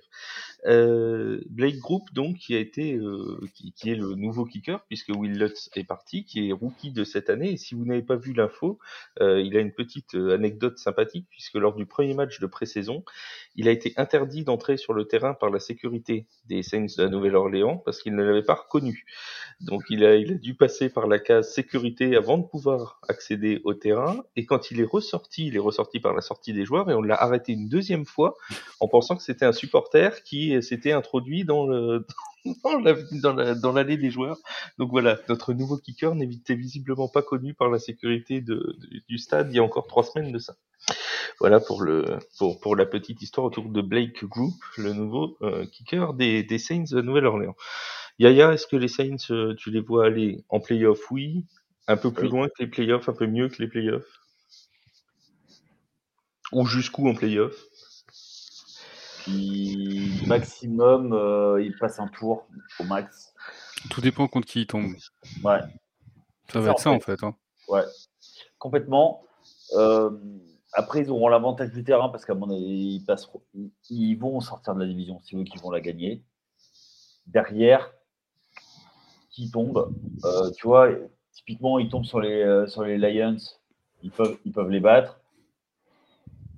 Euh, Blake Group, donc, qui a été, euh, qui, est le nouveau kicker, puisque Will Lutz est parti, qui est rookie de cette année. Et si vous n'avez pas vu l'info, euh, il a une petite euh, anecdote sympathique, puisque lors du premier match de pré-saison, il a été interdit d'entrer sur le terrain par la sécurité des Saints de la Nouvelle-Orléans, parce qu'il ne l'avait pas reconnu. Donc, il a, il a dû passer par la case sécurité avant de pouvoir accéder au terrain. Et quand il est ressorti, il est ressorti par la sortie des joueurs, et on l'a arrêté une deuxième fois, en pensant que c'était un supporter qui s'était introduit dans le dans l'allée des joueurs. Donc voilà, notre nouveau kicker n'était visiblement pas connu par la sécurité de, du stade il y a encore trois semaines de ça. Voilà pour le pour, pour la petite histoire autour de Blake Group, le nouveau euh, kicker des, des Saints de Nouvelle-Orléans. Yaya, est-ce que les Saints, euh, tu les vois aller en playoff? Oui. Un peu plus loin que les playoffs, un peu mieux que les playoffs Ou jusqu'où en playoff? Maximum, euh, il passe un tour au max. Tout dépend contre qui il tombe. Ouais. Ça va être ça en fait. Hein. Ouais, complètement. Euh, après, ils auront l'avantage du terrain parce qu'à mon avis, ils, passeront, ils vont sortir de la division. si eux qui vont la gagner. Derrière, qui tombe, euh, tu vois, typiquement, ils tombent sur les, sur les Lions, ils peuvent, ils peuvent les battre.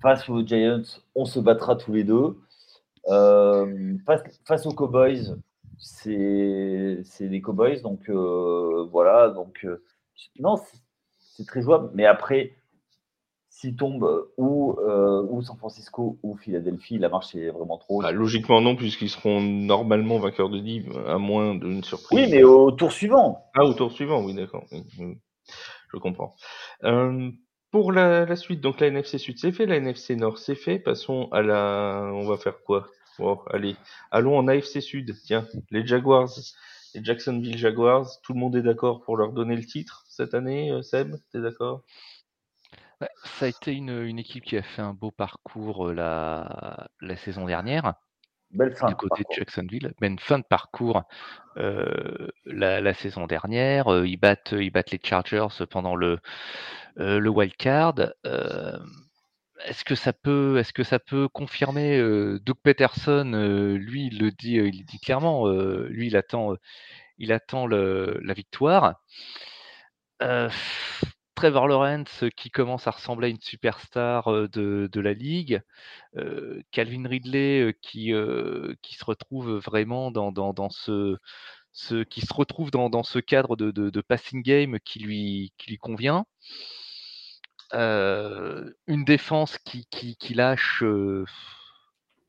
Face aux Giants, on se battra tous les deux. Euh, face, aux Cowboys, c'est des Cowboys, donc euh, voilà. Donc euh, non, c'est très jouable. Mais après, s'il tombe ou, ou San Francisco ou Philadelphie, la marche est vraiment trop. Bah, logiquement non, puisqu'ils seront normalement vainqueurs de div, à moins d'une surprise. Oui, mais au tour suivant. Ah, au tour suivant, oui, d'accord. Je comprends. Pour la, suite, donc la NFC Sud c'est fait, la NFC Nord c'est fait. Passons à la. On va faire quoi? Bon, allez, allons en AFC Sud. Tiens, les Jaguars, les Jacksonville Jaguars, tout le monde est d'accord pour leur donner le titre cette année, euh, Seb, t'es d'accord? Ça a été une, équipe qui a fait un beau parcours euh, la saison dernière. Belle fin. Du côté de Jacksonville, mais une fin de parcours euh, la, saison dernière. ils, battent, ils battent les Chargers pendant le, le wild card est-ce que ça peut, est-ce que ça peut confirmer euh, Doug Peterson, euh, lui, il le dit, euh, il dit clairement, lui, il attend, il attend la victoire. Trevor Lawrence qui commence à ressembler à une superstar de, la ligue, Calvin Ridley qui, se retrouve vraiment dans, ce, cadre de, passing game qui lui, convient une défense qui, lâche,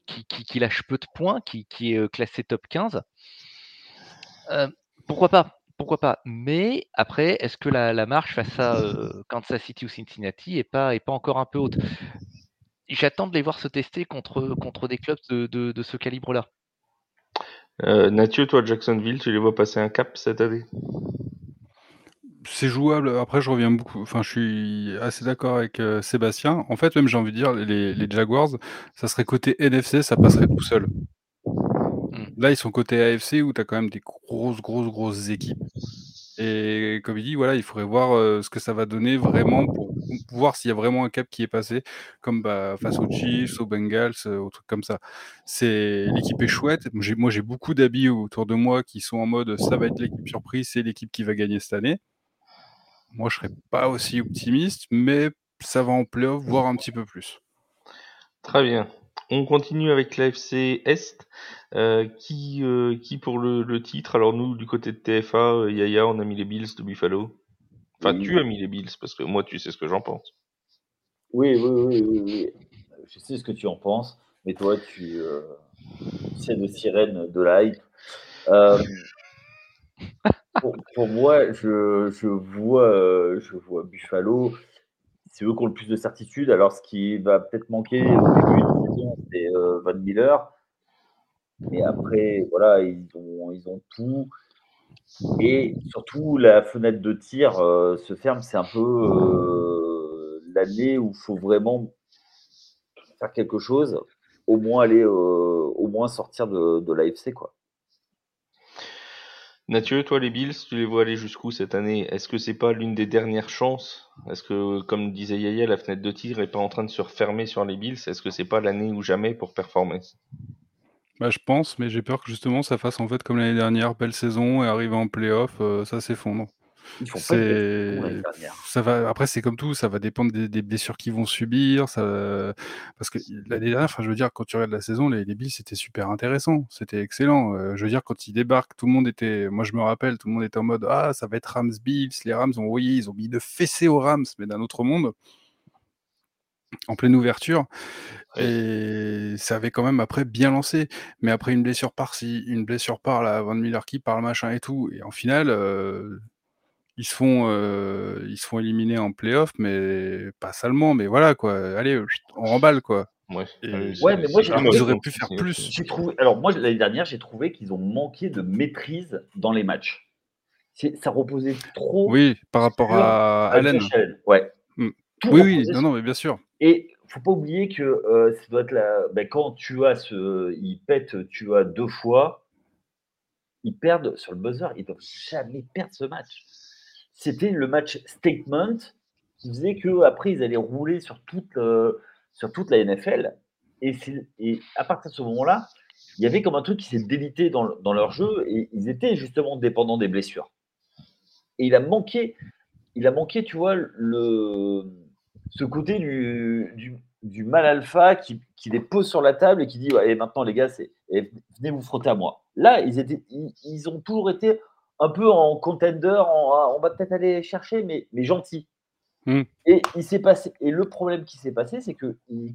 qui, lâche peu de points, qui, est classée top 15. pourquoi pas? Pourquoi pas Mais après, est-ce que la, marche face à Kansas City ou Cincinnati n'est pas, est pas encore un peu haute? J'attends de les voir se tester contre, contre des clubs de, de, ce calibre-là. Euh, Mathieu, toi, Jacksonville, tu les vois passer un cap cette année? C'est jouable. Après, je reviens beaucoup. Enfin, je suis assez d'accord avec euh, Sébastien. En fait, même j'ai envie de dire, les, Jaguars, ça serait côté NFC, ça passerait tout seul. Là, ils sont côté AFC où tu as quand même des grosses, grosses, grosses équipes. Et comme il dit, voilà, il faudrait voir euh, ce que ça va donner vraiment pour voir s'il y a vraiment un cap qui est passé, comme bah, face aux Chiefs, aux Bengals, euh, aux trucs comme ça. C'est l'équipe est chouette. Moi, j'ai beaucoup d'habits autour de moi qui sont en mode ça va être l'équipe surprise, c'est l'équipe qui va gagner cette année. moi je serais pas aussi optimiste, mais ça va en playoff, voire un petit peu plus. Très bien. On continue avec l'AFC Est. Euh, qui, euh, qui pour le, le, titre? Alors nous, du côté de TFA, euh, Yaya, on a mis les Bills de Buffalo. Enfin, Oui. tu as mis les Bills, parce que moi, tu sais ce que j'en pense. Oui, oui, oui, oui, oui. Je sais ce que tu en penses, mais toi, tu, sais de sirène de la hype. Pour, pour moi, je, je vois, je vois Buffalo. C'est eux qui ont le plus de certitude. Alors, ce qui va peut-être manquer au début de saison, c'est Van Miller. Mais après, voilà, ils ont, tout. Et surtout, la fenêtre de tir euh, se ferme. C'est un peu euh, l'année où il faut vraiment faire quelque chose, au moins aller, euh, au moins sortir de, l'AFC, quoi. Mathieu, toi, les Bills, tu les vois aller jusqu'où cette année? Est-ce que c'est pas l'une des dernières chances? Est-ce que, comme disait Yaya, la fenêtre de tir est pas en train de se refermer sur les Bills? Est-ce que c'est pas l'année ou jamais pour performer? Bah, je pense, mais j'ai peur que justement ça fasse en fait comme l'année dernière, belle saison et arriver en playoff, euh, ça s'effondre. Ils font pas dernière. ça va. Après, c'est comme tout, ça va dépendre des, des blessures qu'ils vont subir. Ça, parce que l'année dernière, enfin, je veux dire, quand tu regardes la saison, les, les Bills c'était super intéressant, c'était excellent. Euh, je veux dire, quand ils débarquent, tout le monde était, moi je me rappelle, tout le monde était en mode ah, ça va être Rams Bills. Les Rams ont, oui, ils ont mis de fessée aux Rams, mais d'un autre monde, en pleine ouverture. Et ça avait quand même après bien lancé. Mais après une blessure par-ci, une blessure par-là, Van Miller qui parle, machin et tout. Et en finale, euh, ils se font, euh, ils se font éliminer en playoff, mais pas salement. Mais voilà, quoi. Allez, on remballe, quoi. Ouais, mais moi, ils auraient pu faire plus. Trouvé. Alors moi, l'année dernière, j'ai trouvé qu'ils ont manqué de maîtrise dans les matchs. Ça reposait trop. Oui, par rapport sur, à euh, Allen. Ouais. Mm. Tout Oui, oui, non, non, mais bien sûr. Et faut pas oublier que euh, ben, quand tu as ce, ils pètent, tu as deux fois, ils perdent sur le buzzer, ils doivent jamais perdre ce match. C'était le match statement qui faisait que après ils allaient rouler sur toute euh, sur toute la NFL. Et, à partir de ce moment-là, il y avait comme un truc qui s'est délité dans, dans leur jeu et ils étaient justement dépendants des blessures. Et il a manqué, il a manqué, tu vois, le, ce côté du, du, du mal alpha qui, qui les pose sur la table et qui dit ouais, et maintenant les gars, c'est, venez vous frotter à moi. Là, ils, étaient, ils, ils ont toujours été un peu en contender, en, ah, on va peut-être aller chercher, mais, mais gentil. Mm. Et il s'est passé, et le problème qui s'est passé, c'est que ils,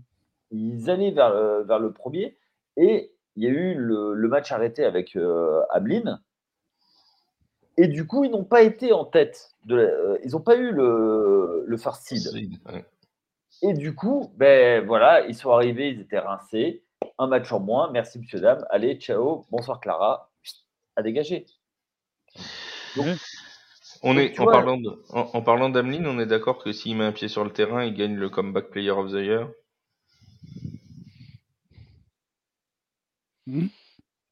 ils allaient vers, le- vers le premier et il y a eu le, le match arrêté avec euh, Ablin. Et du coup, ils n'ont pas été en tête. De la- euh, ils n'ont pas eu le, le first seed. Ouais. Et du coup, ben voilà, ils sont arrivés, ils étaient rincés. Un match en moins. Merci, monsieur, dame. Allez, ciao. Bonsoir, Clara. À dégager. Donc. On est, tu en vois- parlant de, en, en parlant d'Ameline, on est d'accord que s'il met un pied sur le terrain, il gagne le comeback player of the year? Hmm?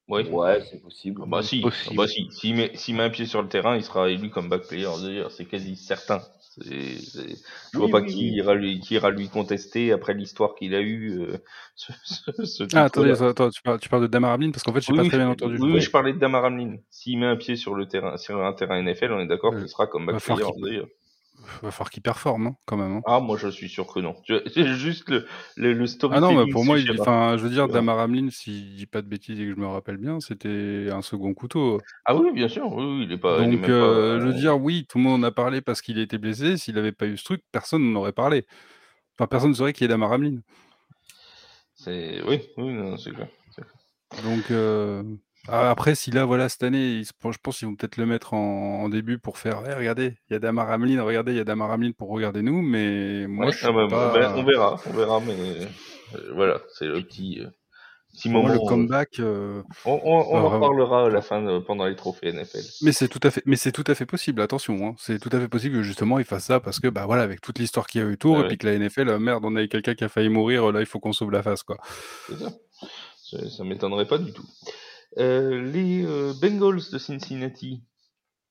Oui. ouais, c'est possible. Ah bah si, Possible. Ah bah si. S'il met, s'il met un pied sur le terrain, il sera élu comeback player of the year. C'est quasi certain. C'est- c'est- Je vois Oui, pas oui, qui oui. ira lui, qui ira lui contester après l'histoire qu'il a eue. euh, ce, ce, ce Ah, attendez, attends, tu parles, tu parles de Damar Hamlin parce qu'en fait, j'ai Oui, pas très bien entendu. Oui, oui, je parlais de Damar Hamlin. S'il met un pied sur le terrain, sur un terrain NFL, on est d'accord qu'il sera comeback va falloir player of the year. Va falloir qu'il performe, hein, quand même. hein. Ah, moi je suis sûr que non. C'est juste le, le, le Ah non, mais pour moi, il, je veux dire, Ouais. Damar Hamlin, si je dis pas de bêtises et que je me rappelle bien, c'était un second couteau. Ah oui, bien sûr. Oui, il est pas. il est Donc, pas, euh, je veux euh, dire, oui, tout le monde en a parlé parce qu'il a été blessé. S'il avait pas eu ce truc, personne n'en aurait parlé. Enfin, personne ne saurait qui est Damar Hamlin. C'est oui, oui, c'est clair. Donc, euh, après, si là, voilà, cette année, ils se- je pense qu'ils vont peut-être le mettre en, en début pour faire, Eh, regardez, il y a Damar Hamlin, regardez, il y a Damar Hamlin pour regarder nous, mais moi, Ouais, je suis ah bah, pas... on verra, on verra, mais euh, voilà, c'est le petit, euh, petit pour moi, moment. le euh, comeback, euh, on on, on bah, en vraiment. reparlera à la fin pendant les trophées NFL. Mais c'est tout à fait, mais c'est tout à fait possible. Attention, hein. c'est tout à fait possible que justement il fasse ça parce que bah voilà, avec toute l'histoire qu'il y a eu autour Ah et ouais. puis que la NFL, euh, merde, on a eu quelqu'un qui a failli mourir, là il faut qu'on sauve la face quoi. C'est ça. Ça, ça m'étonnerait pas du tout. Euh, les euh, Bengals de Cincinnati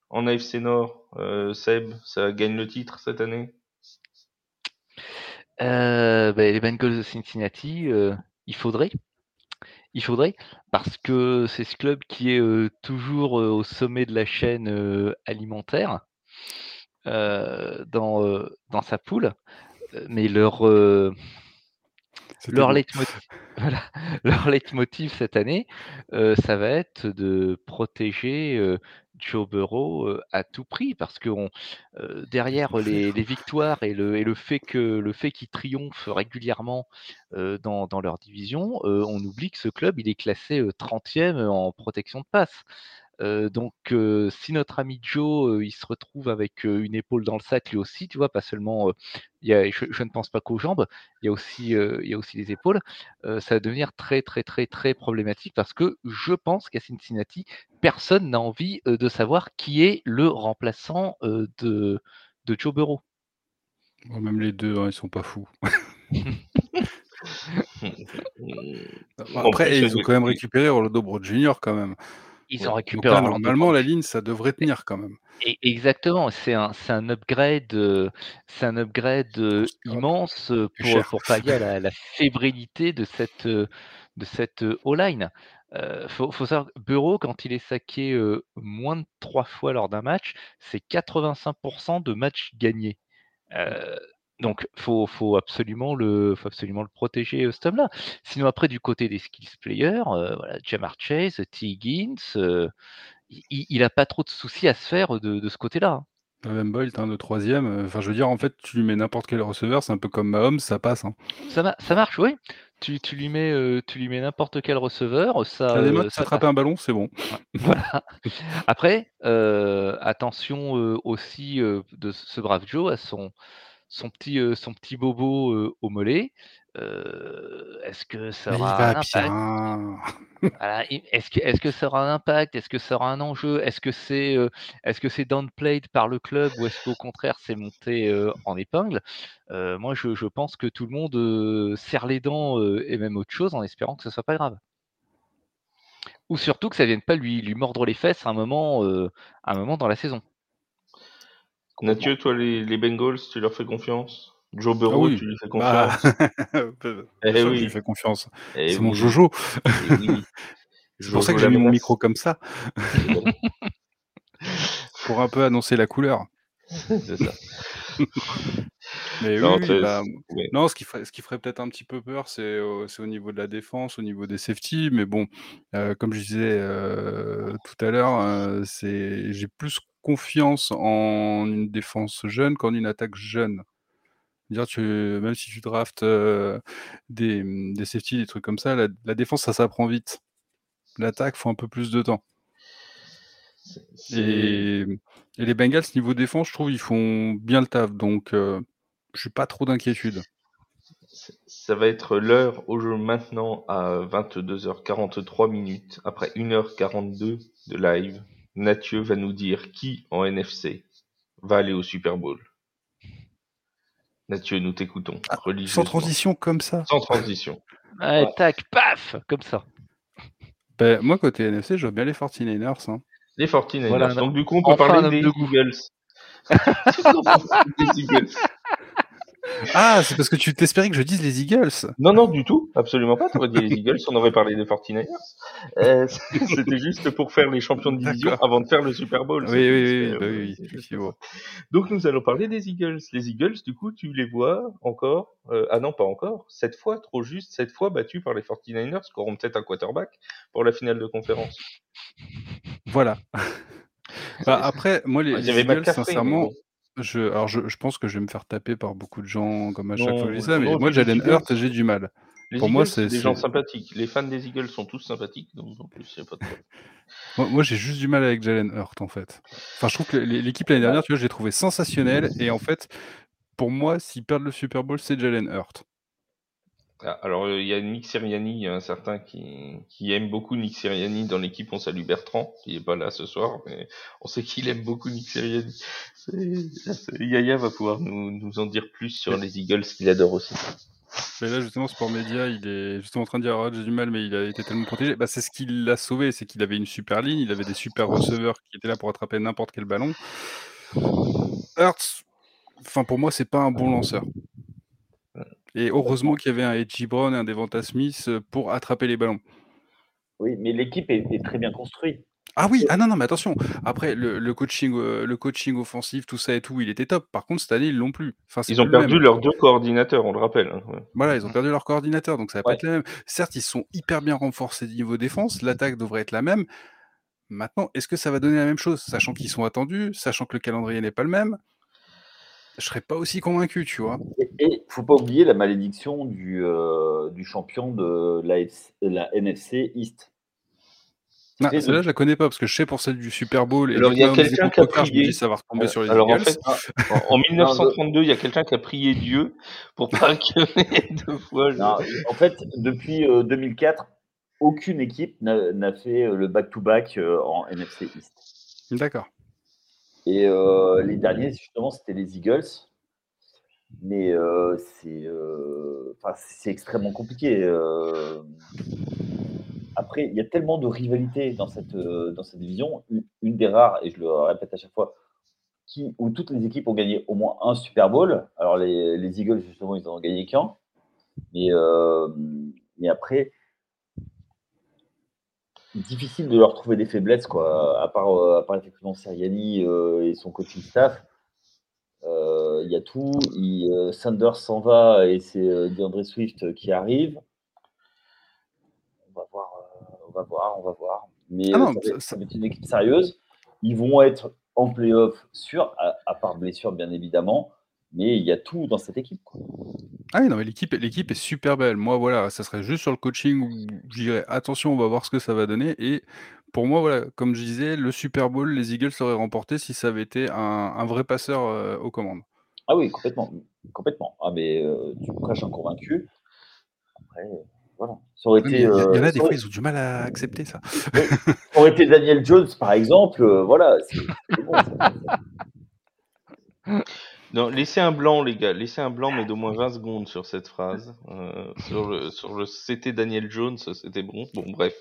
en AFC Nord, euh, Seb, ça gagne le titre cette année? Ben, les Bengals de Cincinnati, il faudrait. Il faudrait, parce que c'est ce club qui est toujours au sommet de la chaîne alimentaire. dans, dans sa poule, mais leur, leur leitmotiv, voilà, leur leitmotiv cette année, ça va être de protéger Joe Burrow à tout prix parce que on, derrière les, les, victoires et le, et le fait que le fait qu'ils triomphent régulièrement dans, dans, leur division, on oublie que ce club il est classé 30e en protection de passe donc, si notre ami Joe, il se retrouve avec une épaule dans le sac lui aussi, tu vois, pas seulement, il y a, je, ne pense pas qu'aux jambes, il y a aussi, il y a aussi les épaules, ça va devenir très, très, très, très problématique parce que je pense qu'à Cincinnati, personne n'a envie de savoir qui est le remplaçant de, de Joe Burrow. même les deux, hein, ils sont pas fous. Après, ils ont quand même récupéré Orlando Broad Jr. quand même. Ils ont récupéré. normalement, la ligne, ça devrait tenir quand même. Et exactement, c'est un, un upgrade, c'est un upgrade immense pour, pour pallier à la, fébrilité de cette, de cette O-line. Euh, faut, faut, savoir, Bureau, quand il est saqué moins de trois fois lors d'un match, c'est 85% de matchs gagnés. Euh, donc, faut, faut absolument le, faut absolument le protéger, ce homme-là. Sinon, après, du côté des skills players, voilà, Jamar Chase, T. Higgins, il n'a pas trop de soucis à se faire de, ce côté-là. Hein. Même Boyle, le troisième. Enfin, je veux dire, en fait, tu lui mets n'importe quel receveur, c'est un peu comme Mahomes, ça passe. Hein. Ça, ça marche, oui. Tu, tu, lui mets, tu lui mets n'importe quel receveur, ça. des modes, attraper un ballon, c'est bon. voilà. Après, attention aussi de ce brave Joe à son son petit, son petit bobo au mollet. est-ce que ça aura un impact? Est-ce que, est que ça aura un impact? Est-ce que ça aura un enjeu? Est-ce que c'est est-ce que c'est downplayed par le club ou est-ce qu'au contraire c'est monté en épingle? Moi, je, je, pense que tout le monde serre les dents et même autre chose en espérant que ce soit pas grave. Ou surtout que ça vienne pas lui, lui mordre les fesses à un moment, à un moment dans la saison. Mathieu, toi, les, les, Bengals, tu leur fais confiance? Joe Burrow, ah tu lui fais bah, confiance Eh oui. Je lui fais confiance. Eh c'est mon Jojo. Eh oui. C'est pour ça que j'ai mis mon micro comme ça. pour un peu annoncer la couleur. c'est ça. Mais non, oui, bah, non, ce qui ferait, ce qui ferait peut-être un petit peu peur, c'est au, au, niveau de la défense, au niveau des safety. Mais bon, euh, comme je disais euh, tout à l'heure, euh, c'est j'ai plus confiance en une défense jeune qu'en une attaque jeune. Dire, tu, même si tu draftes des, mmh, des safety, des trucs comme ça, la, défense, ça s'apprend vite. L'attaque, faut un peu plus de temps. Et, les Bengals, niveau défense, je trouve, ils font bien le taf. Donc, je suis pas trop d'inquiétude. Ça va être l'heure au jeu maintenant à 22h43 minutes, après 1h42 de live. Mathieu va nous dire qui en NFC va aller au Super Bowl. Mathieu, nous t'écoutons. Ah, sans transition comme ça. Sans transition. Tac, paf, comme ça. Ben, moi, côté NFC, je vois bien les 49ers. Hein. Les 49ers. Donc, du coup, on peut parler des Eagles. Ah, c'est parce que tu t'espérais que je dise les Eagles. Non, non, du tout, absolument pas. Tu aurais dit les Eagles, on aurait parlé des 49ers. Euh, C'était juste pour faire les champions de division avant de faire le Super Bowl. Oui, oui, oui, bah oui, effectivement. Donc nous allons parler des Eagles. Les Eagles, du coup, tu les vois encore euh, Ah non, pas encore. Cette fois, trop juste, cette fois battus par les 49ers, qui auront peut-être un quarterback pour la finale de conférence. Voilà. bah, après, moi, les, les Eagles, sincèrement, je, alors je, je, pense que je vais me faire taper par beaucoup de gens comme à chaque fois que je dis ça, mais moi Jalen Hurt, j'ai du mal. Les Pour Eagles, moi, c'est des gens sympathiques. Les fans des Eagles sont tous sympathiques, donc en plus, a pas de moi, moi j'ai juste du mal avec Jalen Hurt en fait. Enfin, je trouve que l'équipe l'année dernière, tu vois, je l'ai trouvé sensationnelle et en fait, pour moi, s'ils perdent le Super Bowl, c'est Jalen Hurt. Alors, il y a Nick Siriani, il y a un certain qui, aime beaucoup Nick Siriani dans l'équipe. On salue Bertrand, qui est pas là ce soir, mais on sait qu'il aime beaucoup Nick Siriani. Yaya va pouvoir nous, en dire plus sur les Eagles qu'il adore aussi. Mais là, justement, Sport Media, il est justement en train de dire oh, j'ai du mal, mais il a été tellement protégé. Bah, c'est ce qui l'a sauvé, c'est qu'il avait une super ligne, il avait des super receveurs qui étaient là pour attraper n'importe quel ballon. Hurts, enfin pour moi, c'est pas un bon lanceur. Et heureusement qu'il y avait un Edgy Brown et un Devonta Smith euh, pour attraper les ballons. Oui, mais l'équipe est, très bien construite. Ah oui, ah non, non, mais attention. Après, le, le coaching, euh, le coaching offensif, tout ça et tout, il était top. Par contre, cette année, ils l'ont plus. Enfin, Ils ont perdu leurs deux coordinateurs, on le rappelle. hein, ouais. Voilà, ils ont perdu leur coordinateur, donc ça va pas être la même. Certes, ils sont hyper bien renforcés niveau défense, l'attaque devrait être la même. Maintenant, est-ce que ça va donner la même chose, sachant qu'ils sont attendus, sachant que le calendrier n'est pas le même? Je serais pas aussi convaincu, tu vois. Et il faut pas oublier la malédiction du, euh, du champion de la, FC la NFC East. Ah, fait celle-là, je la connais pas parce que je sais pour celle du Super Bowl et Alors, il y a quelqu'un qui a Poker, je me prié. dis ça va retomber sur les Alors en Eagles. fait, en, en 1932, il y a quelqu'un qui a prié Dieu pour pas que deux fois. je- Non, en fait, depuis euh, 2004, aucune équipe n'a n'a fait euh, le back-to-back euh, en NFC East. D'accord. Et euh, les derniers, justement, c'était les Eagles. Mais euh, c'est euh, extrêmement compliqué. euh. Après, il y a tellement de rivalité dans cette, dans cette division. Une, des rares, et je le répète à chaque fois, qui, où toutes les équipes ont gagné au moins un Super Bowl. Alors, les, les Eagles, justement, ils en ont gagné qu'un. Mais, mais après, difficile de leur trouver des faiblesses, quoi. À part, euh, à part effectivement Seriani euh, et son coaching staff. Euh, Il y a tout. Il, Sanders s'en va et c'est DeAndre Swift qui arrive. On va voir, on va voir, on va voir. Mais Ah non, ça, va, ça- être- ça- ça va être une équipe sérieuse. Ils vont être en playoff sûr, à, à part blessure bien évidemment. Mais il y a tout dans cette équipe. quoi. Ah oui, non, mais l'équipe, l'équipe est super belle. Moi, voilà, ça serait juste sur le coaching où je dirais attention, on va voir ce que ça va donner. Et pour moi, voilà, comme je disais, le Super Bowl, les Eagles seraient remportés si ça avait été un, un vrai passeur euh, aux commandes. Ah oui, complètement. complètement. Ah, mais euh, tu prêches un convaincu. Après, euh, voilà. Ça aurait été. Il y, a- il y en euh, a des ça fois, aurait- ils ont du mal à accepter ça. ça aurait été Daniel Jones, par exemple. euh, voilà. c'est- c'est bon, ça. Non, laissez un blanc, les gars. Laissez un blanc, mais d'au moins 20 secondes sur cette phrase. Euh, sur le, sur le, c'était Daniel Jones, c'était bon. Bon, bref.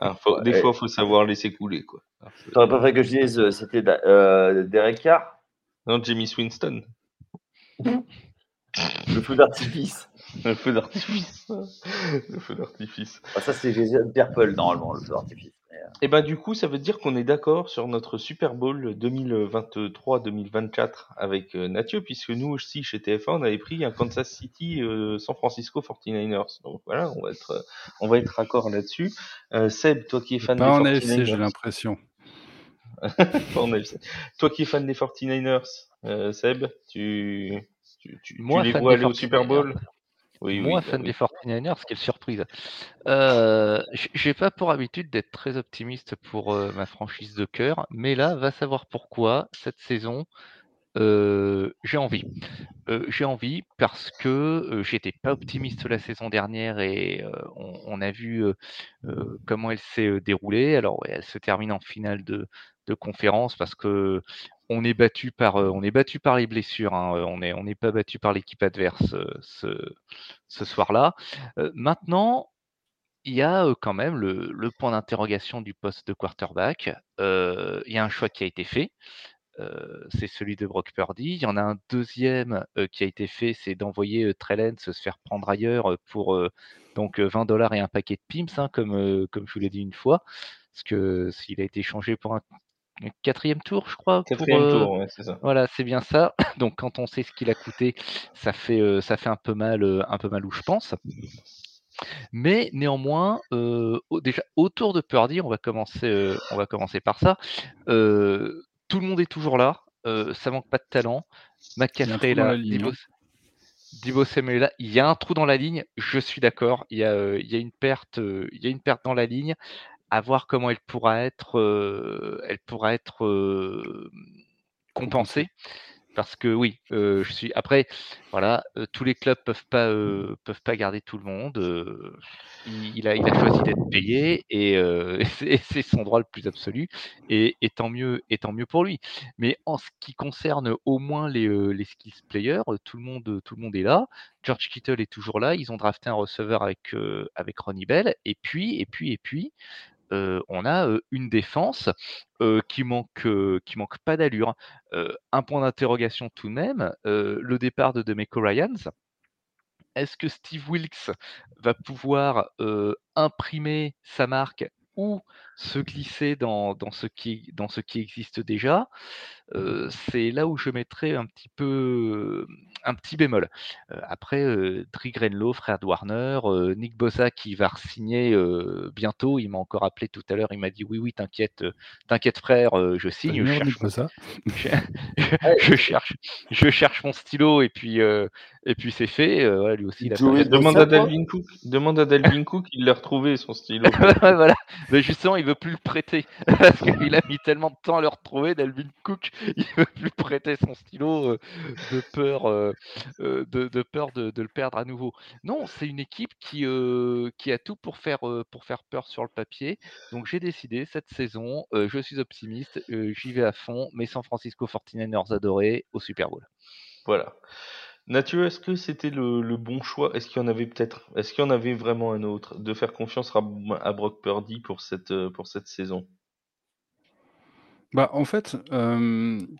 Hein, faut- des fois, faut savoir laisser couler, quoi. T'aurais pas fait que je dise euh, c'était euh, Derek Carr, Non, Jamie Winston. le feu d'artifice. Le feu d'artifice. le feu d'artifice. Ah, ça, c'est Jason Purple, normalement, le feu d'artifice. Et ben du coup, ça veut dire qu'on est d'accord sur notre Super Bowl 2023-2024 avec euh, Mathieu, puisque nous aussi chez TF1, on avait pris un Kansas City euh, San Francisco 49ers. Donc voilà, on va être euh, on va être raccord là-dessus. Euh, Seb, toi qui es fan Pas en des AFC, j'ai 49ers, l'impression. en. Toi qui es fan des 49ers, euh, Seb, tu tu, tu, tu Moi, les fan vois des aller au Super Bowl? 49ers. Oui, Moi, oui, bah fan oui. des 49ers, quelle surprise. Euh, j'ai pas pour habitude d'être très optimiste pour euh, ma franchise de cœur, mais là, va savoir pourquoi cette saison, euh, j'ai envie. Euh, j'ai envie parce que euh, j'étais pas optimiste la saison dernière et on, on a vu comment elle s'est déroulée. Alors, ouais, elle se termine en finale de, de conférence parce que on est battu par, euh, on est battu par les blessures. hein. Euh, On n'est on n'est pas battu par l'équipe adverse euh, ce, ce soir-là. Maintenant, il y a quand même le, le point d'interrogation du poste de quarterback. Il y a un choix qui a été fait. C'est celui de Brock Purdy. Il y en a un deuxième qui a été fait, c'est d'envoyer Trellens se faire prendre ailleurs pour donc euh, 20 dollars et un paquet de Pims, hein, comme, comme je vous l'ai dit une fois, parce que s'il a été changé pour un quatrième tour, je crois. pour, Quatrième euh, tour, ouais, c'est ça. voilà, c'est bien ça. Donc quand on sait ce qu'il a coûté, ça fait, euh, ça fait un peu mal, euh, un peu mal où je pense. Mais néanmoins, euh, au- déjà autour de Purdy, on va commencer, euh, on va commencer par ça. Euh, tout le monde est toujours là. euh, ça manque pas de talent. McCaffrey est là. Divo, hein. Samuel est là. Il y a un trou dans la ligne. Je suis d'accord. Il y a, euh, il y a une perte, euh, il y a une perte dans la ligne. À voir comment elle pourra être, elle pourra être compensée. Parce que oui, je suis. Après, voilà, tous les clubs peuvent pas peuvent pas garder tout le monde. il, a il a choisi d'être payé et, c'est- son droit le plus absolu. Et, et tant mieux et tant mieux pour lui. Mais en ce qui concerne au moins les les skills players, tout le monde tout le monde est là. George Kittle est toujours là. Ils ont drafté un receveur avec avec Ronnie Bell. Et puis et puis et puis. On a une défense qui manque manque pas d'allure. Un point d'interrogation tout de même, le départ de Demeco Ryans. Est-ce que Steve Wilkes va pouvoir imprimer sa marque ou se glisser dans ce qui existe déjà, c'est là où je mettrais un petit peu un petit bémol. après, euh, Grenlow, frère de Warner, Nick Bossa qui va signer bientôt, il m'a encore appelé tout à l'heure, il m'a dit oui, oui, t'inquiète, t'inquiète frère, je signe. Je cherche, mon... je, cherche, je cherche mon stylo et puis, et puis c'est fait. lui aussi, il a demande, à Dalvin Cook, demande à Dalvin Cook, il l'a retrouvé son stylo. voilà, mais justement, il veut plus le prêter parce qu'il a mis tellement de temps à le retrouver, Dalvin Cook, il veut plus prêter son stylo euh, de peur, euh, euh, de, peur de, le perdre à nouveau. Non, c'est une équipe qui, qui a tout pour faire, pour faire peur sur le papier. Donc j'ai décidé cette saison, je suis optimiste, j'y vais à fond, mais San Francisco 49ers adorés au Super Bowl. Voilà. Nathieu, est-ce que c'était le, bon choix? Est-ce qu'il y en avait peut-être Est-ce qu'il y en avait vraiment un autre? De faire confiance à, à Brock Purdy pour cette, pour cette saison bah, en fait,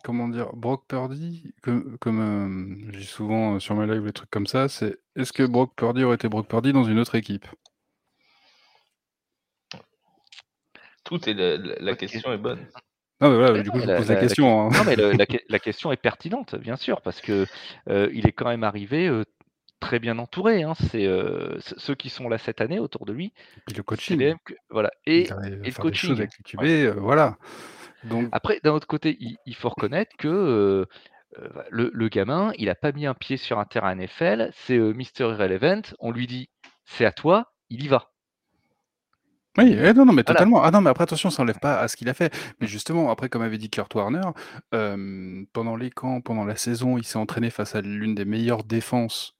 comment dire? Brock Purdy, comme comme, je dis souvent, sur mes lives, les trucs comme ça, c'est est-ce que Brock Purdy aurait été Brock Purdy dans une autre équipe? Tout est la question est bonne. Non, mais voilà, du coup, je pose la question, hein. non, mais la question est pertinente, bien sûr, parce que, il est quand même arrivé, très bien entouré, hein. C'est, ceux qui sont là cette année autour de lui, Et le coaching. voilà et et le coaching. avec voilà. Après, d'un autre côté, il, faut reconnaître que le, gamin, il n'a pas mis un pied sur un terrain NFL, c'est Mister Irrelevant, on lui dit c'est à toi, il y va. Oui, eh, non, non, mais totalement. Ah non, mais après, attention, ça n'enlève pas à ce qu'il a fait. Mais justement, après, comme avait dit Kurt Warner, pendant les camps, pendant la saison, il s'est entraîné face à l'une des meilleures défenses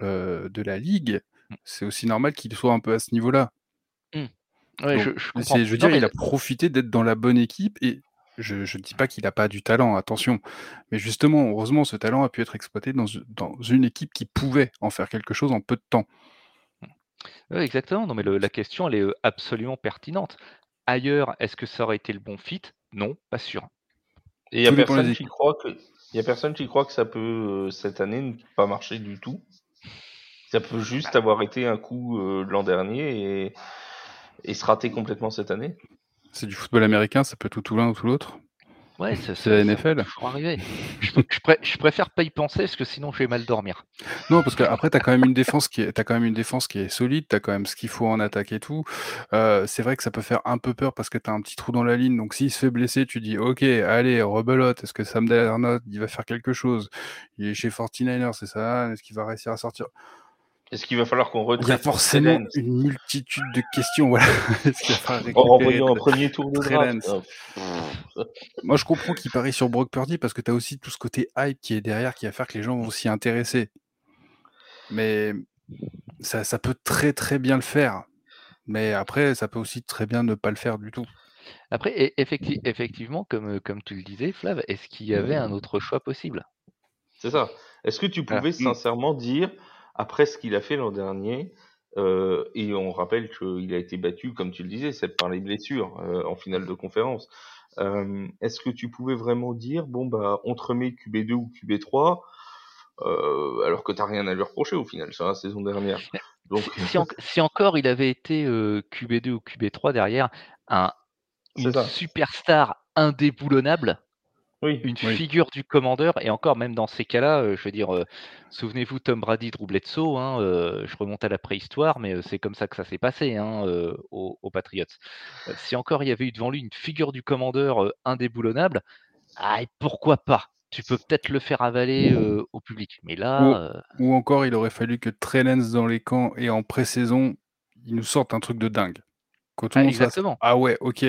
de la ligue. Mmh. C'est aussi normal qu'il soit un peu à ce niveau-là. Je, veux dire, il a profité d'être dans la bonne équipe et je ne dis pas qu'il n'a pas du talent, attention. Mais justement, heureusement, ce talent a pu être exploité dans, une équipe qui pouvait en faire quelque chose en peu de temps. Oui, exactement. Non, mais la question, elle est absolument pertinente. Ailleurs, est-ce que ça aurait été le bon fit? Non, pas sûr. Et il n'y a, personne qui croit que... a personne qui croit que ça peut, cette année, ne pas marcher du tout. Ça peut juste bah avoir été un coup l'an dernier et et se rater complètement cette année C'est du football américain, ça peut tout ou l'un ou tout l'autre. Ouais, c'est la NFL. Je, préfère pas y penser parce que sinon je vais mal dormir. Non, parce qu'après, tu as quand même une défense qui est, as quand même une défense qui est solide, tu as quand même ce qu'il faut en attaque et tout. Euh, c'est vrai que ça peut faire un peu peur parce que tu as un petit trou dans la ligne. Donc s'il se fait blesser, tu dis Ok, allez, rebelote. Est-ce que Sam Darnold il va faire quelque chose? Il est chez 49ers, c'est ça? Est-ce qu'il va réussir à sortir? Est-ce qu'il va falloir qu'on retraite Il y a forcément une multitude de questions. Voilà. en un premier tour de draft. Oh. Moi, je comprends qu'il parie sur Brock Purdy parce que tu as aussi tout ce côté hype qui est derrière qui va faire que les gens vont s'y intéresser. Mais ça, ça peut très très bien le faire. Mais après, ça peut aussi très bien ne pas le faire du tout. Après, effectivement, comme, comme tu le disais, Flav, est-ce qu'il y avait un autre choix possible? C'est ça. Est-ce que tu pouvais sincèrement dire après ce qu'il a fait l'an dernier, euh, et on rappelle qu'il a été battu, comme tu le disais, c'est par les blessures euh, en finale de conférence. Euh, Est-ce que tu pouvais vraiment dire, bon bah, on te remet QB2 ou QB3, euh, alors que t'as rien à lui reprocher au final sur la saison dernière. Donc... Si, si, encore il avait été euh, QB2 ou QB3 derrière, un, une superstar indéboulonnable, une figure du commandeur, et encore même dans ces cas-là, euh, je veux dire, euh, souvenez-vous Tom Brady, Drew Bledsoe, hein, euh, je remonte à la préhistoire, mais c'est comme ça que ça s'est passé hein, aux, Patriots. si encore il y avait eu devant lui une figure du commandeur indéboulonnable, ah, pourquoi pas? Tu peux peut-être le faire avaler au public. Mais là. Ou, encore, il aurait fallu que Trellens dans les camps et en pré-saison, il nous sorte un truc de dingue. Ah, exactement. Ah ouais, ok.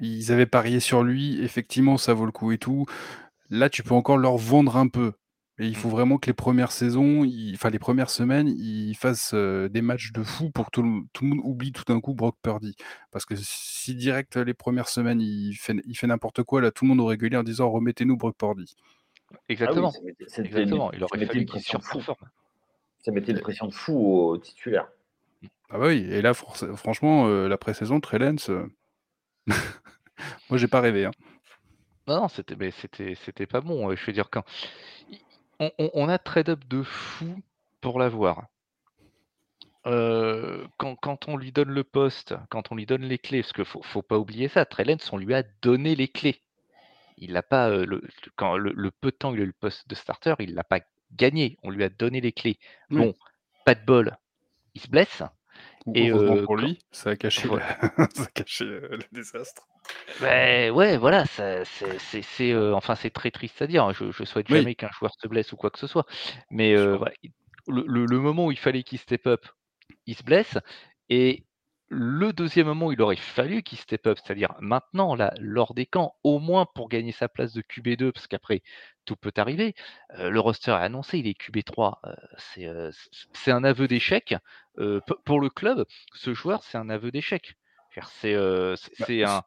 Ils avaient parié sur lui, effectivement, ça vaut le coup et tout. Là, tu peux encore leur vendre un peu. Et il faut mmh. vraiment que les premières saisons, enfin les premières semaines, ils fassent des matchs de fou pour que tout le, tout le monde oublie tout d'un coup Brock Purdy. Parce que si direct les premières semaines, il fait, il fait n'importe quoi, là tout le monde aurait gueulé en disant remettez-nous Brock Purdy. Exactement. Ah Exactement. Il aurait fallu qu'il Ça mettait une pression de fou au titulaire. Ah bah oui, et là, franchement, euh, la pré-saison, Trellens, euh, moi, j'ai pas rêvé. Hein. Non, non, c'était, mais c'était, c'était pas bon. Je veux dire, quand on, a trade-up de fou pour l'avoir. euh, quand, quand on lui donne le poste, quand on lui donne les clés, parce qu'il faut, faut pas oublier ça, Trellens, on lui a donné les clés. Il n'a pas euh, le, quand le, le peu de temps qu'il a eu le poste de starter, il l'a pas gagné. On lui a donné les clés. Bon, pas de bol, il se blesse. Et, euh, pour lui, ça a caché, Ouais. le... ça a caché le désastre. Ben ouais, voilà, c'est euh, enfin c'est très triste à dire. hein. Je, je souhaite Oui. jamais qu'un joueur se blesse ou quoi que ce soit. Mais euh, voilà, le, le- le moment où il fallait qu'il step up, il se blesse. Et le deuxième moment où il aurait fallu qu'il step up, c'est-à-dire maintenant, là, lors des camps, au moins pour gagner sa place de QB2, parce qu'après tout peut arriver. euh, le roster est annoncé, il est QB3. euh, c'est euh, c'est- c'est un aveu d'échec. Euh, pour le club, ce joueur, c'est un aveu d'échec. C'est un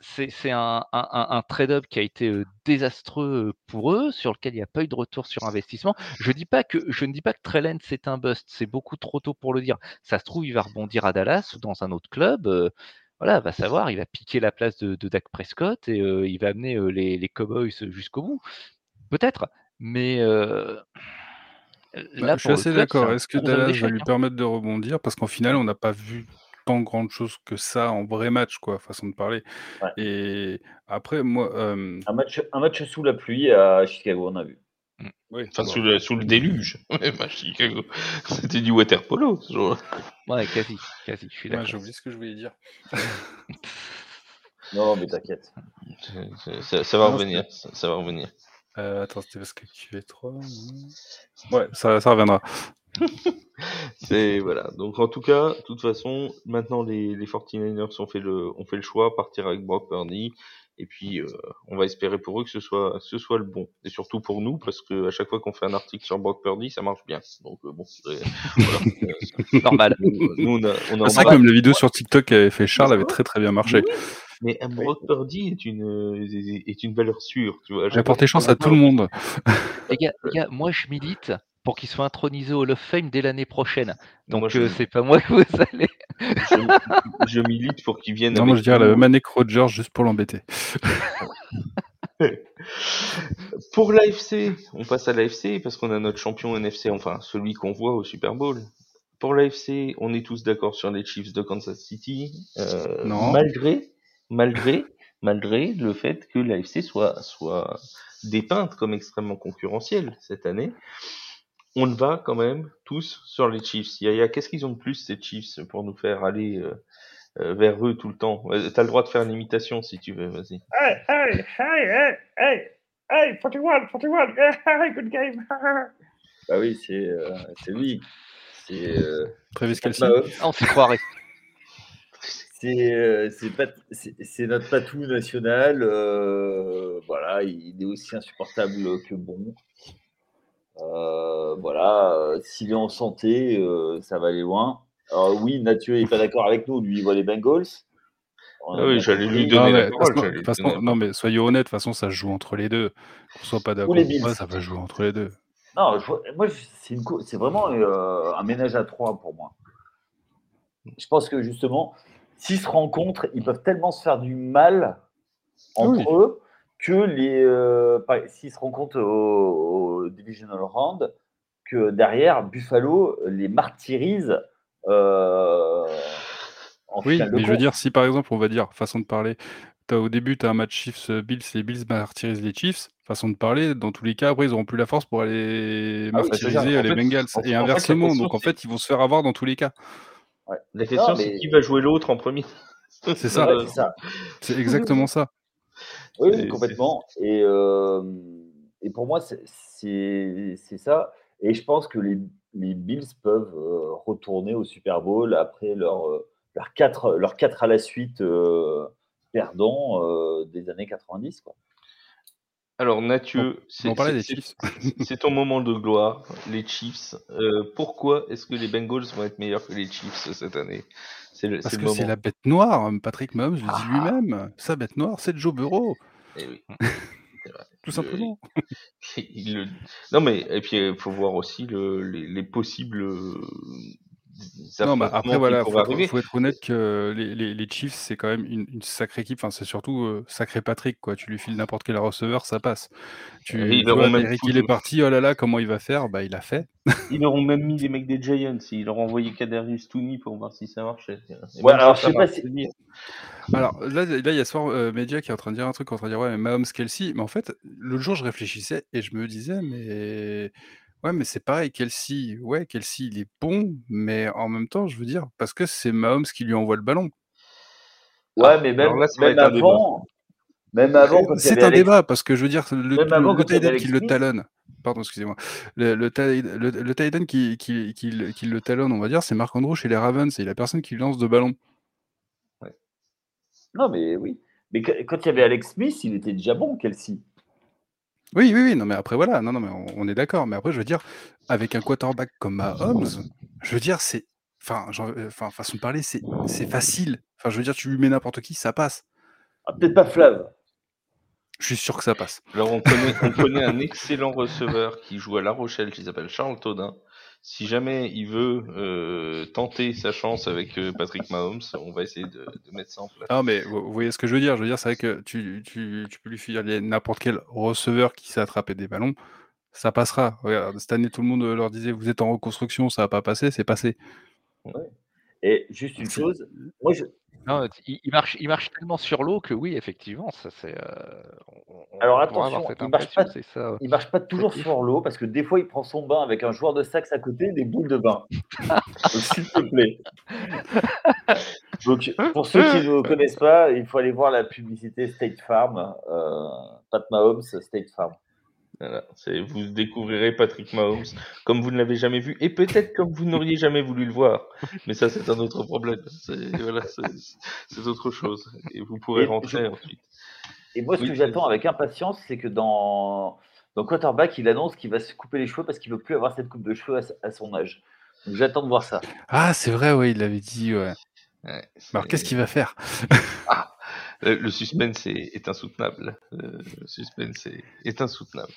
c'est c'est un, un- un- un trade-up qui a été euh, désastreux euh, pour eux, sur lequel il n'y a pas eu de retour sur investissement. Je, dis pas que, je ne dis pas que Trellens c'est un bust, c'est beaucoup trop tôt pour le dire. Ça se trouve, il va rebondir à Dallas ou dans un autre club. euh, voilà, va savoir, il va piquer la place de, de Dak Prescott et euh, il va amener les, les Cowboys jusqu'au bout. Peut-être, mais euh, Bah, je suis assez d'accord. Est-ce que Dallas va lui permettre de rebondir? Parce qu'en final, on n'a pas vu tant grande chose que ça en vrai match, quoi, façon de parler. Ouais. Et après, moi, euh, Un match, un match sous la pluie à Chicago, on a vu. Enfin, bon, sous, le, sous le déluge, Chicago. C'était du water polo, ce Ouais, quasi, quasi, je suis ouais, j'ai oublié ce que je voulais dire. Non, mais t'inquiète. Ça, ça- ça va revenir, ça, ça va revenir. Euh, attends, c'était parce que QV3. non? Ouais, ça, ça reviendra. C'est voilà. Donc en tout cas, de toute façon, maintenant les, les 49ers ont fait le ont fait le choix, partir avec Brock Purdy. Et puis euh, on va espérer pour eux que ce soit que ce soit le bon. Et surtout pour nous, parce que à chaque fois qu'on fait un article sur Brock Purdy, ça marche bien. Donc euh, bon, euh, voilà. Normal. nous, nous, on a on a C'est vrai que même la vidéo sur TikTok qu'avait fait Charles avait très très bien marché. Oui, mais un Brock Purdy est une est une valeur sûre, tu vois. Qu'on chance à tout le monde. Les gars, les gars, moi je milite pour qu'il soit intronisé au Hall of Fame dès l'année prochaine. Donc Moi, je- euh, c'est pas moi que vous allez. je, je milite pour qu'il vienne Non, moi je dirais la Manek Rogers juste pour l'embêter. Pour l'AFC, on passe à l'AFC parce qu'on a notre champion NFC, enfin celui qu'on voit au Super Bowl. Pour l'AFC, on est tous d'accord sur les Chiefs de Kansas City, euh, Non. malgré, malgré, malgré le fait que l'AFC soit soit dépeinte comme extrêmement concurrentielle cette année. On va quand même tous sur les Chiefs. Yaya, qu'est-ce qu'ils ont de plus ces Chiefs pour nous faire aller euh, euh, vers eux tout le temps? Euh, T'as le droit de faire une imitation si tu veux, vas-y. Hey, hey, hey, hey, hey, hey, 41, 41, hey, good game. Bah oui, c'est euh, c'est lui. C'est euh, Travis Kelsey. on s'y croirait. C'est euh, c'est pas- c'est- notre patou national. euh, voilà, il est aussi insupportable que bon. Euh, voilà, s'il est en santé, euh, ça va aller loin. Alors oui, Mathieu n'est pas d'accord avec nous. Lui, il voit les Bengals. Ah oui, j'allais lui donner Non, la mais, parole, façon- façon- non, mais soyez honnêtes, de toute façon, ça se joue entre les deux. Qu'on soit pas d'accord ça va jouer entre les deux. Non, je moi, c'est vraiment euh, un ménage à trois pour moi. Je pense que justement, s'ils se rencontrent, ils peuvent tellement se faire du mal entre Oui. eux que les euh, s'ils se rencontrent au, au divisional round, que derrière Buffalo les martyrise. euh, en Oui, mais je veux dire, si par exemple, on va dire, façon de parler, as, au début, tu as un match Chiefs-Bills, les Bills martyrisent les Chiefs, façon de parler, dans tous les cas, après, ils n'auront plus la force pour aller Ah martyriser les Bengals. en- en fait, Et inversement, donc en fait, ils vont se faire avoir dans tous les cas. La question, c'est qui va jouer l'autre en premier? C'est ça. Ouais, c'est ça. C'est exactement ça. Oui, complètement. Et, euh, et pour moi, c'est- ça. Et je pense que les, les Bills peuvent euh, retourner au Super Bowl après leur, euh, leur, 4, leur 4 à la suite euh, perdants euh, des années 90. Quoi. Alors, Mathieu, c'est ton moment de gloire, les Chiefs. Euh, pourquoi est-ce que les Bengals vont être meilleurs que les Chiefs cette année? Le, Parce que c'est la bête noire, Patrick Mahomes le dit Ah. lui-même. Sa bête noire, c'est Joe Burrow, Eh oui. Tout Le- simplement. le- Non mais et puis il faut voir aussi le, les, les possibles Non, bah, affrontements après, qui voilà, pourraient faut être, arriver. faut être honnête que les, les, les Chiefs, c'est quand même une, une sacrée équipe. Enfin, c'est surtout euh, sacré Patrick, quoi. Tu lui files n'importe quel receveur, ça passe. Tu, Et ils tu auront vois, même foutu- il est parti, oh là là, comment il va faire? Bah, il a fait. Ils auront même mis les mecs des Giants. Ils leur ont envoyé Kadarius Tooney pour voir si ça marchait. Et Ouais, même alors, ça, je sais ça pas marche, si- c'est dire. Alors là, là, il y a soir euh, Media qui est en train de dire un truc, en train de dire ouais, mais Mahomes, Kelsey. Mais en fait, l'autre jour, je réfléchissais et je me disais, mais ouais, mais c'est pareil, Kelsey. Ouais, Kelsey, il est bon, mais en même temps, je veux dire, parce que c'est Mahomes qui lui envoie le ballon. Ouais, Ah, mais même, là, avant, même C'est un Alex- débat parce que je veux dire, le, Même avant, le, qui le talonne. Pardon, excusez-moi. Le, le, qui, qui, qui, le- qui le talonne, on va dire, c'est Marc Andrew chez les Ravens. C'est la personne qui lui lance de ballon. Non, mais oui. Mais que- quand il y avait Alex Smith, il était déjà bon, Kelsey. Oui, oui, oui, non, mais après, voilà, non, non, mais on, on est d'accord. Mais après, je veux dire, avec un quarterback comme Mahomes, je veux dire, c'est. Enfin, euh, enfin, façon de parler, c'est c'est facile. Enfin, je veux dire, tu lui mets n'importe qui, ça passe. Ah, Peut-être pas Flav. Je suis sûr que ça passe. Alors, on connaît, on connaît un excellent receveur qui joue à La Rochelle, qui s'appelle Charles Todin. Si jamais il veut euh, tenter sa chance avec euh, Patrick Mahomes, on va essayer de, de mettre ça en place. Non, mais vous, vous voyez ce que je veux dire. Je veux dire, c'est vrai que tu, tu, tu peux lui filer n'importe quel receveur qui sait attraper des ballons, ça passera. Regarde, cette année, tout le monde leur disait vous êtes en reconstruction, ça va pas passer, c'est passé. Et juste une chose, moi, je, Non, il, marche, il marche tellement sur l'eau que oui, effectivement, ça c'est. euh, Alors, attention, il marche pas- c'est ça. il marche pas toujours sur l'eau parce que des fois, il prend son bain avec un joueur de sax à côté, des boules de bain. S'il te plaît. Donc, pour ceux qui ne connaissent pas, il faut aller voir la publicité State Farm, euh, Pat Mahomes, State Farm. Voilà, c'est- vous découvrirez Patrick Mahomes comme vous ne l'avez jamais vu et peut-être comme vous n'auriez jamais voulu le voir. Mais ça, c'est un autre problème. C'est voilà, c'est- c'est autre chose. Et vous pourrez Et rentrer je- ensuite. Et moi, ce Oui, que j'attends avec impatience, c'est que dans, dans Quarterback, il annonce qu'il va se couper les cheveux parce qu'il veut plus avoir cette coupe de cheveux à, son âge. Donc, j'attends de voir ça. Ah, c'est vrai, oui, il l'avait dit, ouais. Ouais, Alors, qu'est-ce qu'il va faire? Le, le suspense est, est insoutenable. Le, le suspense est, est insoutenable.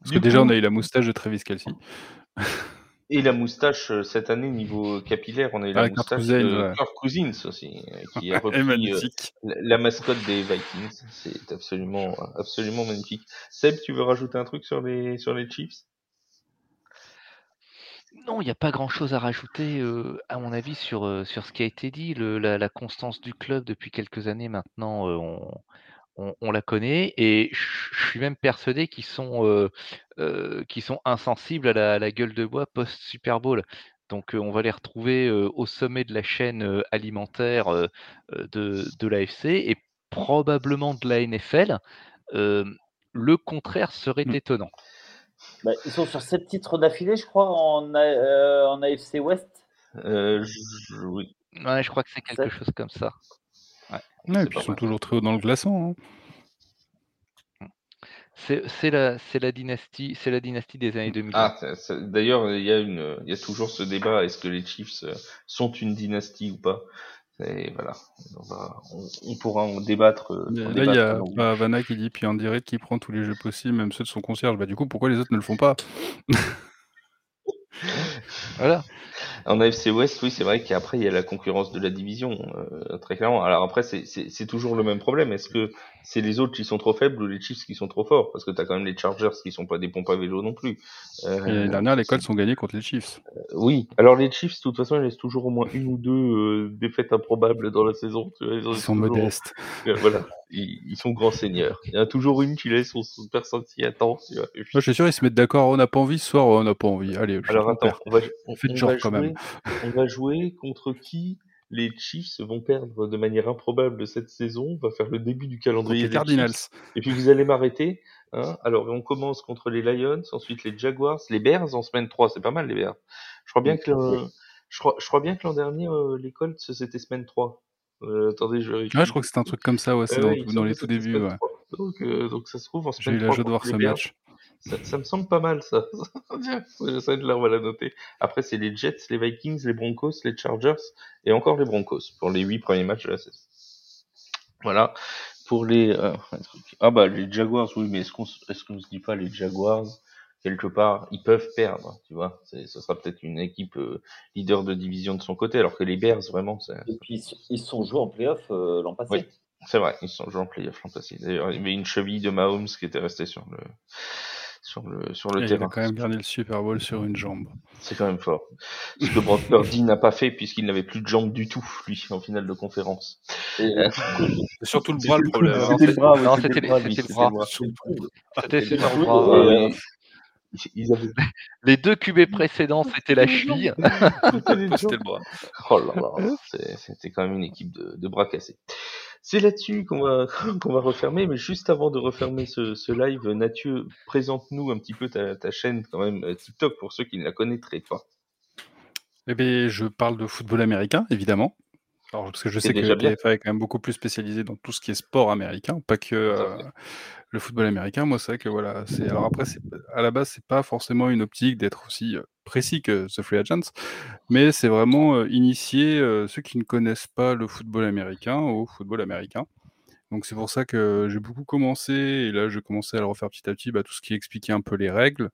Parce Du que déjà, on a eu la moustache de Travis Kelsey. Et la moustache euh, cette année niveau capillaire, on a eu la Ah, moustache Cousins, de ouais. Kirk Cousins aussi, euh, qui a repris euh, magnifique. la, la mascotte des Vikings. C'est absolument, absolument magnifique. Seb, tu veux rajouter un truc sur les, sur les Chiefs? Non, il n'y a pas grand-chose à rajouter, à mon avis, sur, sur ce qui a été dit. Le- la, la constance du club depuis quelques années maintenant, on, on- on la connaît. Et je je suis même persuadé qu'ils sont, qu'ils sont insensibles à la, à la gueule de bois post-Super Bowl. Donc on va les retrouver au sommet de la chaîne alimentaire de, de l'AFC et probablement de la NFL. Le contraire serait Mm. étonnant. Bah, ils sont sur sept titres d'affilée, je crois, en, euh, en AFC West. euh, je- oui. Ouais, je crois que c'est quelque chose comme ça. Ouais, c'est et puis ils sont toujours très haut dans le glaçon. hein. C'est la, dynastie, c'est la dynastie des années 2000. Ah, d'ailleurs, il y a une, il y a toujours ce débat est-ce que les Chiefs euh, sont une dynastie ou pas? Et voilà, on, va, on, on pourra en débattre. euh, en Là, il y a bah, Vanna qui dit puis en direct qui prend tous les jeux possibles, même ceux de son concierge. Bah, du coup, pourquoi les autres ne le font pas? Voilà. En AFC West, oui, c'est vrai qu'après, il y a la concurrence de la division, euh, très clairement. Alors après, c'est toujours le même problème. Est-ce que c'est les autres qui sont trop faibles ou les Chiefs qui sont trop forts Parce que tu as quand même les Chargers qui sont pas des pompes à vélo non plus. Euh, L'année dernière, les Colts sont gagnés contre les Chiefs. oui, alors les Chiefs, de toute façon, ils laissent toujours au moins une ou deux euh, défaites improbables dans la saison. Tu vois, Ils sont toujours- modestes. Euh, voilà, ils, ils sont grands seigneurs. Il y en a toujours une qui laisse son personne s'y attend. tu vois. Et puis- Moi, je suis sûr, ils se mettent d'accord. On n'a pas envie ce soir, on n'a pas envie. Allez, je Alors on attends, on va, on, on genre va quand jouer, même. on va jouer contre qui? Les Chiefs vont perdre de manière improbable cette saison. On va faire le début du calendrier les des Cardinals. Chiefs. Et puis vous allez m'arrêter. Hein alors on commence contre les Lions, ensuite les Jaguars, les Bears en semaine 3, c'est pas mal les Bears. Je crois bien que le- je crois, je crois bien que l'an dernier euh, les Colts c'était semaine 3. Euh, attendez, je vérifie. Ouais, je crois que c'était un truc comme ça, ouais, c'est Ouais, dans, les tout débuts. Ouais. 3. Donc, euh, donc ça se trouve en J'ai semaine eu la 3 joie de voir ce match. Ça, ça me semble pas mal, ça. J'essaie de là, on va la noter. Après, c'est les Jets, les Vikings, les Broncos, les Chargers et encore les Broncos pour les huit premiers matchs de la saison. Voilà. Pour les, euh, ah bah, les Jaguars, oui, mais est-ce qu'on, est-ce qu'on se dit pas les Jaguars? quelque part, ils peuvent perdre, tu vois. Ce sera peut-être une équipe euh, leader de division de son côté, alors que les Bears, vraiment, c'est Et puis, ils sont joués en playoff euh, l'an passé. Oui. c'est vrai, ils sont joués en playoff l'an passé. D'ailleurs, il y avait une cheville de Mahomes qui était restée sur le, sur le, sur le Et il terrain. a quand même gagné le Super Bowl sur une jambe. C'est quand même fort. Ce que Brock Purdy n'a pas fait puisqu'il n'avait plus de jambes du tout, lui, en finale de conférence. Et, Euh, C'est surtout le bras le problème. C'était le bras, oui, Non, c'était le bras, les- c'était le bras. C'était le bras. Ils avaient deux QB précédents, c'était la cheville. C'était le bras. Oh là là, c'était quand même une équipe de, de bras cassés. C'est là-dessus qu'on va, qu'on va refermer, mais juste avant de refermer ce, ce live, Mathieu, présente-nous un petit peu ta, ta chaîne quand même euh, TikTok pour ceux qui ne la connaîtraient pas. Eh bien, je parle de football américain, évidemment. Alors, parce que je sais que la. PFA est quand même beaucoup plus spécialisée dans tout ce qui est sport américain, pas que euh, le football américain. Moi, c'est vrai que voilà, c'est alors après, c'est à la base, c'est pas forcément une optique d'être aussi euh, précis que The Free Agents, mais c'est vraiment euh, initier euh, ceux qui ne connaissent pas le football américain au football américain. Donc c'est pour ça que j'ai beaucoup commencé, et là je commençais à le refaire petit à petit, bah, tout ce qui expliquait un peu les règles,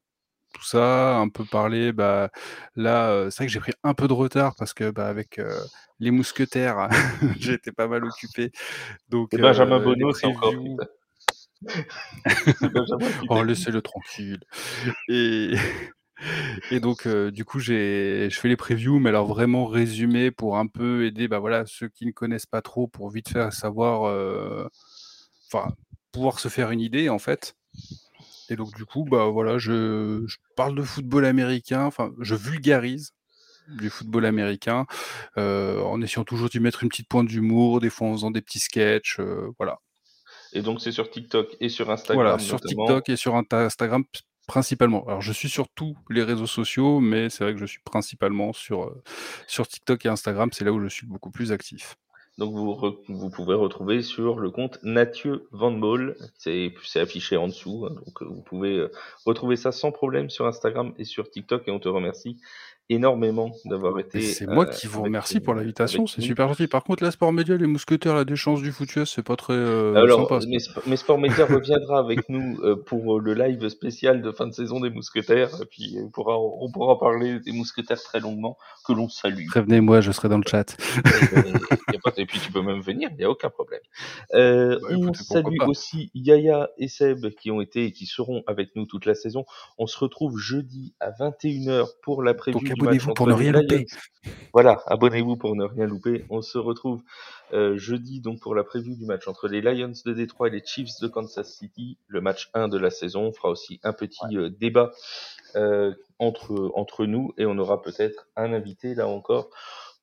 tout ça, un peu parler, bah, là, euh, c'est vrai que j'ai pris un peu de retard parce que bah, avec euh, les mousquetaires, été pas mal occupé. Donc, Et Benjamin euh, Bonneau, les c'est encore putain. C'est Benjamin qui Oh, laissez-le tranquille. Et, et donc, euh, du coup, j'ai, je fais les previews, mais alors vraiment résumé pour un peu aider bah, voilà, ceux qui ne connaissent pas trop pour vite faire savoir, euh, enfin, pouvoir se faire une idée en fait. Et donc, du coup, bah voilà, je, je parle de football américain, enfin, je vulgarise du football américain euh, en essayant toujours d'y mettre une petite pointe d'humour, des fois en faisant des petits sketchs, voilà. Et donc c'est sur TikTok et sur Instagram Voilà, sur notamment. TikTok et sur Instagram principalement. Alors, je suis sur tous les réseaux sociaux, mais c'est vrai que je suis principalement sur, euh, sur TikTok et Instagram. C'est là où je suis beaucoup plus actif. Donc vous, re- vous pouvez retrouver sur le compte Mathieu Van Ball, c'est c'est affiché en dessous, hein, donc euh, vous pouvez euh, retrouver ça sans problème sur Instagram et sur TikTok et on te remercie énormément d'avoir été. C'est moi euh, qui vous avec- remercie pour l'invitation. C'est super gentil. Par contre, la Sport Média, les mousquetaires, la déchéance du foot US, c'est pas très euh, Alors, sympa. mais, Sp- mais Sport Media reviendra avec nous euh, pour euh, le live spécial de fin de saison des Mousquetaires, et puis on pourra, on pourra parler des Mousquetaires très longuement, que l'on salue. Prévenez-moi, je serai dans le chat. A pas- et puis tu peux même venir, il n'y a aucun problème. Euh, Bah, on salue pas. aussi Yaya et Seb qui ont été et qui seront avec nous toute la saison. On se retrouve jeudi à 21h pour la preview abonnez-vous pour ne rien louper. Lions. Voilà, abonnez-vous pour ne rien louper. On se retrouve euh, jeudi donc pour la preview du match entre les Lions de Détroit et les Chiefs de Kansas City, le match 1 de la saison. On fera aussi un petit euh, débat euh, entre, entre nous et on aura peut-être un invité là encore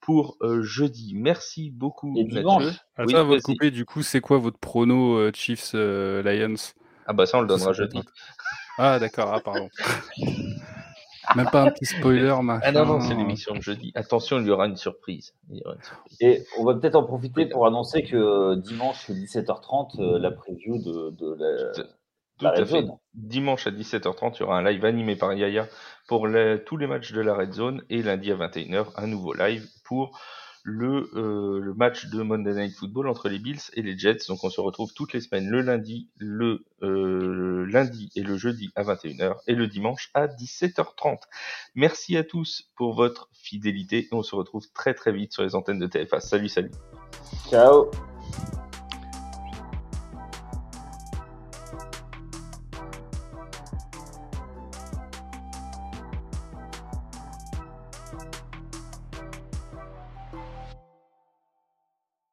pour euh, jeudi. Merci beaucoup Et Mathieu. Attends, avant de couper, du coup, c'est quoi votre prono euh, Chiefs euh, Lions? Ah bah ça on le donnera jeudi. Ah d'accord, ah pardon. Même pas un petit spoiler, machin. Ah non non c'est l'émission de jeudi. Attention il y aura une surprise. Il y aura une surprise. Et on va peut-être en profiter pour annoncer que euh, dimanche 17h30, euh, la preview de, de la, Tout la à Red fait. Zone. Dimanche à 17h30, il y aura un live animé par Yaya pour les- tous les matchs de la Red Zone et lundi à 21h, un nouveau live pour le, euh, le match de Monday Night Football entre les Bills et les Jets. Donc on se retrouve toutes les semaines le lundi, le, euh, lundi et le jeudi à 21h et le dimanche à 17h30. Merci à tous pour votre fidélité et on se retrouve très très vite sur les antennes de TFA. Salut salut. Ciao.